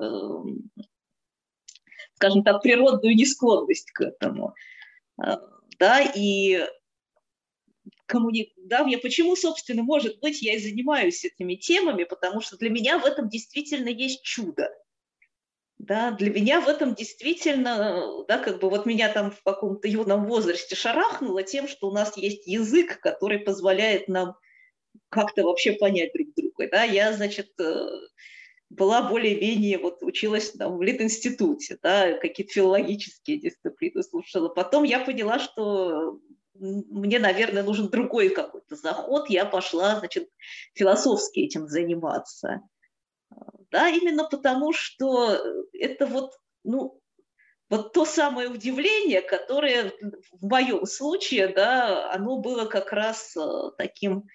скажем так, природную несклонность к этому. Э, да, и коммуни... да, мне почему, собственно, может быть, я и занимаюсь этими темами, потому что для меня в этом действительно есть чудо. Да, для меня в этом действительно, да, как бы вот меня там в каком-то юном возрасте шарахнуло тем, что у нас есть язык, который позволяет нам как-то вообще понять друг друга. Да? Я, значит, э, была более-менее, вот училась там, в Литинституте, да, какие-то филологические дисциплины слушала. Потом я поняла, что мне, наверное, нужен другой какой-то заход. Я пошла, значит, философски этим заниматься. Да, именно потому, что это вот, ну, вот то самое удивление, которое в моем случае, да, оно было как раз э, таким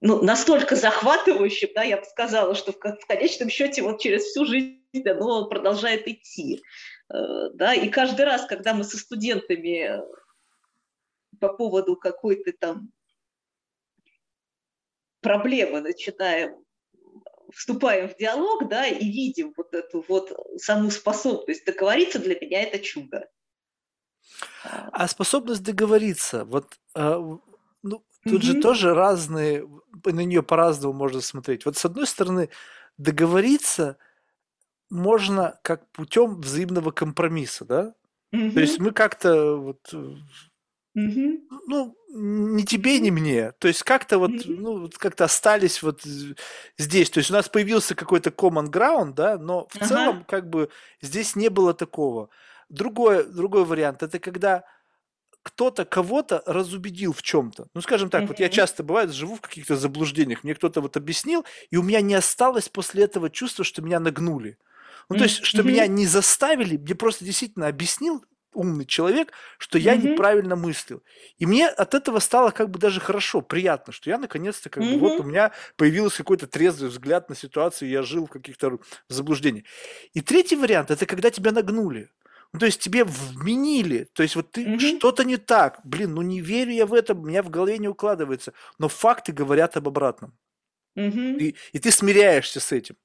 ну, настолько захватывающим, да, я бы сказала, что в, конечном счете вот через всю жизнь оно продолжает идти. Э, да, и каждый раз, когда мы со студентами по поводу какой-то там проблемы начинаем вступаем в диалог, да, и видим вот эту вот саму способность договориться, для меня это чудо. А способность договориться, вот э, ну, тут же тоже разные, на нее по-разному можно смотреть. Вот с одной стороны, договориться можно как путем взаимного компромисса, да? То есть мы как-то вот, ну, ни тебе, ни мне. То есть как-то вот, ну, вот как-то остались вот здесь. То есть у нас появился какой-то common ground, да, но в целом как бы здесь не было такого. Другой, другой вариант– это когда кто-то кого-то разубедил в чем-то. Ну, скажем так, mm-hmm. вот я часто, бывает, живу в каких-то заблуждениях. Мне кто-то вот объяснил, и у меня не осталось после этого чувства, что меня нагнули. Ну, mm-hmm. то есть, что mm-hmm. меня не заставили, мне просто действительно объяснил умный человек, что я mm-hmm. неправильно мыслил. И мне от этого стало как бы даже хорошо, приятно, что я наконец-то как mm-hmm. бы вот у меня появился какой-то трезвый взгляд на ситуацию, я жил в каких-то заблуждениях. И третий вариант – это когда тебя нагнули. Ну, то есть тебе вменили, то есть вот ты угу. что-то не так, блин, ну не верю я в это, у меня в голове не укладывается, но факты говорят об обратном. Угу. И, и ты смиряешься с этим.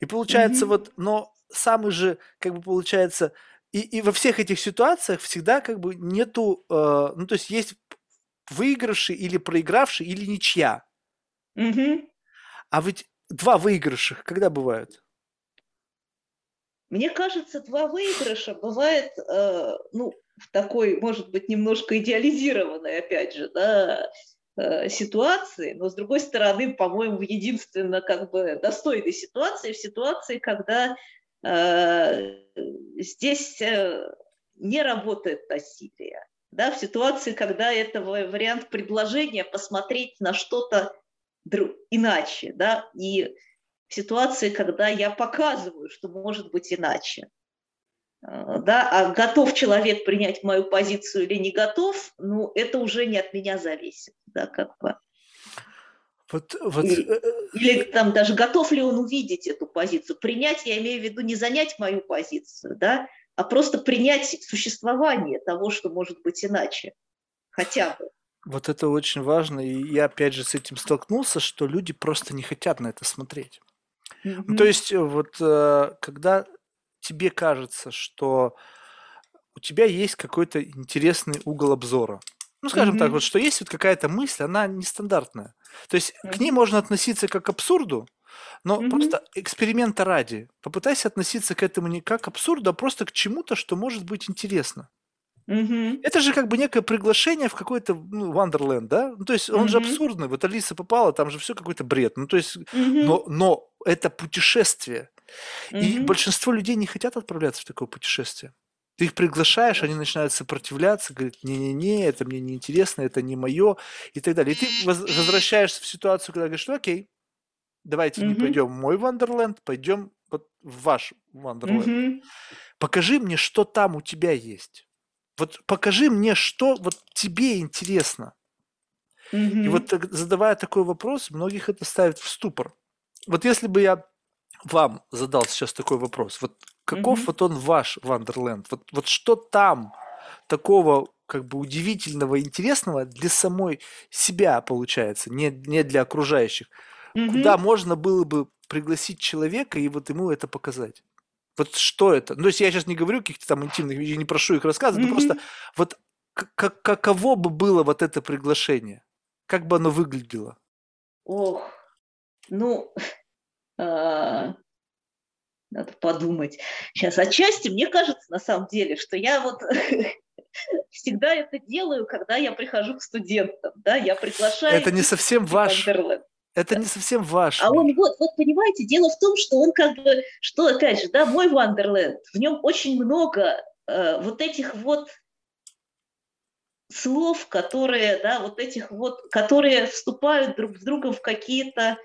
И получается угу. вот, но самый же, как бы получается, и, и во всех этих ситуациях всегда как бы нету, э, ну то есть есть выигравший или проигравший или ничья. Угу. А ведь два выигравших когда бывают? Мне кажется, два выигрыша бывает, э, ну, в такой, может быть, немножко идеализированной, опять же, да, ситуации, но с другой стороны, по-моему, единственно как бы достойной ситуации в ситуации, когда э, здесь э, не работает насилие, да, в ситуации, когда это вариант предложения посмотреть на что-то иначе, да, и в ситуации, когда я показываю, что может быть иначе. А, да, а готов человек принять мою позицию или не готов, ну, это уже не от меня зависит, да, как бы. Вот, вот... Или, э, э, или там даже готов ли он увидеть эту позицию. Принять, я имею в виду, не занять мою позицию, да, а просто принять существование того, что может быть иначе. Хотя бы. Вот это очень важно, и я опять же с этим столкнулся, что люди просто не хотят на это смотреть. Mm-hmm. То есть э, вот э, когда тебе кажется, что у тебя есть какой-то интересный угол обзора, ну, скажем mm-hmm. так, вот что есть вот какая-то мысль, она нестандартная. То есть mm-hmm. к ней можно относиться как к абсурду, но mm-hmm. просто эксперимента ради. Попытайся относиться к этому не как к абсурду, а просто к чему-то, что может быть интересно. Угу. Это же как бы некое приглашение в какой-то ну, Wonderland, да? Ну, то есть он угу. же абсурдный. Вот Алиса попала, там же все какой-то бред. Ну, то есть, угу. но, но это путешествие. Угу. И большинство людей не хотят отправляться в такое путешествие. Ты их приглашаешь, они начинают сопротивляться, говорят, не-не-не, это мне не интересно, это не мое, и так далее. И ты возвращаешься в ситуацию, когда говоришь, ну окей, давайте mm не пойдем в мой Вандерленд, пойдем вот в ваш Вандерленд. mm Покажи мне, что там у тебя есть. Вот покажи мне, что вот тебе интересно. Mm-hmm. И вот задавая такой вопрос, многих это ставит в ступор. Вот если бы я вам задал сейчас такой вопрос, вот каков mm-hmm. вот он ваш Вандерленд? Вот, вот что там такого как бы удивительного, интересного для самой себя получается, не, не для окружающих? Mm-hmm. Куда можно было бы пригласить человека и вот ему это показать? Вот что это? Ну, то есть я сейчас не говорю каких-то там интимных вещей, не прошу их рассказывать, mm-hmm. но просто вот как, каково бы было вот это приглашение? Как бы оно выглядело? Ох, ну, надо подумать. Сейчас отчасти мне кажется, на самом деле, что я вот всегда это делаю, когда я прихожу к студентам, да, я приглашаю... Это не совсем ваш... Это не совсем ваш. А он вот, вот понимаете, дело в том, что он как бы, что опять же, да, мой Вандерленд, в нем очень много э, вот этих вот слов, которые, да, вот этих вот, которые вступают друг с другом в какие-то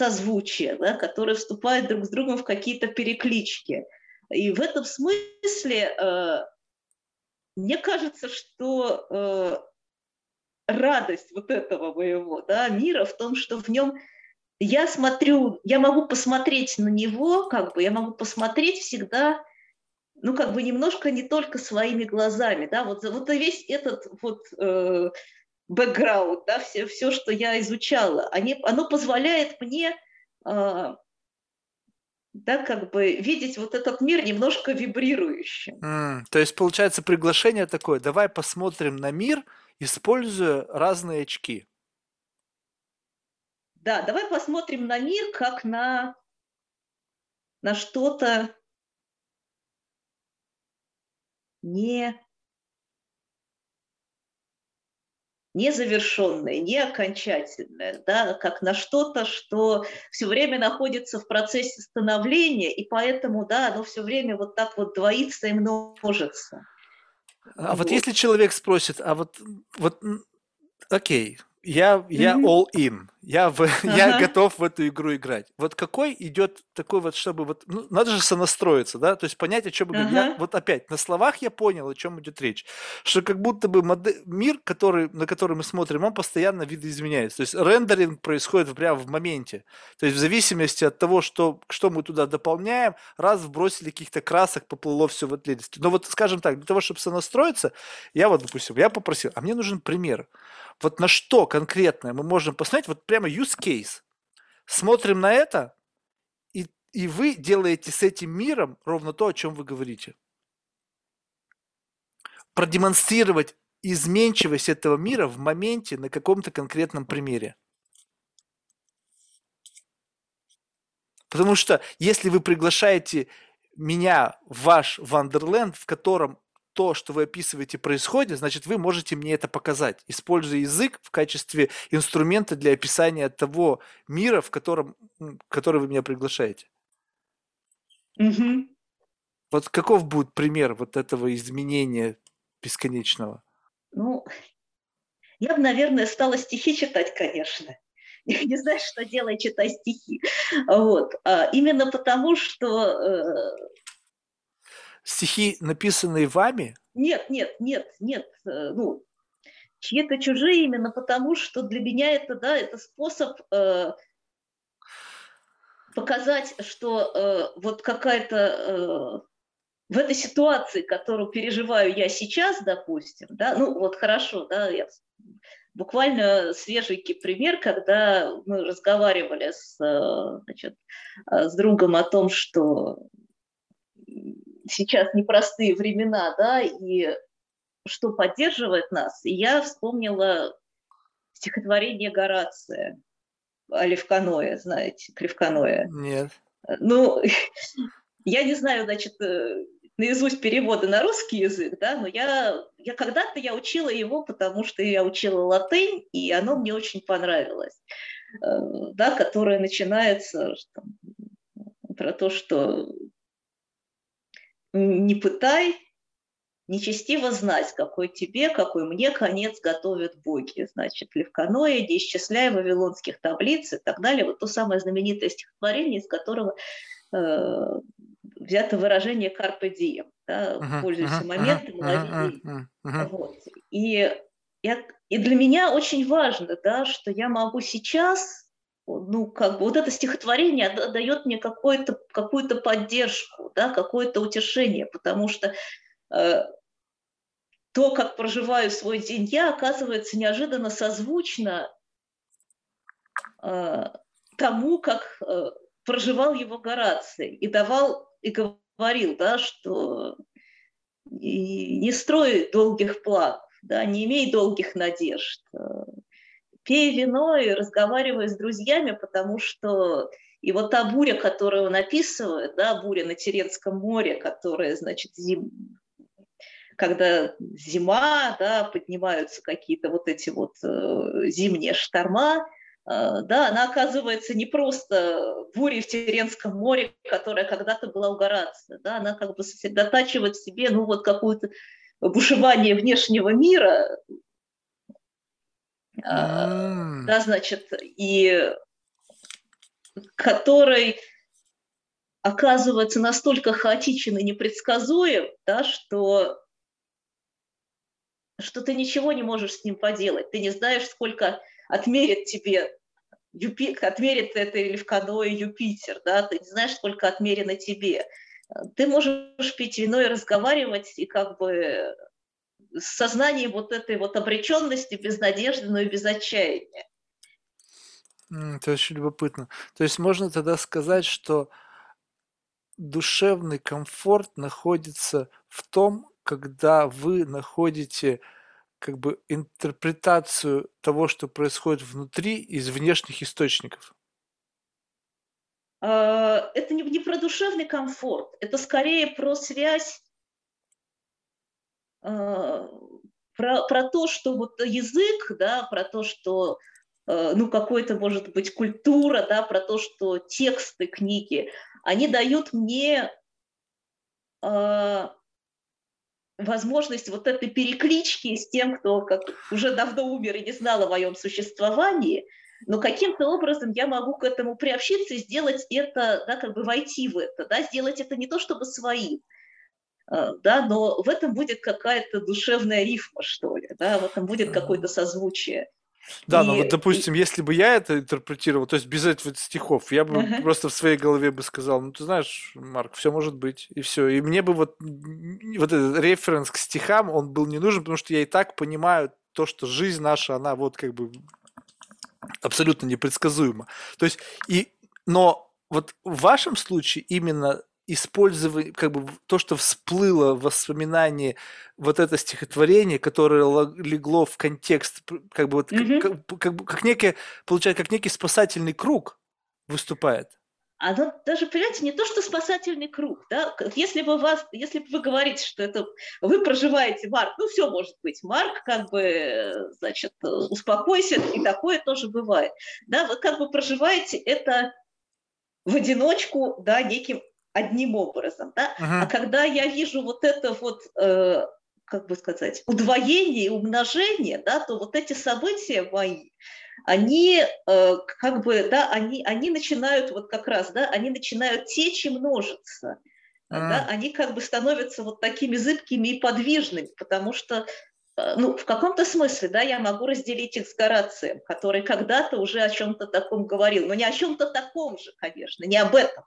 созвучия, да, которые вступают друг с другом в какие-то переклички. И в этом смысле э, мне кажется, что э, радость вот этого моего да, мира в том, что в нем я смотрю, я могу посмотреть на него, как бы я могу посмотреть всегда, ну как бы немножко не только своими глазами, да, вот, вот весь этот вот э, бэкграунд, да, все, все, что я изучала, они, оно позволяет мне э, да, как бы видеть вот этот мир немножко вибрирующим. Mm, то есть получается приглашение такое, давай посмотрим на мир – используя разные очки. Да, давай посмотрим на мир как на, на что-то не незавершенное, не окончательное, да, как на что-то, что все время находится в процессе становления, и поэтому, да, оно все время вот так вот двоится и множится. А вот если человек спросит, а вот, вот окей, я, я all in, я, в, ага. я готов в эту игру играть. Вот какой идет такой вот, чтобы вот, ну, надо же сонастроиться, да, то есть понять, о чем ага. я, вот опять, на словах я понял, о чем идет речь, что как будто бы модель, мир, который, на который мы смотрим, он постоянно видоизменяется, то есть рендеринг происходит прямо в моменте, то есть в зависимости от того, что, что мы туда дополняем, раз вбросили каких-то красок, поплыло все в отличности. Но вот, скажем так, для того, чтобы сонастроиться, я вот, допустим, я попросил, а мне нужен пример, вот на что конкретное мы можем посмотреть, вот прямо use case. Смотрим на это, и, и вы делаете с этим миром ровно то, о чем вы говорите. Продемонстрировать изменчивость этого мира в моменте на каком-то конкретном примере. Потому что если вы приглашаете меня в ваш Вандерленд, в котором то, что вы описываете, происходит, значит, вы можете мне это показать, используя язык в качестве инструмента для описания того мира, в котором, в который вы меня приглашаете. Угу. Вот каков будет пример вот этого изменения бесконечного? Ну, я бы, наверное, стала стихи читать, конечно. Я не знаю, что делать, читать стихи. Вот. А именно потому, что... Стихи, написанные вами? Нет, нет, нет, нет. Э, ну, чьи-то чужие именно потому, что для меня это, да, это способ э, показать, что э, вот какая-то э, в этой ситуации, которую переживаю я сейчас, допустим, да, ну вот хорошо, да, я буквально свеженький пример, когда мы разговаривали с, э, значит, э, с другом о том, что сейчас непростые времена, да, и что поддерживает нас, и я вспомнила стихотворение Горация о Левканое, знаете, Левканое. Нет. Ну, я не знаю, значит, э, наизусть переводы на русский язык, да, но я, я когда-то я учила его, потому что я учила латынь, и оно мне очень понравилось, э, да, которое начинается что, про то, что не пытай, нечестиво знать, какой тебе, какой мне конец готовят боги. Значит, Левканоя, не исчисляя вавилонских таблиц и так далее. Вот то самое знаменитое стихотворение, из которого э, взято выражение «carpe diem», да, uh-huh, пользуйся uh-huh, моментом, uh-huh. Uh-huh, uh-huh. Вот. И, я, и для меня очень важно, да, что я могу сейчас, ну, как бы вот это стихотворение дает мне какую-то, какую-то поддержку, да, какое-то утешение, потому что э, то, как проживаю свой день я, оказывается неожиданно созвучно э, тому, как э, проживал его Гораций и давал и говорил, да, что не строй долгих планов, да, не имей долгих надежд, пей вино и разговаривай с друзьями, потому что и вот та буря, которую он описывает, да, буря на Теренском море, которая, значит, зим... когда зима, да, поднимаются какие-то вот эти вот э, зимние шторма, Э, да, она оказывается не просто бурей в Теренском море, которая когда-то была у Горация, да, она как бы сосредотачивает в себе, ну, вот какое-то бушевание внешнего мира, да, значит, и который оказывается настолько хаотичен и непредсказуем, да, что, что ты ничего не можешь с ним поделать. Ты не знаешь, сколько отмерит тебе Юпи, отмерит это Кадое Юпитер, да, ты не знаешь, сколько отмерено тебе. Ты можешь пить вино и разговаривать, и как бы с сознанием вот этой вот обреченности, без надежды, но и без отчаяния. Это очень любопытно. То есть можно тогда сказать, что душевный комфорт находится в том, когда вы находите как бы интерпретацию того, что происходит внутри из внешних источников? А, это не, не про душевный комфорт, это скорее про связь, про, про то, что вот язык, да, про то, что а, ну, какой-то, может быть, культура, да, про то, что тексты книги, они дают мне возможность вот этой переклички с тем, кто как уже давно умер и не знал о моем существовании, но каким-то образом я могу к этому приобщиться и сделать это, да, как бы войти в это, да, сделать это не то чтобы своим, а, да, но в этом будет какая-то душевная рифма, что ли, да, в этом будет какое-то созвучие. Да, ну вот, допустим, если бы я это интерпретировал, то есть без этих стихов, я бы uh-huh. просто в своей голове бы сказал, ну ты знаешь, Марк, все может быть, и все. И мне бы вот, вот этот референс к стихам, он был не нужен, потому что я и так понимаю то, что жизнь наша, она вот как бы абсолютно непредсказуема. То есть, и, но вот в вашем случае именно использовать, как бы то, что всплыло в воспоминании вот это стихотворение, которое легло в контекст, как бы вот, mm-hmm. как, как, как, как некий, получается, как некий спасательный круг выступает. оно даже, понимаете, не то, что спасательный круг, да, если бы вас, если бы вы говорите, что это вы проживаете Марк, ну все может быть, Марк как бы, значит, успокойся, и такое тоже бывает, да, вы как бы проживаете это в одиночку, да, неким одним образом, да, uh-huh. а когда я вижу вот это вот, э, как бы сказать, удвоение и умножение, да, то вот эти события мои, они э, как бы, да, они, они начинают вот как раз, да, они начинают течь и множиться, а. да, они как бы становятся вот такими зыбкими и подвижными, потому что э, ну, в каком-то смысле, да, я могу разделить их с Горацием, который когда-то уже о чем-то таком говорил, но не о чем-то таком же, конечно, не об этом.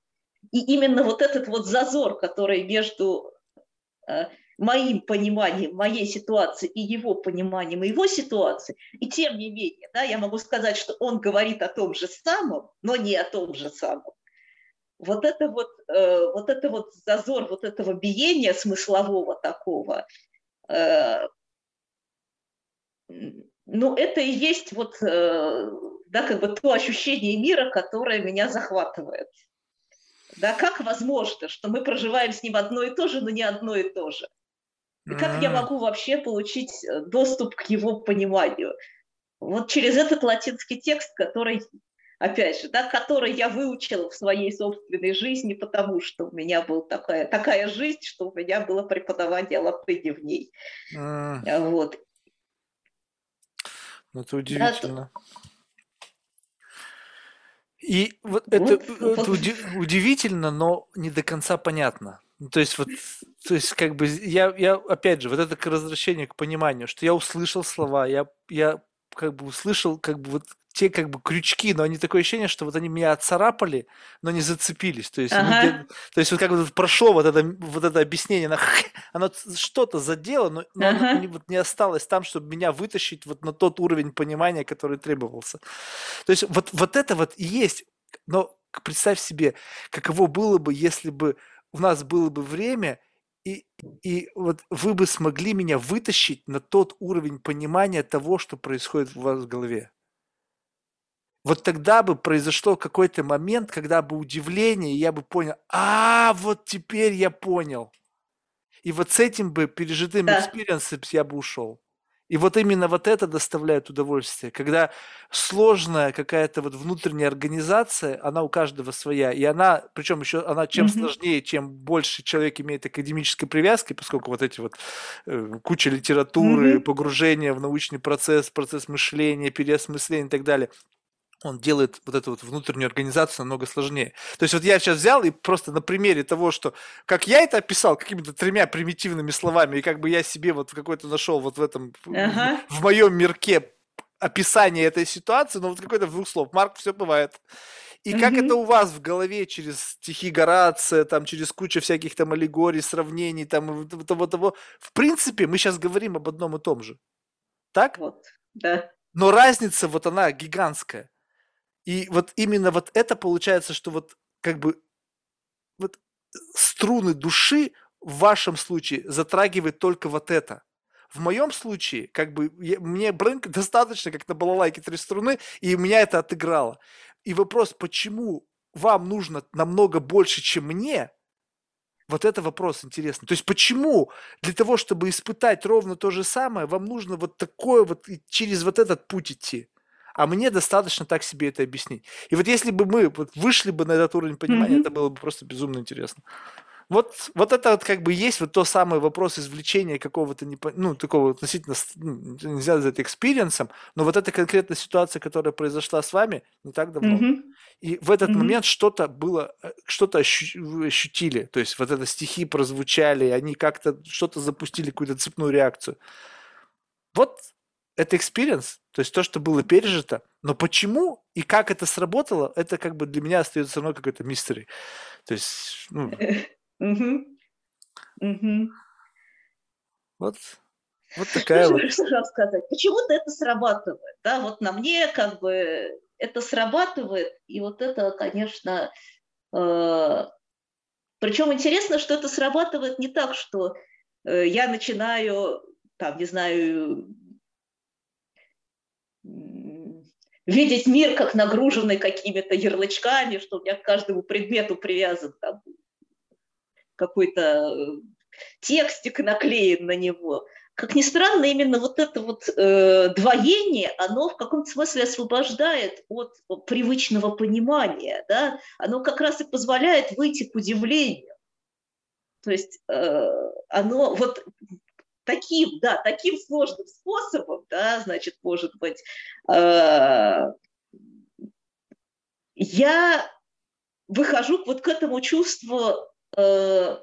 И именно вот этот вот зазор, который между э, моим пониманием моей ситуации и его пониманием его ситуации. И тем не менее, да, я могу сказать, что он говорит о том же самом, но не о том же самом. Вот это вот, э, вот это вот зазор вот этого биения смыслового такого, э, ну, это и есть вот, э, да, как бы то ощущение мира, которое меня захватывает. Да, как возможно, что мы проживаем с ним одно и то же, но не одно и то же? И как я могу вообще получить э, доступ к его пониманию? Вот через этот латинский текст, который, опять же, да, который я выучила в своей собственной жизни, потому что у меня была такая, такая жизнь, что у меня было преподавание латыни в ней. Вот. Ну, это удивительно. Да, И вот, вот это, вот. это удивительно, но не до конца понятно. Ну, то есть вот, то есть как бы я, я опять же, вот это к возвращению к пониманию, что я услышал слова, я, я как бы услышал как бы вот те как бы крючки, но они такое ощущение, что вот они меня отцарапали, но не зацепились. То есть, ага. ну, то есть вот как вот прошло вот это, вот это объяснение, оно, оно что-то задело, но, но ага. оно вот не осталось там, чтобы меня вытащить вот на тот уровень понимания, который требовался. То есть вот, вот это вот и есть. Но представь себе, каково было бы, если бы у нас было бы время, и, и вот вы бы смогли меня вытащить на тот уровень понимания того, что происходит у вас в голове. Вот тогда бы произошло какой-то момент, когда бы удивление, и я бы понял, а, вот теперь я понял. И вот с этим бы пережитым да. experience ом я бы ушел. И вот именно вот это доставляет удовольствие, когда сложная какая-то вот внутренняя организация, она у каждого своя, и она, причем еще она чем mm-hmm. сложнее, чем больше человек имеет академической привязки, поскольку вот эти вот э, куча литературы, mm-hmm. погружение в научный процесс, процесс мышления, переосмысления и так далее, он делает вот эту вот внутреннюю организацию намного сложнее. То есть вот я сейчас взял и просто на примере того, что как я это описал какими-то тремя примитивными словами, и как бы я себе вот какой-то нашел вот в этом, ага. в, моем мирке описание этой ситуации, но вот какой-то в двух слов. Марк, все бывает. И mm-hmm. как это у вас в голове через стихи Горация, там, через кучу всяких там аллегорий, сравнений, там, того, того. В принципе, мы сейчас говорим об одном и том же. Так? Вот, да. Но разница вот она гигантская. И вот именно вот это получается, что вот как бы вот струны души в вашем случае затрагивает только вот это. В моем случае, как бы, я, мне брынка достаточно, как на балалайке три струны, и меня это отыграло. И вопрос, почему вам нужно намного больше, чем мне, вот это вопрос интересный. То есть почему для того, чтобы испытать ровно то же самое, вам нужно вот такое вот через вот этот путь идти? А мне достаточно так себе это объяснить. И вот если бы мы вот вышли бы на этот уровень понимания, mm-hmm. это было бы просто безумно интересно. Вот, вот это вот как бы есть вот то самый вопрос извлечения какого-то, ну, такого относительно, ну, нельзя назвать experience ом, но вот эта конкретная ситуация, которая произошла с вами не так давно, mm-hmm. и в этот mm-hmm. момент что-то было, э, что-то ощу- ощутили, то есть вот это стихи прозвучали, они как-то что-то запустили, какую-то цепную реакцию. Вот это experience, то есть то, что было пережито, но почему и как это сработало, это как бы для меня остается равно какой-то mystery. То есть, ну... Вот, вот такая вот. Что же сказать? Почему-то это срабатывает, да, вот на мне как бы это срабатывает, и вот это, конечно, э, причем интересно, что это срабатывает не так, что э, я начинаю, там, не знаю, видеть мир как нагруженный какими-то ярлычками, что у меня к каждому предмету привязан там, какой-то э, текстик наклеен на него. Как ни странно, именно вот это вот э, двоение, оно в каком-то смысле освобождает от привычного понимания, да? оно как раз и позволяет выйти к удивлению. То есть э, оно вот таким, да, таким сложным способом, да, значит, может быть, э, я выхожу вот к этому чувству э,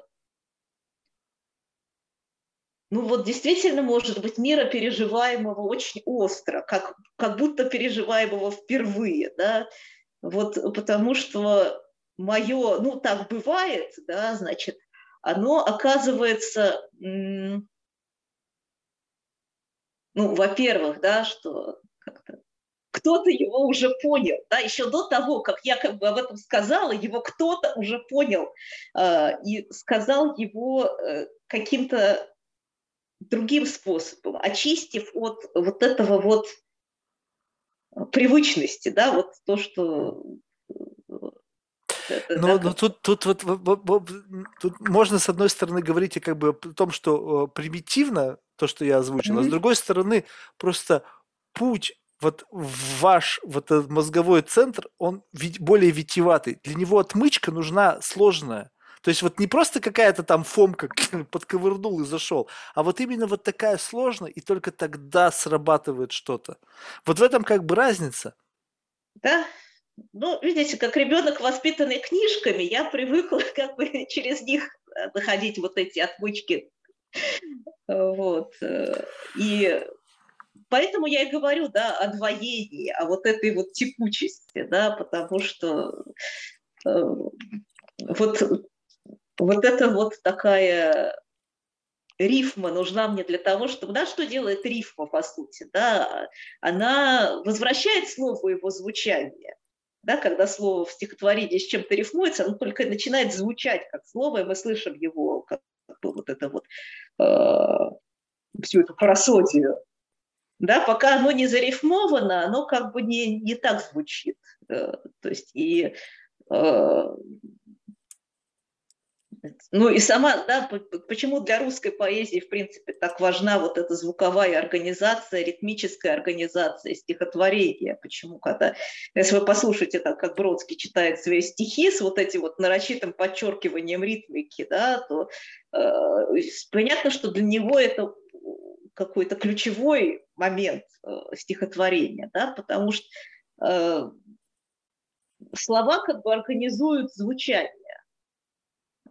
ну вот действительно, может быть, мира, переживаемого очень остро, как, как будто переживаемого впервые, да, вот потому что мое, ну так бывает, да, значит, оно оказывается, ну, во-первых, да, что кто-то его уже понял, да, еще до того, как я как бы об этом сказала, его кто-то уже понял э, и сказал его э, каким-то другим способом, очистив от вот этого вот привычности, да, вот то, что но, да, но тут, тут, вот, вот, вот, тут можно, с одной стороны, говорить как бы о том, что примитивно, то, что я озвучил, а с другой стороны, просто путь вот ваш вот этот мозговой центр, он более витиеватый. Для него отмычка нужна сложная. То есть вот не просто какая-то там фомка подковырнул и зашел, а вот именно вот такая сложная, и только тогда срабатывает что-то. Вот в этом как бы разница. Да, ну, видите, как ребенок, воспитанный книжками, я привыкла как бы через них э, находить вот эти отмычки. Вот. Э, и поэтому я и говорю, да, о двоении, о вот этой вот текучести, да, потому что э, вот вот это вот такая рифма нужна мне для того, чтобы... Да, что делает рифма, по сути? Да? Она возвращает слову его звучание. Да, когда слово в стихотворении с чем-то рифмуется, оно только начинает звучать как слово, и мы слышим его, как вот это вот, э, всю эту парасодию. Да, пока оно не зарифмовано, оно как бы не, не так звучит. Э, то есть и э, ну и сама, да, почему для русской поэзии, в принципе, так важна вот эта звуковая организация, ритмическая организация стихотворения. Почему, когда, если вы послушаете, так, как Бродский читает свои стихи с вот этим вот нарочитым подчеркиванием ритмики, да, то э, понятно, что для него это какой-то ключевой момент э, стихотворения, да, потому что э, слова как бы организуют звучание.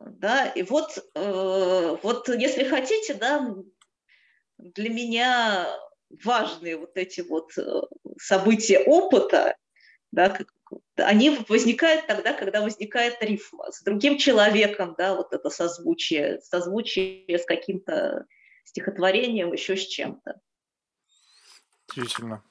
Да, и вот, э, вот если хотите, да, для меня важные вот эти вот э, события опыта, да, как, они возникают тогда, когда возникает рифма с другим человеком, да, вот это созвучие, созвучие с каким-то стихотворением, еще с чем-то. Действительно.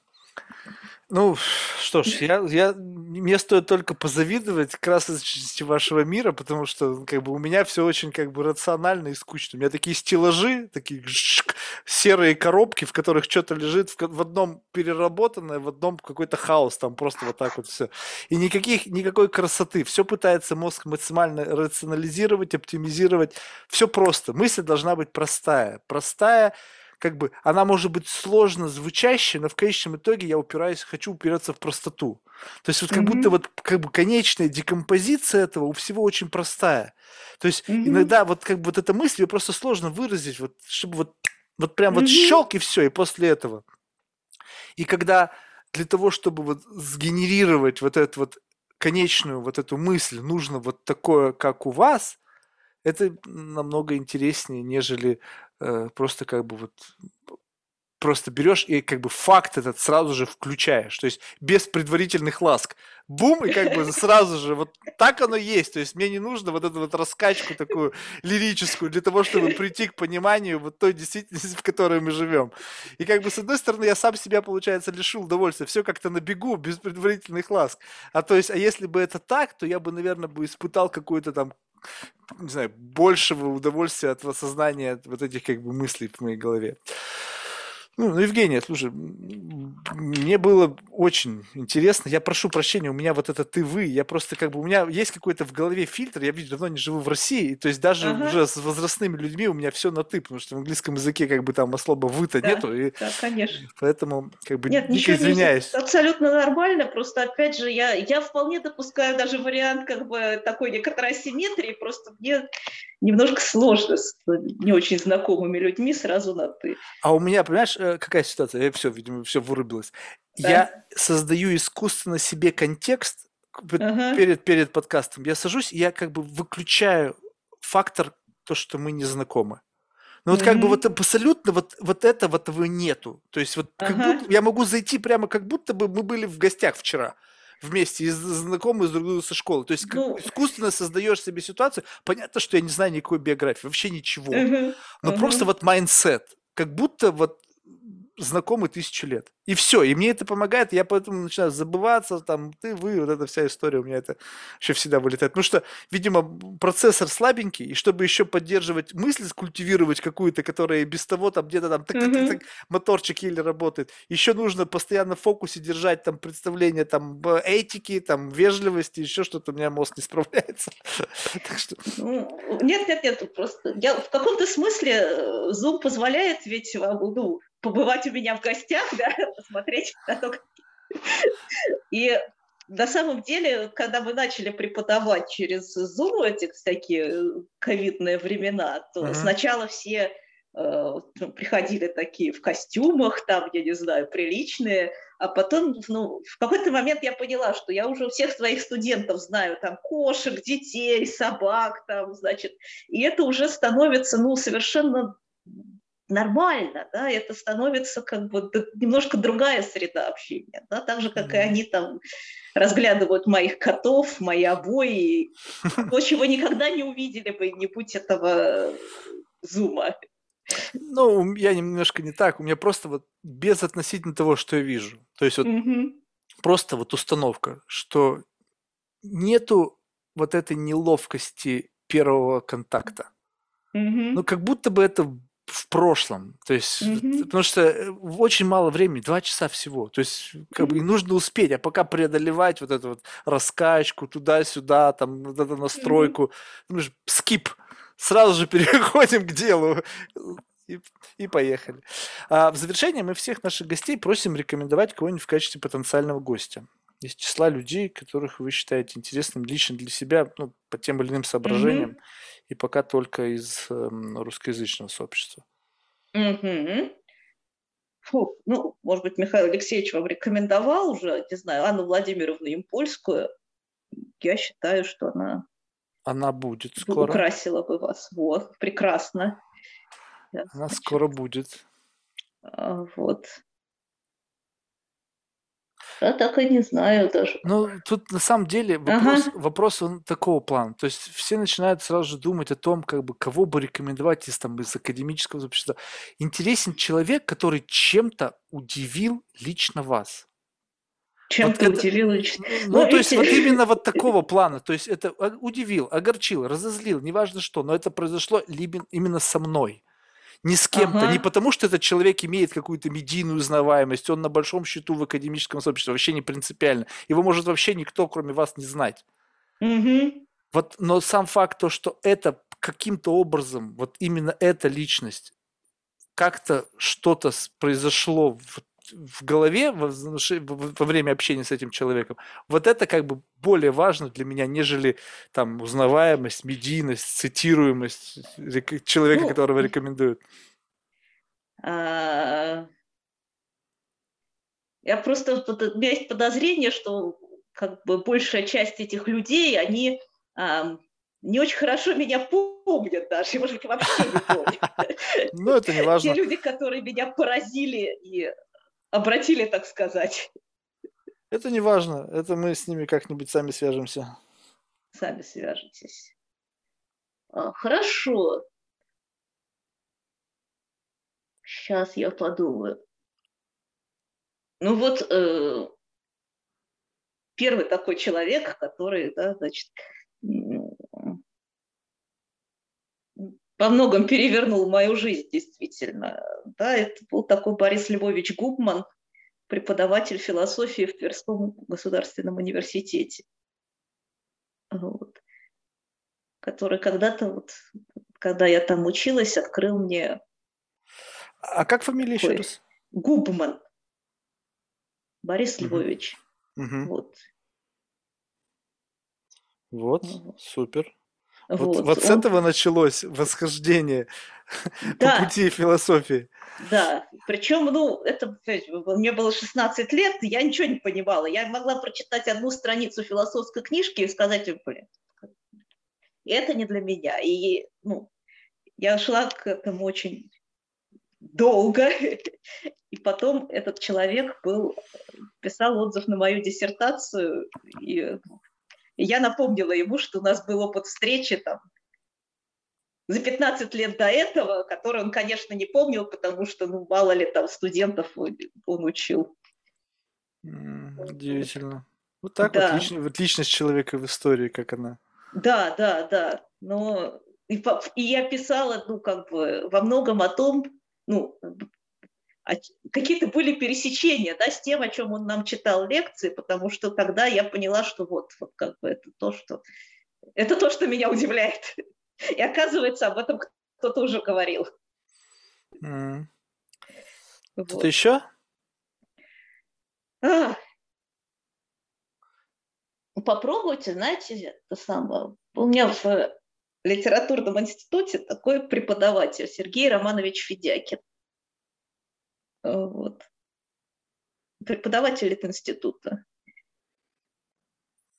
Ну, что ж, я, я, мне стоит только позавидовать красочности вашего мира, потому что как бы у меня все очень как бы рационально и скучно. У меня такие стеллажи, такие жшк, серые коробки, в которых что-то лежит, в, в одном переработанное, в одном какой-то хаос, там просто вот так вот все. И никаких, никакой красоты. Все пытается мозг максимально рационализировать, оптимизировать. Все просто. Мысль должна быть простая. Простая, как бы она может быть сложно звучащей, но в конечном итоге я упираюсь, хочу упираться в простоту. То есть вот как mm-hmm. будто вот как бы конечная декомпозиция этого у всего очень простая. То есть mm-hmm. иногда вот как бы вот эта мысль ее просто сложно выразить, вот чтобы вот вот прям mm-hmm. вот щелк и все, и после этого. И когда для того, чтобы вот сгенерировать вот эту вот конечную вот эту мысль, нужно вот такое, как у вас, это намного интереснее, нежели э, просто как бы вот просто берешь и как бы факт этот сразу же включаешь, то есть без предварительных ласк. Бум, и как бы сразу же вот так оно есть, то есть мне не нужно вот эту вот раскачку такую лирическую для того, чтобы прийти к пониманию вот той действительности, в которой мы живем. И как бы с одной стороны я сам себя, получается, лишил удовольствия, все как-то на бегу, без предварительных ласк. А то есть, а если бы это так, то я бы, наверное, бы испытал какую-то там не знаю, большего удовольствия от осознания вот этих как бы мыслей в моей голове. Ну, ну, Евгения, слушай, мне было очень интересно. Я прошу прощения, у меня вот это ты вы. Я просто как бы у меня есть какой-то в голове фильтр. Я видишь, давно не живу в России, то есть даже ага. уже с возрастными людьми у меня все на ты, потому что в английском языке как бы там особо вы-то да, нету. И да, конечно. Поэтому как бы Нет, ничего извиняюсь. Не, абсолютно нормально. Просто опять же я я вполне допускаю даже вариант как бы такой некоторой асимметрии. Просто мне немножко сложно с не очень знакомыми людьми сразу на ты. А у меня, понимаешь, э, какая ситуация? Я все, видимо, все вырубилось. Да. Я создаю искусственно себе контекст ага. перед, перед подкастом. Я сажусь, и я как бы выключаю фактор то, что мы не знакомы. Но вот mm-hmm. как бы вот абсолютно вот, вот этого этого нету. То есть вот ага. как будто я могу зайти прямо как будто бы мы были в гостях вчера вместе, и знакомые с друг другом со школы. То есть ну, искусственно создаешь себе ситуацию. Понятно, что я не знаю никакой биографии, вообще ничего. Uh-huh, но uh-huh. просто вот mindset. Как будто вот знакомы тысячу лет. И все. И мне это помогает, я поэтому начинаю забываться, там, ты, вы, вот эта вся история у меня это еще всегда вылетает. Потому что, видимо, процессор слабенький, и чтобы еще поддерживать мысль, культивировать какую-то, которая без того там где-то там так, mm-hmm. так, так, моторчик еле работает, еще нужно постоянно в фокусе держать там представление там этики, там вежливости, еще что-то, у меня мозг не справляется. Ну, нет, нет, нет, просто я в каком-то смысле э, Zoom позволяет ведь ну, побывать у меня в гостях, да, посмотреть на то, как... И на самом деле, когда мы начали преподавать через Zoom эти всякие э, ковидные времена, то uh-huh. сначала все э, ну, приходили такие в костюмах, там, я не знаю, приличные, а потом, ну, в какой-то момент я поняла, что я уже всех своих студентов знаю, там, кошек, детей, собак, там, значит, и это уже становится, ну, совершенно нормально, да, это становится как бы немножко другая среда общения, да, так же, как и они там разглядывают моих котов, мои обои, то, чего никогда не увидели бы, не будь этого зума. Ну, я немножко не так, у меня просто вот без относительно того, что я вижу, то есть вот угу. просто вот установка, что нету вот этой неловкости первого контакта. Угу. Ну, как будто бы это в прошлом. То есть, mm-hmm. потому что э, очень мало времени, два часа всего. То есть, как mm-hmm. бы нужно успеть, а пока преодолевать вот эту вот раскачку туда-сюда, там, вот эту настройку, mm-hmm. скип, сразу же переходим к делу. И, и поехали. А в завершение мы всех наших гостей просим рекомендовать кого-нибудь в качестве потенциального гостя из числа людей, которых вы считаете интересным лично для себя, ну, по тем или иным соображениям. Mm-hmm и пока только из э, русскоязычного сообщества. Угу. Фу, ну, может быть, Михаил Алексеевич вам рекомендовал уже, не знаю, Анну Владимировну Импольскую. Я считаю, что она... Она будет скоро. Украсила бы вас. Вот, прекрасно. Она значит, скоро будет. А, вот. Я так и не знаю даже. Ну, тут на самом деле вопрос, ага. вопрос он такого плана. То есть все начинают сразу же думать о том, как бы кого бы рекомендовать из, там, из академического общества. Интересен человек, который чем-то удивил лично вас. Чем-то вот удивил лично. Ну, ну, то есть вот именно вот такого плана. То есть это а, удивил, огорчил, разозлил, неважно что, но это произошло именно со мной не с кем-то, ага. не потому что этот человек имеет какую-то медийную узнаваемость, он на большом счету в академическом сообществе, вообще не принципиально. Его может вообще никто, кроме вас, не знать. Угу. Вот, но сам факт то, что это каким-то образом, вот именно эта личность, как-то что-то произошло в в голове во, во время общения с этим человеком, вот это как бы более важно для меня, нежели там узнаваемость, медийность, цитируемость человека, ну, которого рекомендуют. А, я просто, у меня есть подозрение, что как бы большая часть этих людей, они а, не очень хорошо меня помнят даже, может быть, вообще не помнят. Ну, это не важно. Те люди, которые меня поразили и обратили, так сказать. Это не важно, это мы с ними как-нибудь сами свяжемся. Сами свяжетесь. А, хорошо. Сейчас я подумаю. Ну вот э, первый такой человек, который, да, значит, во многом перевернул мою жизнь, действительно. Да, это был такой Борис Львович Губман, преподаватель философии в Тверском государственном университете. Вот. Который когда-то, вот, когда я там училась, открыл мне... А как фамилия еще раз? Губман. Борис угу. Львович. Угу. Вот. Вот, супер. Вот, вот, вот с он... этого началось восхождение да. по пути философии. Да, причем, ну, это, мне было 16 лет, я ничего не понимала. Я могла прочитать одну страницу философской книжки и сказать, блин, это не для меня. И, ну, я шла к этому очень долго, и потом этот человек был, писал отзыв на мою диссертацию, и я напомнила ему, что у нас был опыт встречи там за 15 лет до этого, который он, конечно, не помнил, потому что, ну, мало ли там студентов он, учил. Удивительно. Вот так да. вот, лич, вот личность человека в истории, как она. Да, да, да. Но и, и я писала, ну, как бы, во многом о том, ну, какие-то были пересечения, да, с тем, о чем он нам читал лекции, потому что тогда я поняла, что вот, вот как бы это то, что это то, что меня удивляет. И оказывается, об этом кто-то уже говорил. Mm. Вот. Что-то еще? А. Попробуйте, знаете, это самое. У меня в литературном институте такой преподаватель Сергей Романович Федякин. Вот. Преподаватель института.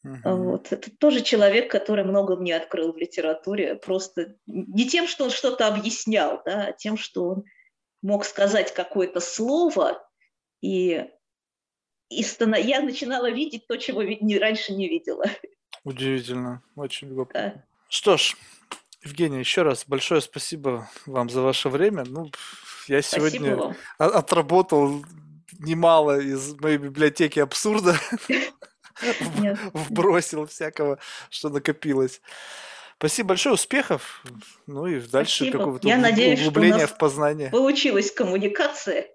Uh-huh. Вот. Это тоже человек, который много мне открыл в литературе. Просто не тем, что он что-то объяснял, да, а тем, что он мог сказать какое-то слово, и, и стана... я начинала видеть то, чего не, раньше не видела. Удивительно, очень любопытно. Да. Что ж, Евгений, еще раз большое спасибо вам за ваше время. Ну, я сегодня отработал немало из моей библиотеки абсурда. вбросил всякого, что накопилось. Спасибо большое, успехов. Ну и дальше какого-то надеюсь, углубления в познание. Получилась коммуникация.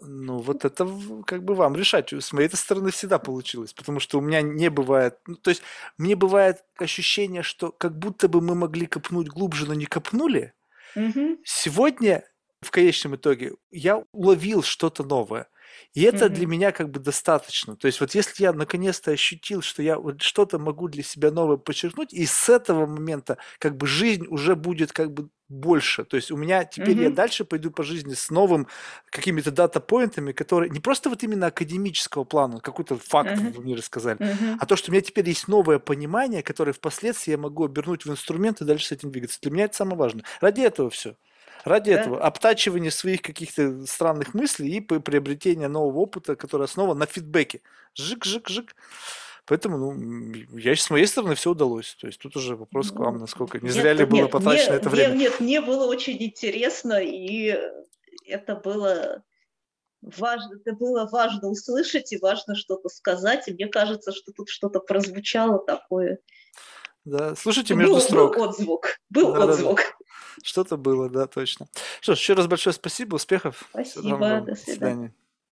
Ну, вот это как бы вам решать. С моей стороны всегда получилось, потому что у меня не бывает... Ну, то есть мне бывает ощущение, что как будто бы мы могли копнуть глубже, но не копнули. Угу. Сегодня в конечном итоге я уловил что-то новое. И это mm-hmm. для меня как бы достаточно. То есть вот если я наконец-то ощутил, что я вот что-то могу для себя новое подчеркнуть, и с этого момента как бы жизнь уже будет как бы больше. То есть у меня теперь mm-hmm. я дальше пойду по жизни с новым какими-то дата-поинтами, которые не просто вот именно академического плана, какой-то факт mm-hmm. вы мне рассказали, mm-hmm. а то, что у меня теперь есть новое понимание, которое впоследствии я могу обернуть в инструмент и дальше с этим двигаться. Для меня это самое важное. Ради этого все. Ради да. этого обтачивание своих каких-то странных мыслей и приобретение нового опыта, который основан на фидбэке. Жик-жик-жик. Поэтому, ну, я с моей стороны все удалось. То есть тут уже вопрос к вам, насколько не зря нет, ли было нет, потрачено мне, это время. Нет, нет, мне было очень интересно, и это было важно, это было важно услышать и важно что-то сказать. И мне кажется, что тут что-то прозвучало такое. Да, слушайте между был, строк. Был отзвук, был да, отзвук. Да, да. Что-то было, да, точно. Что ж, еще раз большое спасибо, успехов. Спасибо, до свидания. До свидания.